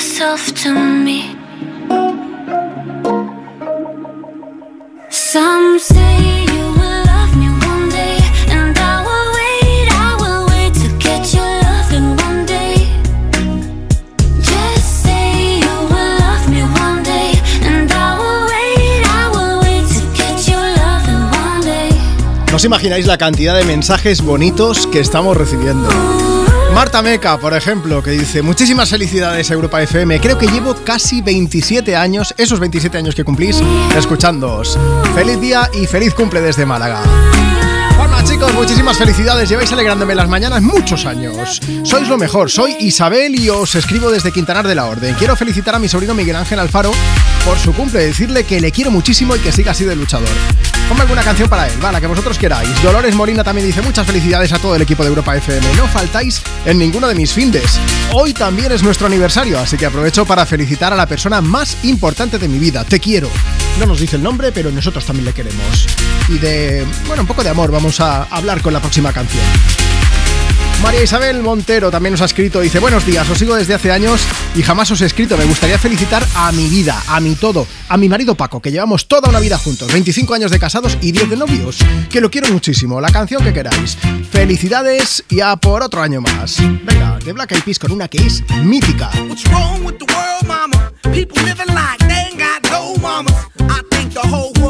to me. Say. No os imagináis la cantidad de mensajes bonitos que estamos recibiendo. Marta Meca, por ejemplo, que dice Muchísimas felicidades Europa FM Creo que llevo casi 27 años Esos 27 años que cumplís Escuchándoos. Feliz día y feliz cumple desde Málaga chicos, muchísimas felicidades Lleváis alegrándome las mañanas muchos años Sois lo mejor, soy Isabel Y os escribo desde Quintanar de la Orden Quiero felicitar a mi sobrino Miguel Ángel Alfaro Por su cumple, decirle que le quiero muchísimo Y que siga así de luchador Ponme alguna canción para él, va, la que vosotros queráis. Dolores Molina también dice muchas felicidades a todo el equipo de Europa FM. No faltáis en ninguno de mis findes. Hoy también es nuestro aniversario, así que aprovecho para felicitar a la persona más importante de mi vida. Te quiero. No nos dice el nombre, pero nosotros también le queremos. Y de, bueno, un poco de amor vamos a hablar con la próxima canción. María Isabel Montero también nos ha escrito, dice Buenos días, os sigo desde hace años y jamás os he escrito Me gustaría felicitar a mi vida, a mi todo A mi marido Paco, que llevamos toda una vida juntos 25 años de casados y 10 de novios Que lo quiero muchísimo, la canción que queráis Felicidades y a por otro año más Venga, de Black Eyed Peas con una que es mítica What's wrong with the world, mama? Mamas. I think the whole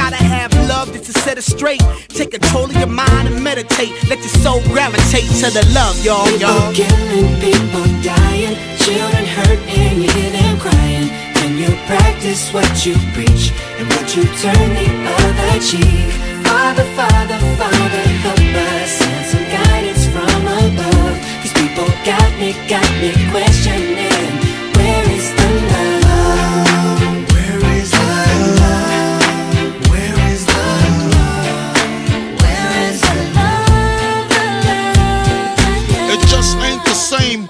gotta have love just to set it straight. Take control of your mind and meditate. Let your soul gravitate to the love, y'all, y'all. People killing, people dying, children hurt and you hear them crying. When you practice what you preach and what you turn the other cheek. Father, Father, Father, help us send some guidance from above. These people got me, got me questioning. Same.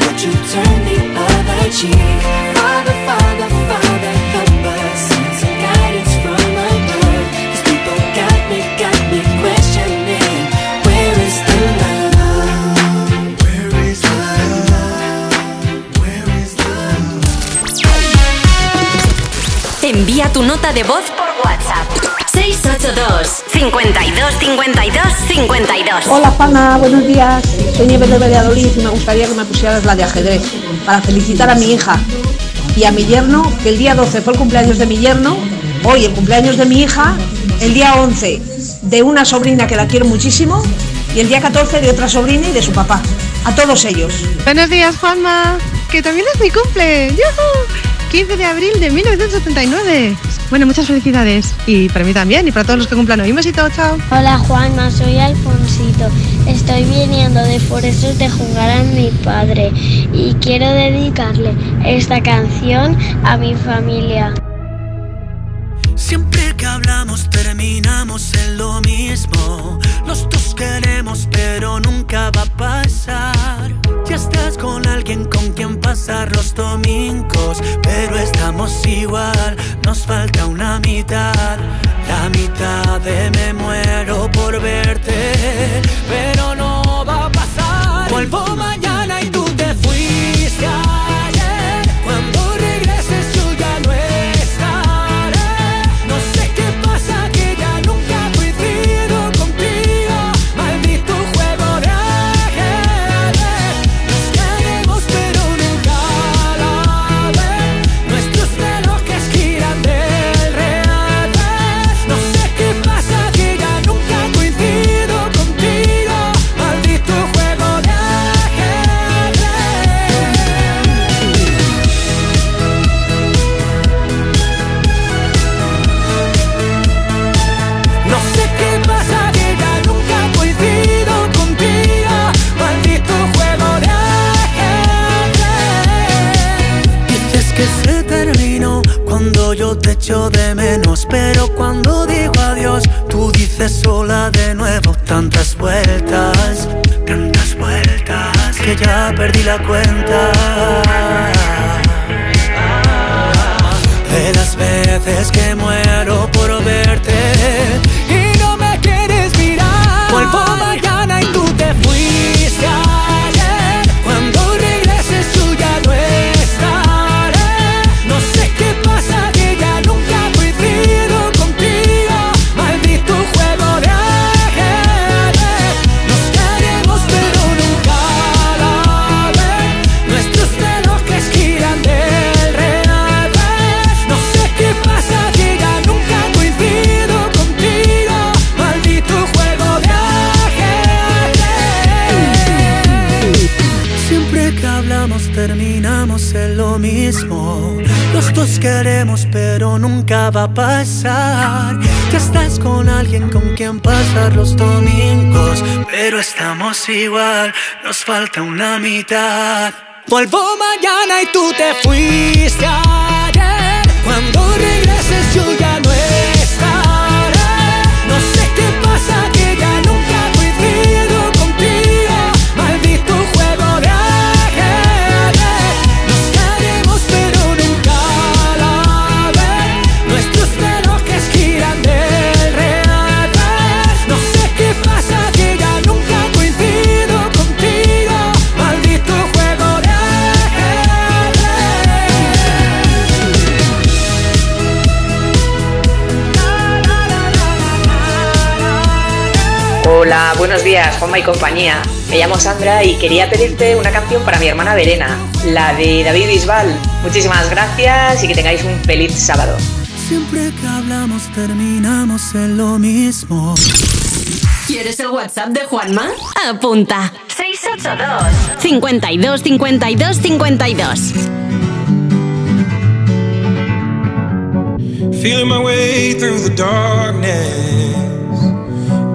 what you turn the other cheek. Father, Father, Father, help us. Send some guidance from above. These people got me, got me questioning. Where is the love? Where is the love? Where is Envía tu nota de voz por WhatsApp. 682 52 52 52 Hola Juana, buenos días. Soy Nieves de Valladolid y me gustaría que me pusieras la de ajedrez para felicitar a mi hija y a mi yerno, que el día 12 fue el cumpleaños de mi yerno, hoy el cumpleaños de mi hija, el día 11 de una sobrina que la quiero muchísimo y el día 14 de otra sobrina y de su papá. A todos ellos. Buenos días, Juanma, que también es mi cumple. ¡Yujú! 15 de abril de 1979. Bueno, muchas felicidades. Y para mí también, y para todos los que cumplan hoy. Un besito, chao. Hola Juanma, soy Alfonsito. Estoy viniendo de Forestos de jugar a mi padre y quiero dedicarle esta canción a mi familia. Siempre que hablamos terminamos en lo mismo. Los dos queremos, pero nunca va a pasar. Ya estás con alguien con quien pasar los domingos, pero estamos igual. Nos falta una mitad. La mitad de me muero por verte, pero no va a pasar. Vuelvo mañana dices sola de nuevo Tantas vueltas, tantas vueltas Que ya perdí la cuenta. De las veces que muero por verte Queremos pero nunca va a pasar. Ya estás con alguien con quien pasar los domingos, pero estamos igual. Nos falta una mitad. Vuelvo mañana y tú te fuiste ayer. Cuando regreses buenos días, Juanma y compañía. Me llamo Sandra y quería pedirte una canción para mi hermana Verena, la de David Bisbal. Muchísimas gracias y que tengáis un feliz sábado. Siempre que hablamos terminamos en lo mismo. ¿Quieres el WhatsApp de Juanma? Apunta. 682 52 52 52 Feeling my way through the darkness,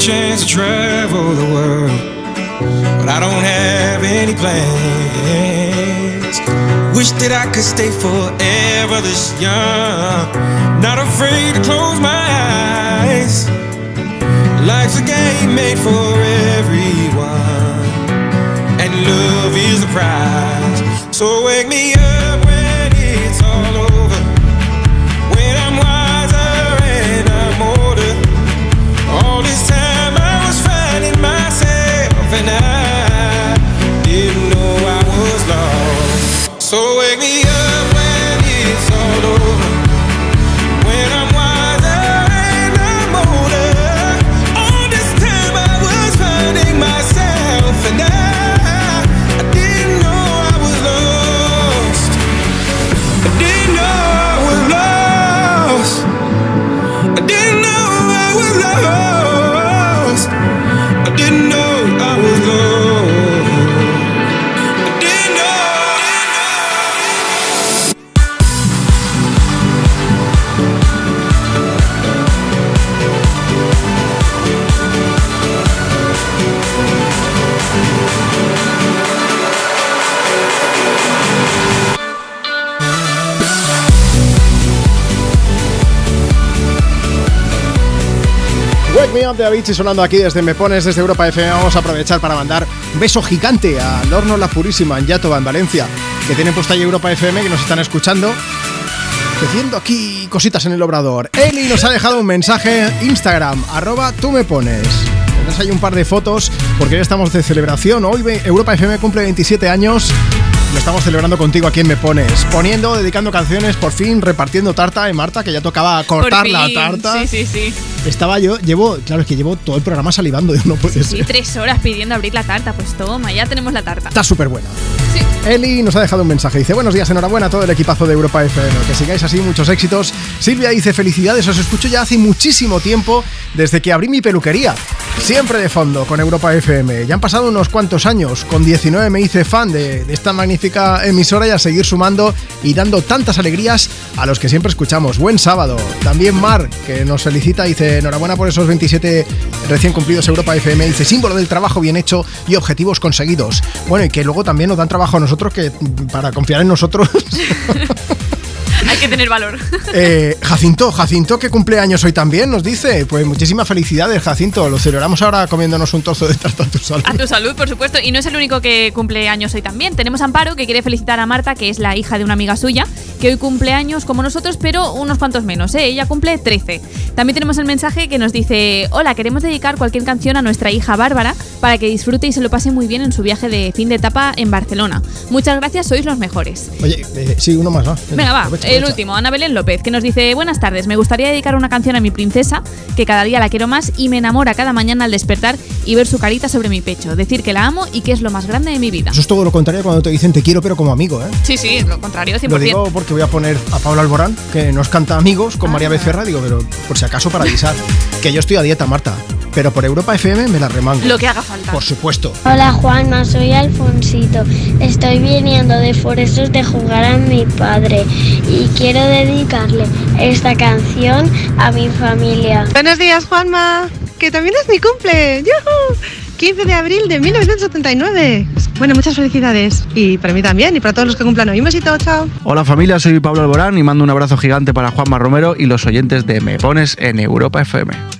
chance to travel the world, but I don't have any plans. Wish that I could stay forever this young, not afraid to close my eyes. Life's a game made for Avicii sonando aquí desde Me Pones, desde Europa FM. Vamos a aprovechar para mandar un beso gigante al Horno La Purísima en Yatoba, en Valencia, que tienen puesta ahí Europa FM, que nos están escuchando. Haciendo aquí cositas en el obrador. Eli nos ha dejado un mensaje Instagram, arroba tú me pones. Ahí un par de fotos, porque hoy estamos de celebración. Hoy Europa FM cumple 27 años. Lo estamos celebrando contigo aquí en Me Pones. Poniendo, dedicando canciones, por fin repartiendo tarta. Y Marta, que ya tocaba cortar la tarta. Sí, sí, sí. Estaba yo, llevo, claro, es que llevo todo el programa salivando. Yo no puede Y ser. tres horas pidiendo abrir la tarta. Pues toma, ya tenemos la tarta. Está súper buena. Eli nos ha dejado un mensaje. Dice: Buenos días, enhorabuena a todo el equipazo de Europa FM. Que sigáis así, muchos éxitos. Silvia dice: Felicidades, os escucho ya hace muchísimo tiempo, desde que abrí mi peluquería. Siempre de fondo con Europa FM. Ya han pasado unos cuantos años. Con 19 me hice fan de, esta magnífica emisora y a seguir sumando y dando tantas alegrías a los que siempre escuchamos. Buen sábado. También Mar, que nos felicita, dice enhorabuena por esos 27 recién cumplidos Europa FM. Dice símbolo del trabajo bien hecho y objetivos conseguidos. Bueno, y que luego también nos dan trabajo a nosotros que para confiar en nosotros. Hay que tener valor. Eh, Jacinto, Jacinto, que cumpleaños hoy también, nos dice. Pues muchísimas felicidades, Jacinto. Lo celebramos ahora comiéndonos un trozo de tarta a tu salud. A tu salud, por supuesto. Y no es el único que cumple años hoy también. Tenemos a Amparo, que quiere felicitar a Marta, que es la hija de una amiga suya, que hoy cumple años como nosotros, pero unos cuantos menos. ¿eh? Ella cumple 13. También tenemos el mensaje que nos dice: Hola, queremos dedicar cualquier canción a nuestra hija Bárbara para que disfrute y se lo pase muy bien en su viaje de fin de etapa en Barcelona. Muchas gracias, sois los mejores. Oye, eh, sí, uno más, ¿va? Venga, va. Aprovecha, el último, Ana Belén López, que nos dice, buenas tardes, me gustaría dedicar una canción a mi princesa, que cada día la quiero más y me enamora cada mañana al despertar y ver su carita sobre mi pecho, decir que la amo y que es lo más grande de mi vida. Eso es todo lo contrario cuando te dicen te quiero pero como amigo, ¿eh? Sí, sí, lo contrario, 100%. Lo digo porque voy a poner a Pablo Alborán, que nos canta Amigos con ah. María Becerra, digo, pero por si acaso para avisar, que yo estoy a dieta, Marta, pero por Europa FM me la remango. Lo que haga falta. Por supuesto. Hola Juanma, soy Alfonsito. Estoy viniendo de Forestos de jugar a mi padre y quiero dedicarle esta canción a mi familia. Buenos días Juanma, que también es mi cumple. ¡Yuhu! 15 de abril de 1979. Bueno, muchas felicidades. Y para mí también, y para todos los que cumplan hoy. Un besito, chao. Hola familia, soy Pablo Alborán y mando un abrazo gigante para Juanma Romero y los oyentes de Me Pones en Europa FM.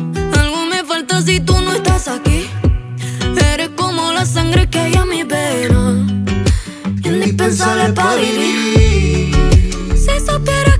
si tú no estás aquí. Eres como la sangre que hay en mi vena, indispensable para vivir. Si supieras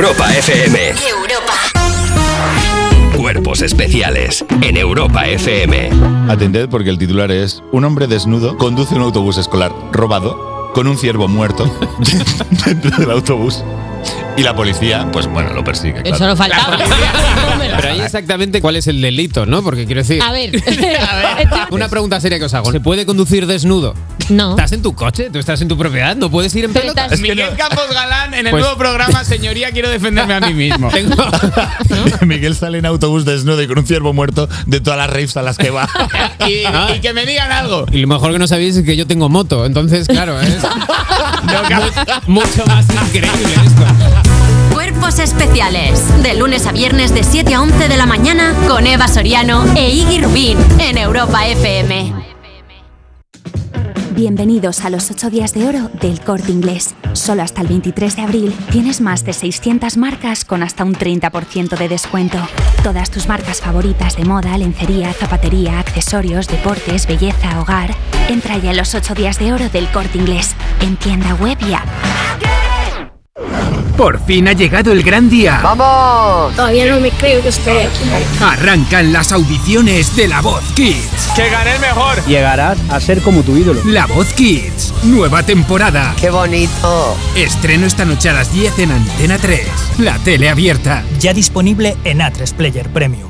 Europa FM. Europa. Cuerpos especiales en Europa FM. Atended porque el titular es Un hombre desnudo conduce un autobús escolar robado con un ciervo muerto dentro del autobús. Y la policía, pues bueno, lo persigue. claro. Eso no faltaba. Pero ahí exactamente cuál es el delito, ¿no? Porque quiero decir. A ver. Una pregunta seria que os hago. ¿Se puede conducir desnudo? No. ¿Estás en tu coche? ¿Tú estás en tu propiedad? ¿No puedes ir en Pero pelota? estás- Miguel Campos Galán en el Pues- nuevo programa Señoría quiero defenderme a mí mismo. Miguel sale en autobús desnudo y con un ciervo muerto de todas las raves a las que va. y, y que me digan algo. Y lo mejor que no sabéis es que yo tengo moto, entonces, claro, es mu- mucho más increíble esto. Cuerpos especiales. De lunes a viernes de 7 a 11 de la mañana con Eva Soriano e Iggy Rubín en Europa FM. Bienvenidos a los 8 días de oro del corte inglés. Solo hasta el 23 de abril tienes más de 600 marcas con hasta un 30% de descuento. Todas tus marcas favoritas de moda, lencería, zapatería, accesorios, deportes, belleza, hogar. Entra ya en los 8 días de oro del corte inglés. En tienda web y. Por fin ha llegado el gran día. ¡Vamos! Todavía no me creo que estoy aquí. Arrancan las audiciones de La Voz Kids. Que gane el mejor. Llegarás a ser como tu ídolo. La Voz Kids. Nueva temporada. ¡Qué bonito! Estreno esta noche a las 10 en Antena 3. La tele abierta. Ya disponible en A3 Player Premium.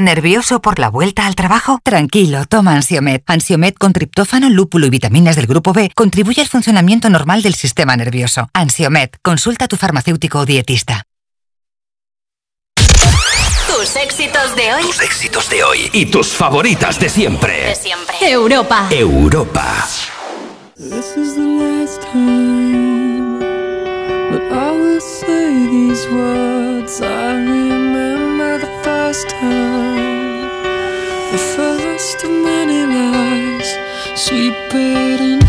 ¿Nervioso por la vuelta al trabajo? Tranquilo, toma Ansiomet. Ansiomet con triptófano, lúpulo y vitaminas del grupo B contribuye al funcionamiento normal del sistema nervioso. Ansiomet, consulta a tu farmacéutico o dietista. Tus éxitos de hoy. Tus éxitos de hoy y tus favoritas de siempre. De siempre. Europa. Europa. This is the last time that I will say these words. I remember the first time, the first of many lies, sweep it into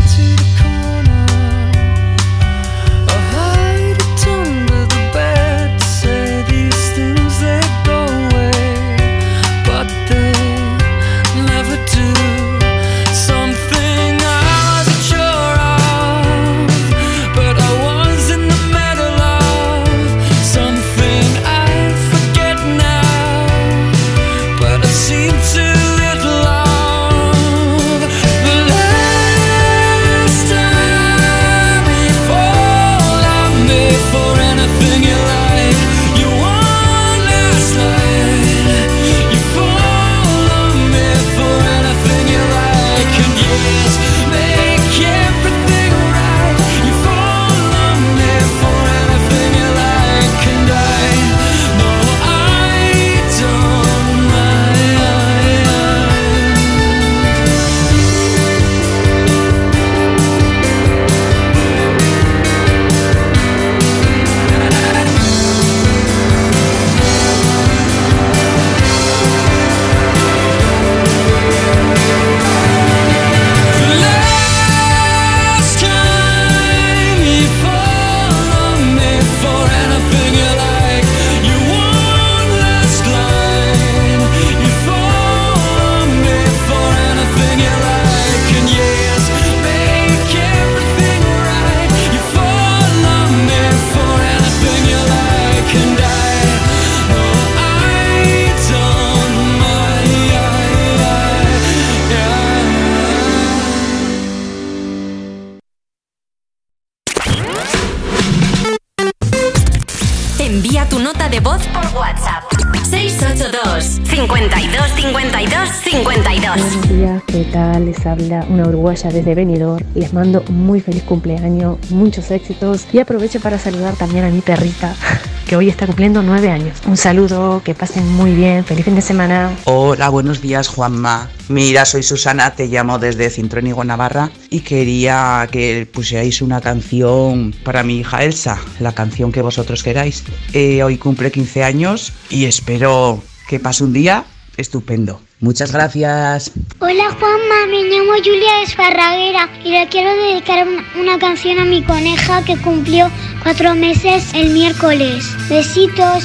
habla una uruguaya desde Benidorm. Les mando un muy feliz cumpleaños, muchos éxitos y aprovecho para saludar también a mi perrita que hoy está cumpliendo nueve años. Un saludo, que pasen muy bien, feliz fin de semana. Hola, buenos días Juanma. Mira, soy Susana, te llamo desde Cintrónigo, Navarra y quería que pusierais una canción para mi hija Elsa, la canción que vosotros queráis. Eh, hoy cumple 15 años y espero que pase un día estupendo. Muchas gracias. Hola Juanma, me llamo Julia Esparraguera y le quiero dedicar una, canción a mi coneja que cumplió cuatro meses el miércoles. Besitos.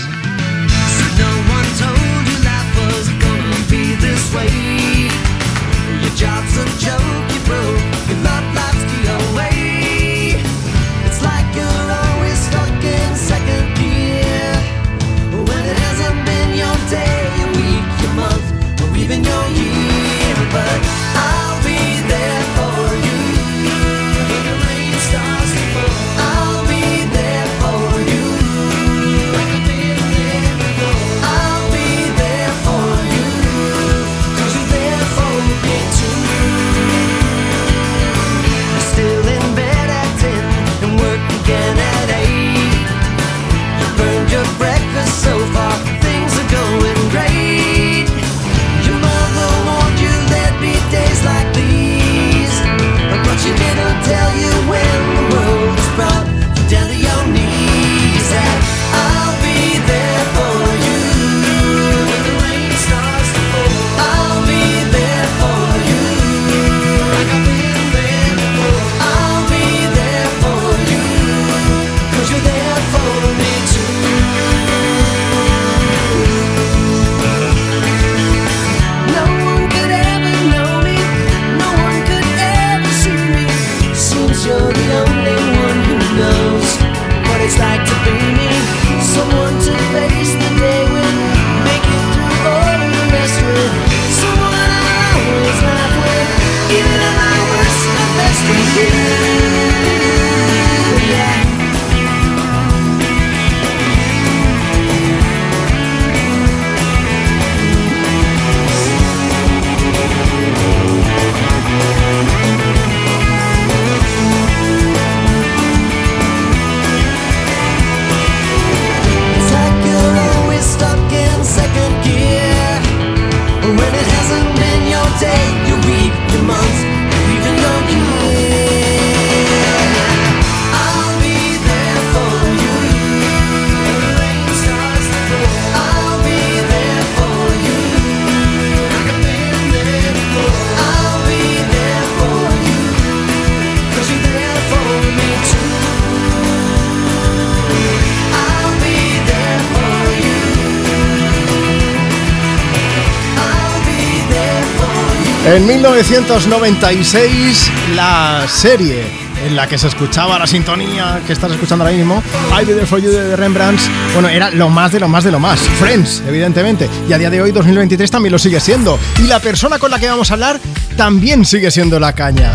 En 1996, la serie en la que se escuchaba la sintonía que estás escuchando ahora mismo, I'll Be There For You de Rembrandt, bueno, era lo más de lo más de lo más. Friends, evidentemente. Y a día de hoy, 2023, también lo sigue siendo. Y la persona con la que vamos a hablar también sigue siendo la caña.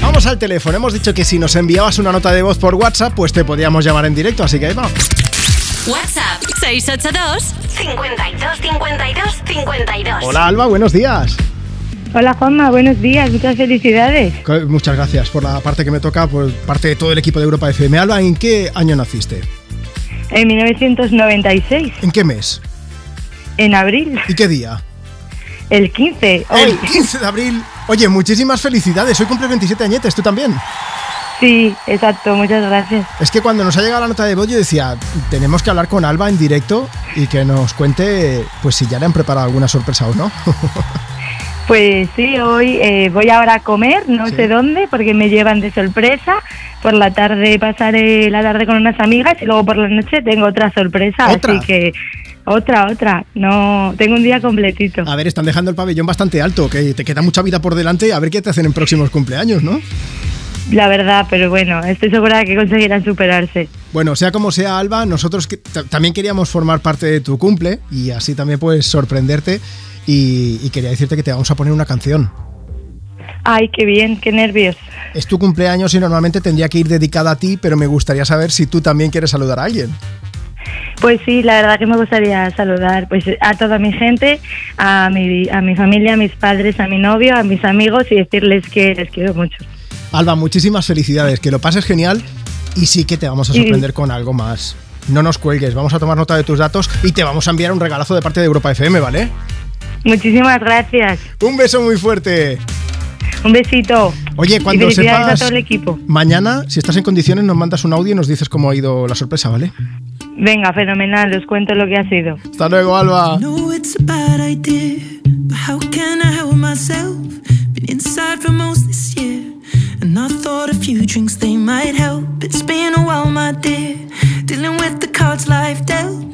Vamos al teléfono. Hemos dicho que si nos enviabas una nota de voz por WhatsApp, pues te podíamos llamar en directo, así que ahí va. WhatsApp 682 52 52 52. Hola Alba, buenos días. Hola Juanma, buenos días, muchas felicidades. Muchas gracias por la parte que me toca, por parte de todo el equipo de Europa FM. Alba, ¿en qué año naciste? En 1996, ¿En qué mes? en abril, ¿Y qué día? el 15, El hoy. 15 de abril. Oye, muchísimas felicidades. Hoy cumple 27 añetes, ¿tú también? Sí, exacto, muchas gracias. Es que cuando nos ha llegado la nota de voz yo decía, tenemos que hablar con Alba en directo y que nos cuente pues si ya le han preparado alguna sorpresa o no. Pues sí, hoy eh, voy ahora a comer, no sé dónde, porque me llevan de sorpresa. Por la tarde pasaré la tarde con unas amigas y luego por la noche tengo otra sorpresa. ¿Otra? Así que otra, otra. No, tengo un día completito. A ver, están dejando el pabellón bastante alto, que te queda mucha vida por delante, a ver qué te hacen en próximos cumpleaños, ¿no? La verdad, pero bueno, estoy segura de que conseguirán superarse. Bueno, sea como sea, Alba, nosotros que- ta- también queríamos formar parte de tu cumple y así también puedes sorprenderte y, y quería decirte que te vamos a poner una canción. Ay, qué bien, qué nervios. Es tu cumpleaños y normalmente tendría que ir dedicada a ti, pero me gustaría saber si tú también quieres saludar a alguien. Pues sí, la verdad que me gustaría saludar pues a toda mi gente, a mi, a mi familia, a mis padres, a mi novio, a mis amigos y decirles que les quiero mucho. Alba, muchísimas felicidades, que lo pases genial y sí que te vamos a sorprender con algo más. no nos cuelgues. Vamos a tomar nota de tus datos y te vamos a enviar un regalazo de parte de Europa FM, ¿vale? Muchísimas gracias. Un beso muy fuerte. Un besito. Oye, cuando y sepas a todo el equipo. mañana, si estás en condiciones, nos mandas un audio y nos dices cómo ha ido la sorpresa, ¿vale? Venga, fenomenal, os cuento lo que ha sido. Hasta luego, Alba. and I thought a few drinks they might help. It's been a while, my dear, dealing with the cards life dealt.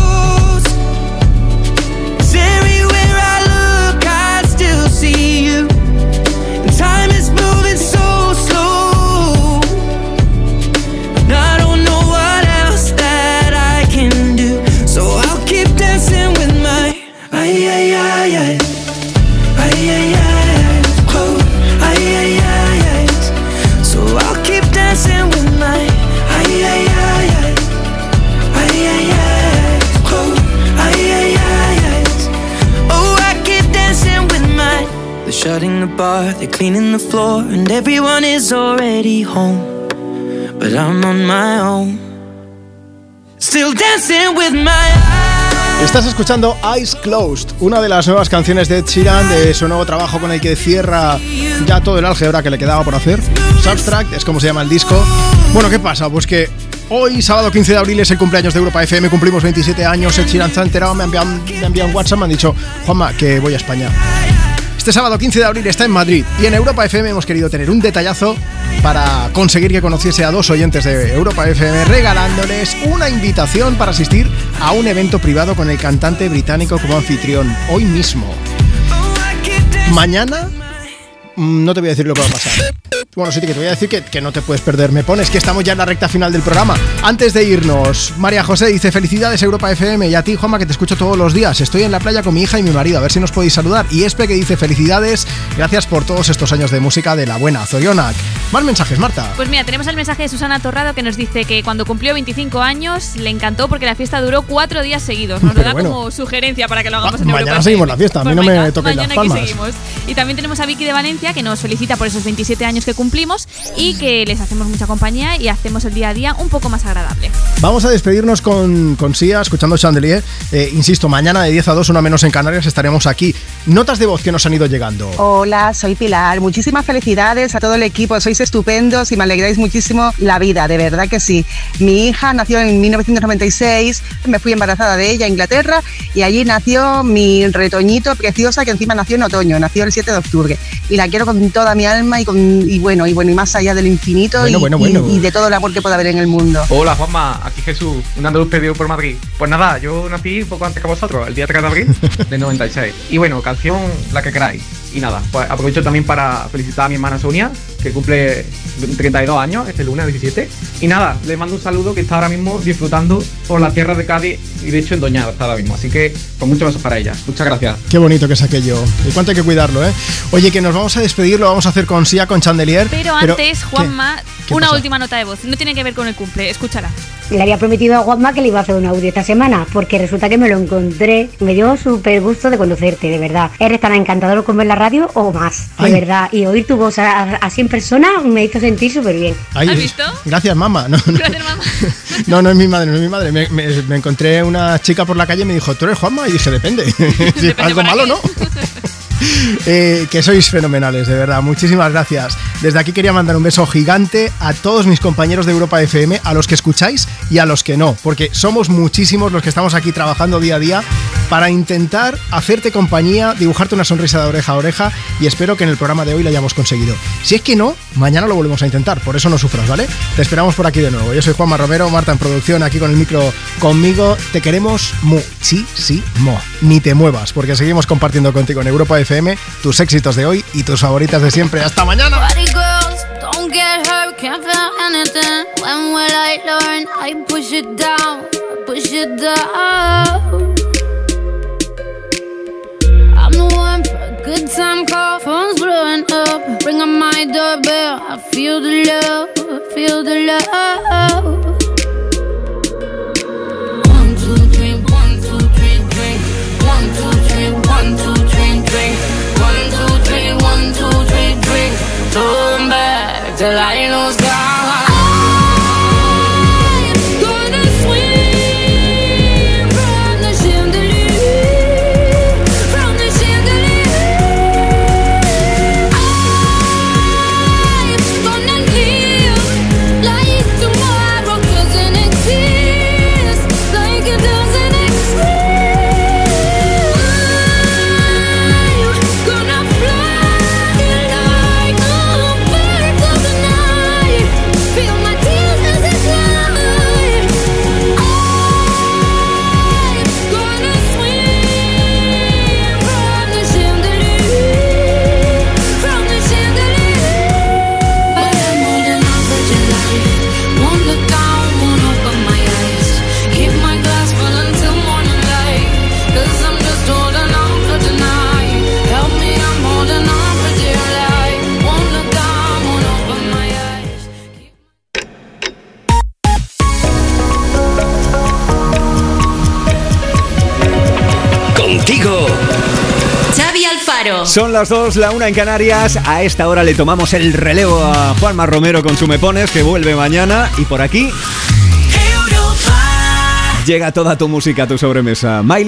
Cleaning the floor, and everyone is already home. But I'm on my own. Still dancing with my Estás escuchando Eyes Closed, una de las nuevas canciones de Ed Sheeran de su nuevo trabajo con el que cierra ya todo el álgebra que le quedaba por hacer. Substract es como se llama el disco. Bueno, ¿qué pasa? Pues que hoy, sábado 15 de abril, es el cumpleaños de Europa FM, cumplimos 27 años. Ed Sheeran se ha enterado, me ha enviado, me ha enviado un WhatsApp, me han dicho, Juanma, que voy a España. Este sábado 15 de abril está en Madrid y en Europa FM hemos querido tener un detallazo para conseguir que conociese a dos oyentes de Europa FM regalándoles una invitación para asistir a un evento privado con el cantante británico como anfitrión hoy mismo. Mañana no te voy a decir lo que va a pasar. Bueno, sí que te voy a decir que, que no te puedes perder. Me pones que estamos ya en la recta final del programa. Antes de irnos, María José dice felicidades Europa FM y a ti, Juanma, que te escucho todos los días. Estoy en la playa con mi hija y mi marido, a ver si nos podéis saludar. Y Espe que dice felicidades, gracias por todos estos años de música de la buena. Zorionak. Más mensajes, Marta. Pues mira, tenemos el mensaje de Susana Torrado que nos dice que cuando cumplió 25 años le encantó porque la fiesta duró cuatro días seguidos. Nos lo da bueno. como sugerencia para que lo hagamos Ah, en Europa mañana seguimos la fiesta, a mí Pues no me toquéis las aquí palmas. seguimos. Y también tenemos a Vicky de Valencia que nos felicita por esos 27 años que cumplimos y que les hacemos mucha compañía y hacemos el día a día un poco más agradable. Vamos a despedirnos con, con Sia, escuchando Chandelier. Eh, insisto, mañana de 10 a 2, una menos en Canarias, estaremos aquí. Notas de voz que nos han ido llegando. Hola, soy Pilar. Muchísimas felicidades a todo el equipo. Sois estupendos y me alegráis muchísimo la vida, de verdad que sí. Mi hija nació en 1996, me fui embarazada de ella a Inglaterra y allí nació mi retoñito preciosa que encima nació en otoño, nació el 7 de octubre. Y la quiero con toda mi alma y, con, y bueno, y bueno, y más allá del infinito Bueno, y, bueno, y- bueno. y de todo el amor que pueda haber en el mundo. Hola Juanma, aquí Jesús, un andaluz perdido por Madrid. Pues nada, yo nací un poco antes que vosotros, el día 3 de abril del 96. Y bueno, canción la que queráis. Y nada, pues aprovecho también para felicitar a mi hermana Sonia, que cumple 32 años, este lunes 17. Y nada, le mando un saludo que está ahora mismo disfrutando por la tierra de Cádiz y de hecho en Doñada está ahora mismo. Así que, pues muchos besos para ella. Muchas gracias. Qué bonito que es aquello. Y cuánto hay que cuidarlo, ¿eh? Oye, que nos vamos a despedir, lo vamos a hacer con Sia, con Chandelier. Pero antes, ¿qué? Juanma, ¿Qué una pasa? última nota de voz. No tiene que ver con el cumple, escúchala. le había prometido a Juanma que le iba a hacer un audio esta semana, porque resulta que me lo encontré. Me dio súper gusto de conocerte, de verdad. Eres tan encantador como en la radio o más, de Ay. verdad. Y oír tu voz a- así en persona me hizo sentir súper bien. Ay, Gracias, mamá. No, no. No, no es mi madre, no es mi madre. Me, me- me encontré una chica por la calle y me dijo, ¿tú eres Juanma? Y dije, depende. Si algo malo, ¿no? Eh, que sois fenomenales, de verdad. Muchísimas gracias. Desde aquí quería mandar un beso gigante a todos mis compañeros de Europa FM, a los que escucháis y a los que no, porque somos muchísimos los que estamos aquí trabajando día a día para intentar hacerte compañía, dibujarte una sonrisa de oreja a oreja y espero que en el programa de hoy lo hayamos conseguido. Si es que no, mañana lo volvemos a intentar, por eso no sufras, ¿vale? Te esperamos por aquí de nuevo. Yo soy Juanma Romero, Marta en producción, aquí con el micro conmigo. Te queremos muchísimo. Ni te muevas, porque seguimos compartiendo contigo en Europa FM tus éxitos de hoy y tus favoritas de siempre. ¡Hasta mañana! Good time call, phone's blowing up. Ring on my doorbell, I feel the love, feel the love. Turn back till I lose count. Son las 2, la una en Canarias. A esta hora le tomamos el relevo a Juanma Romero con su Me Pones, que vuelve mañana. Y por aquí llega toda tu música a tu sobremesa. Miley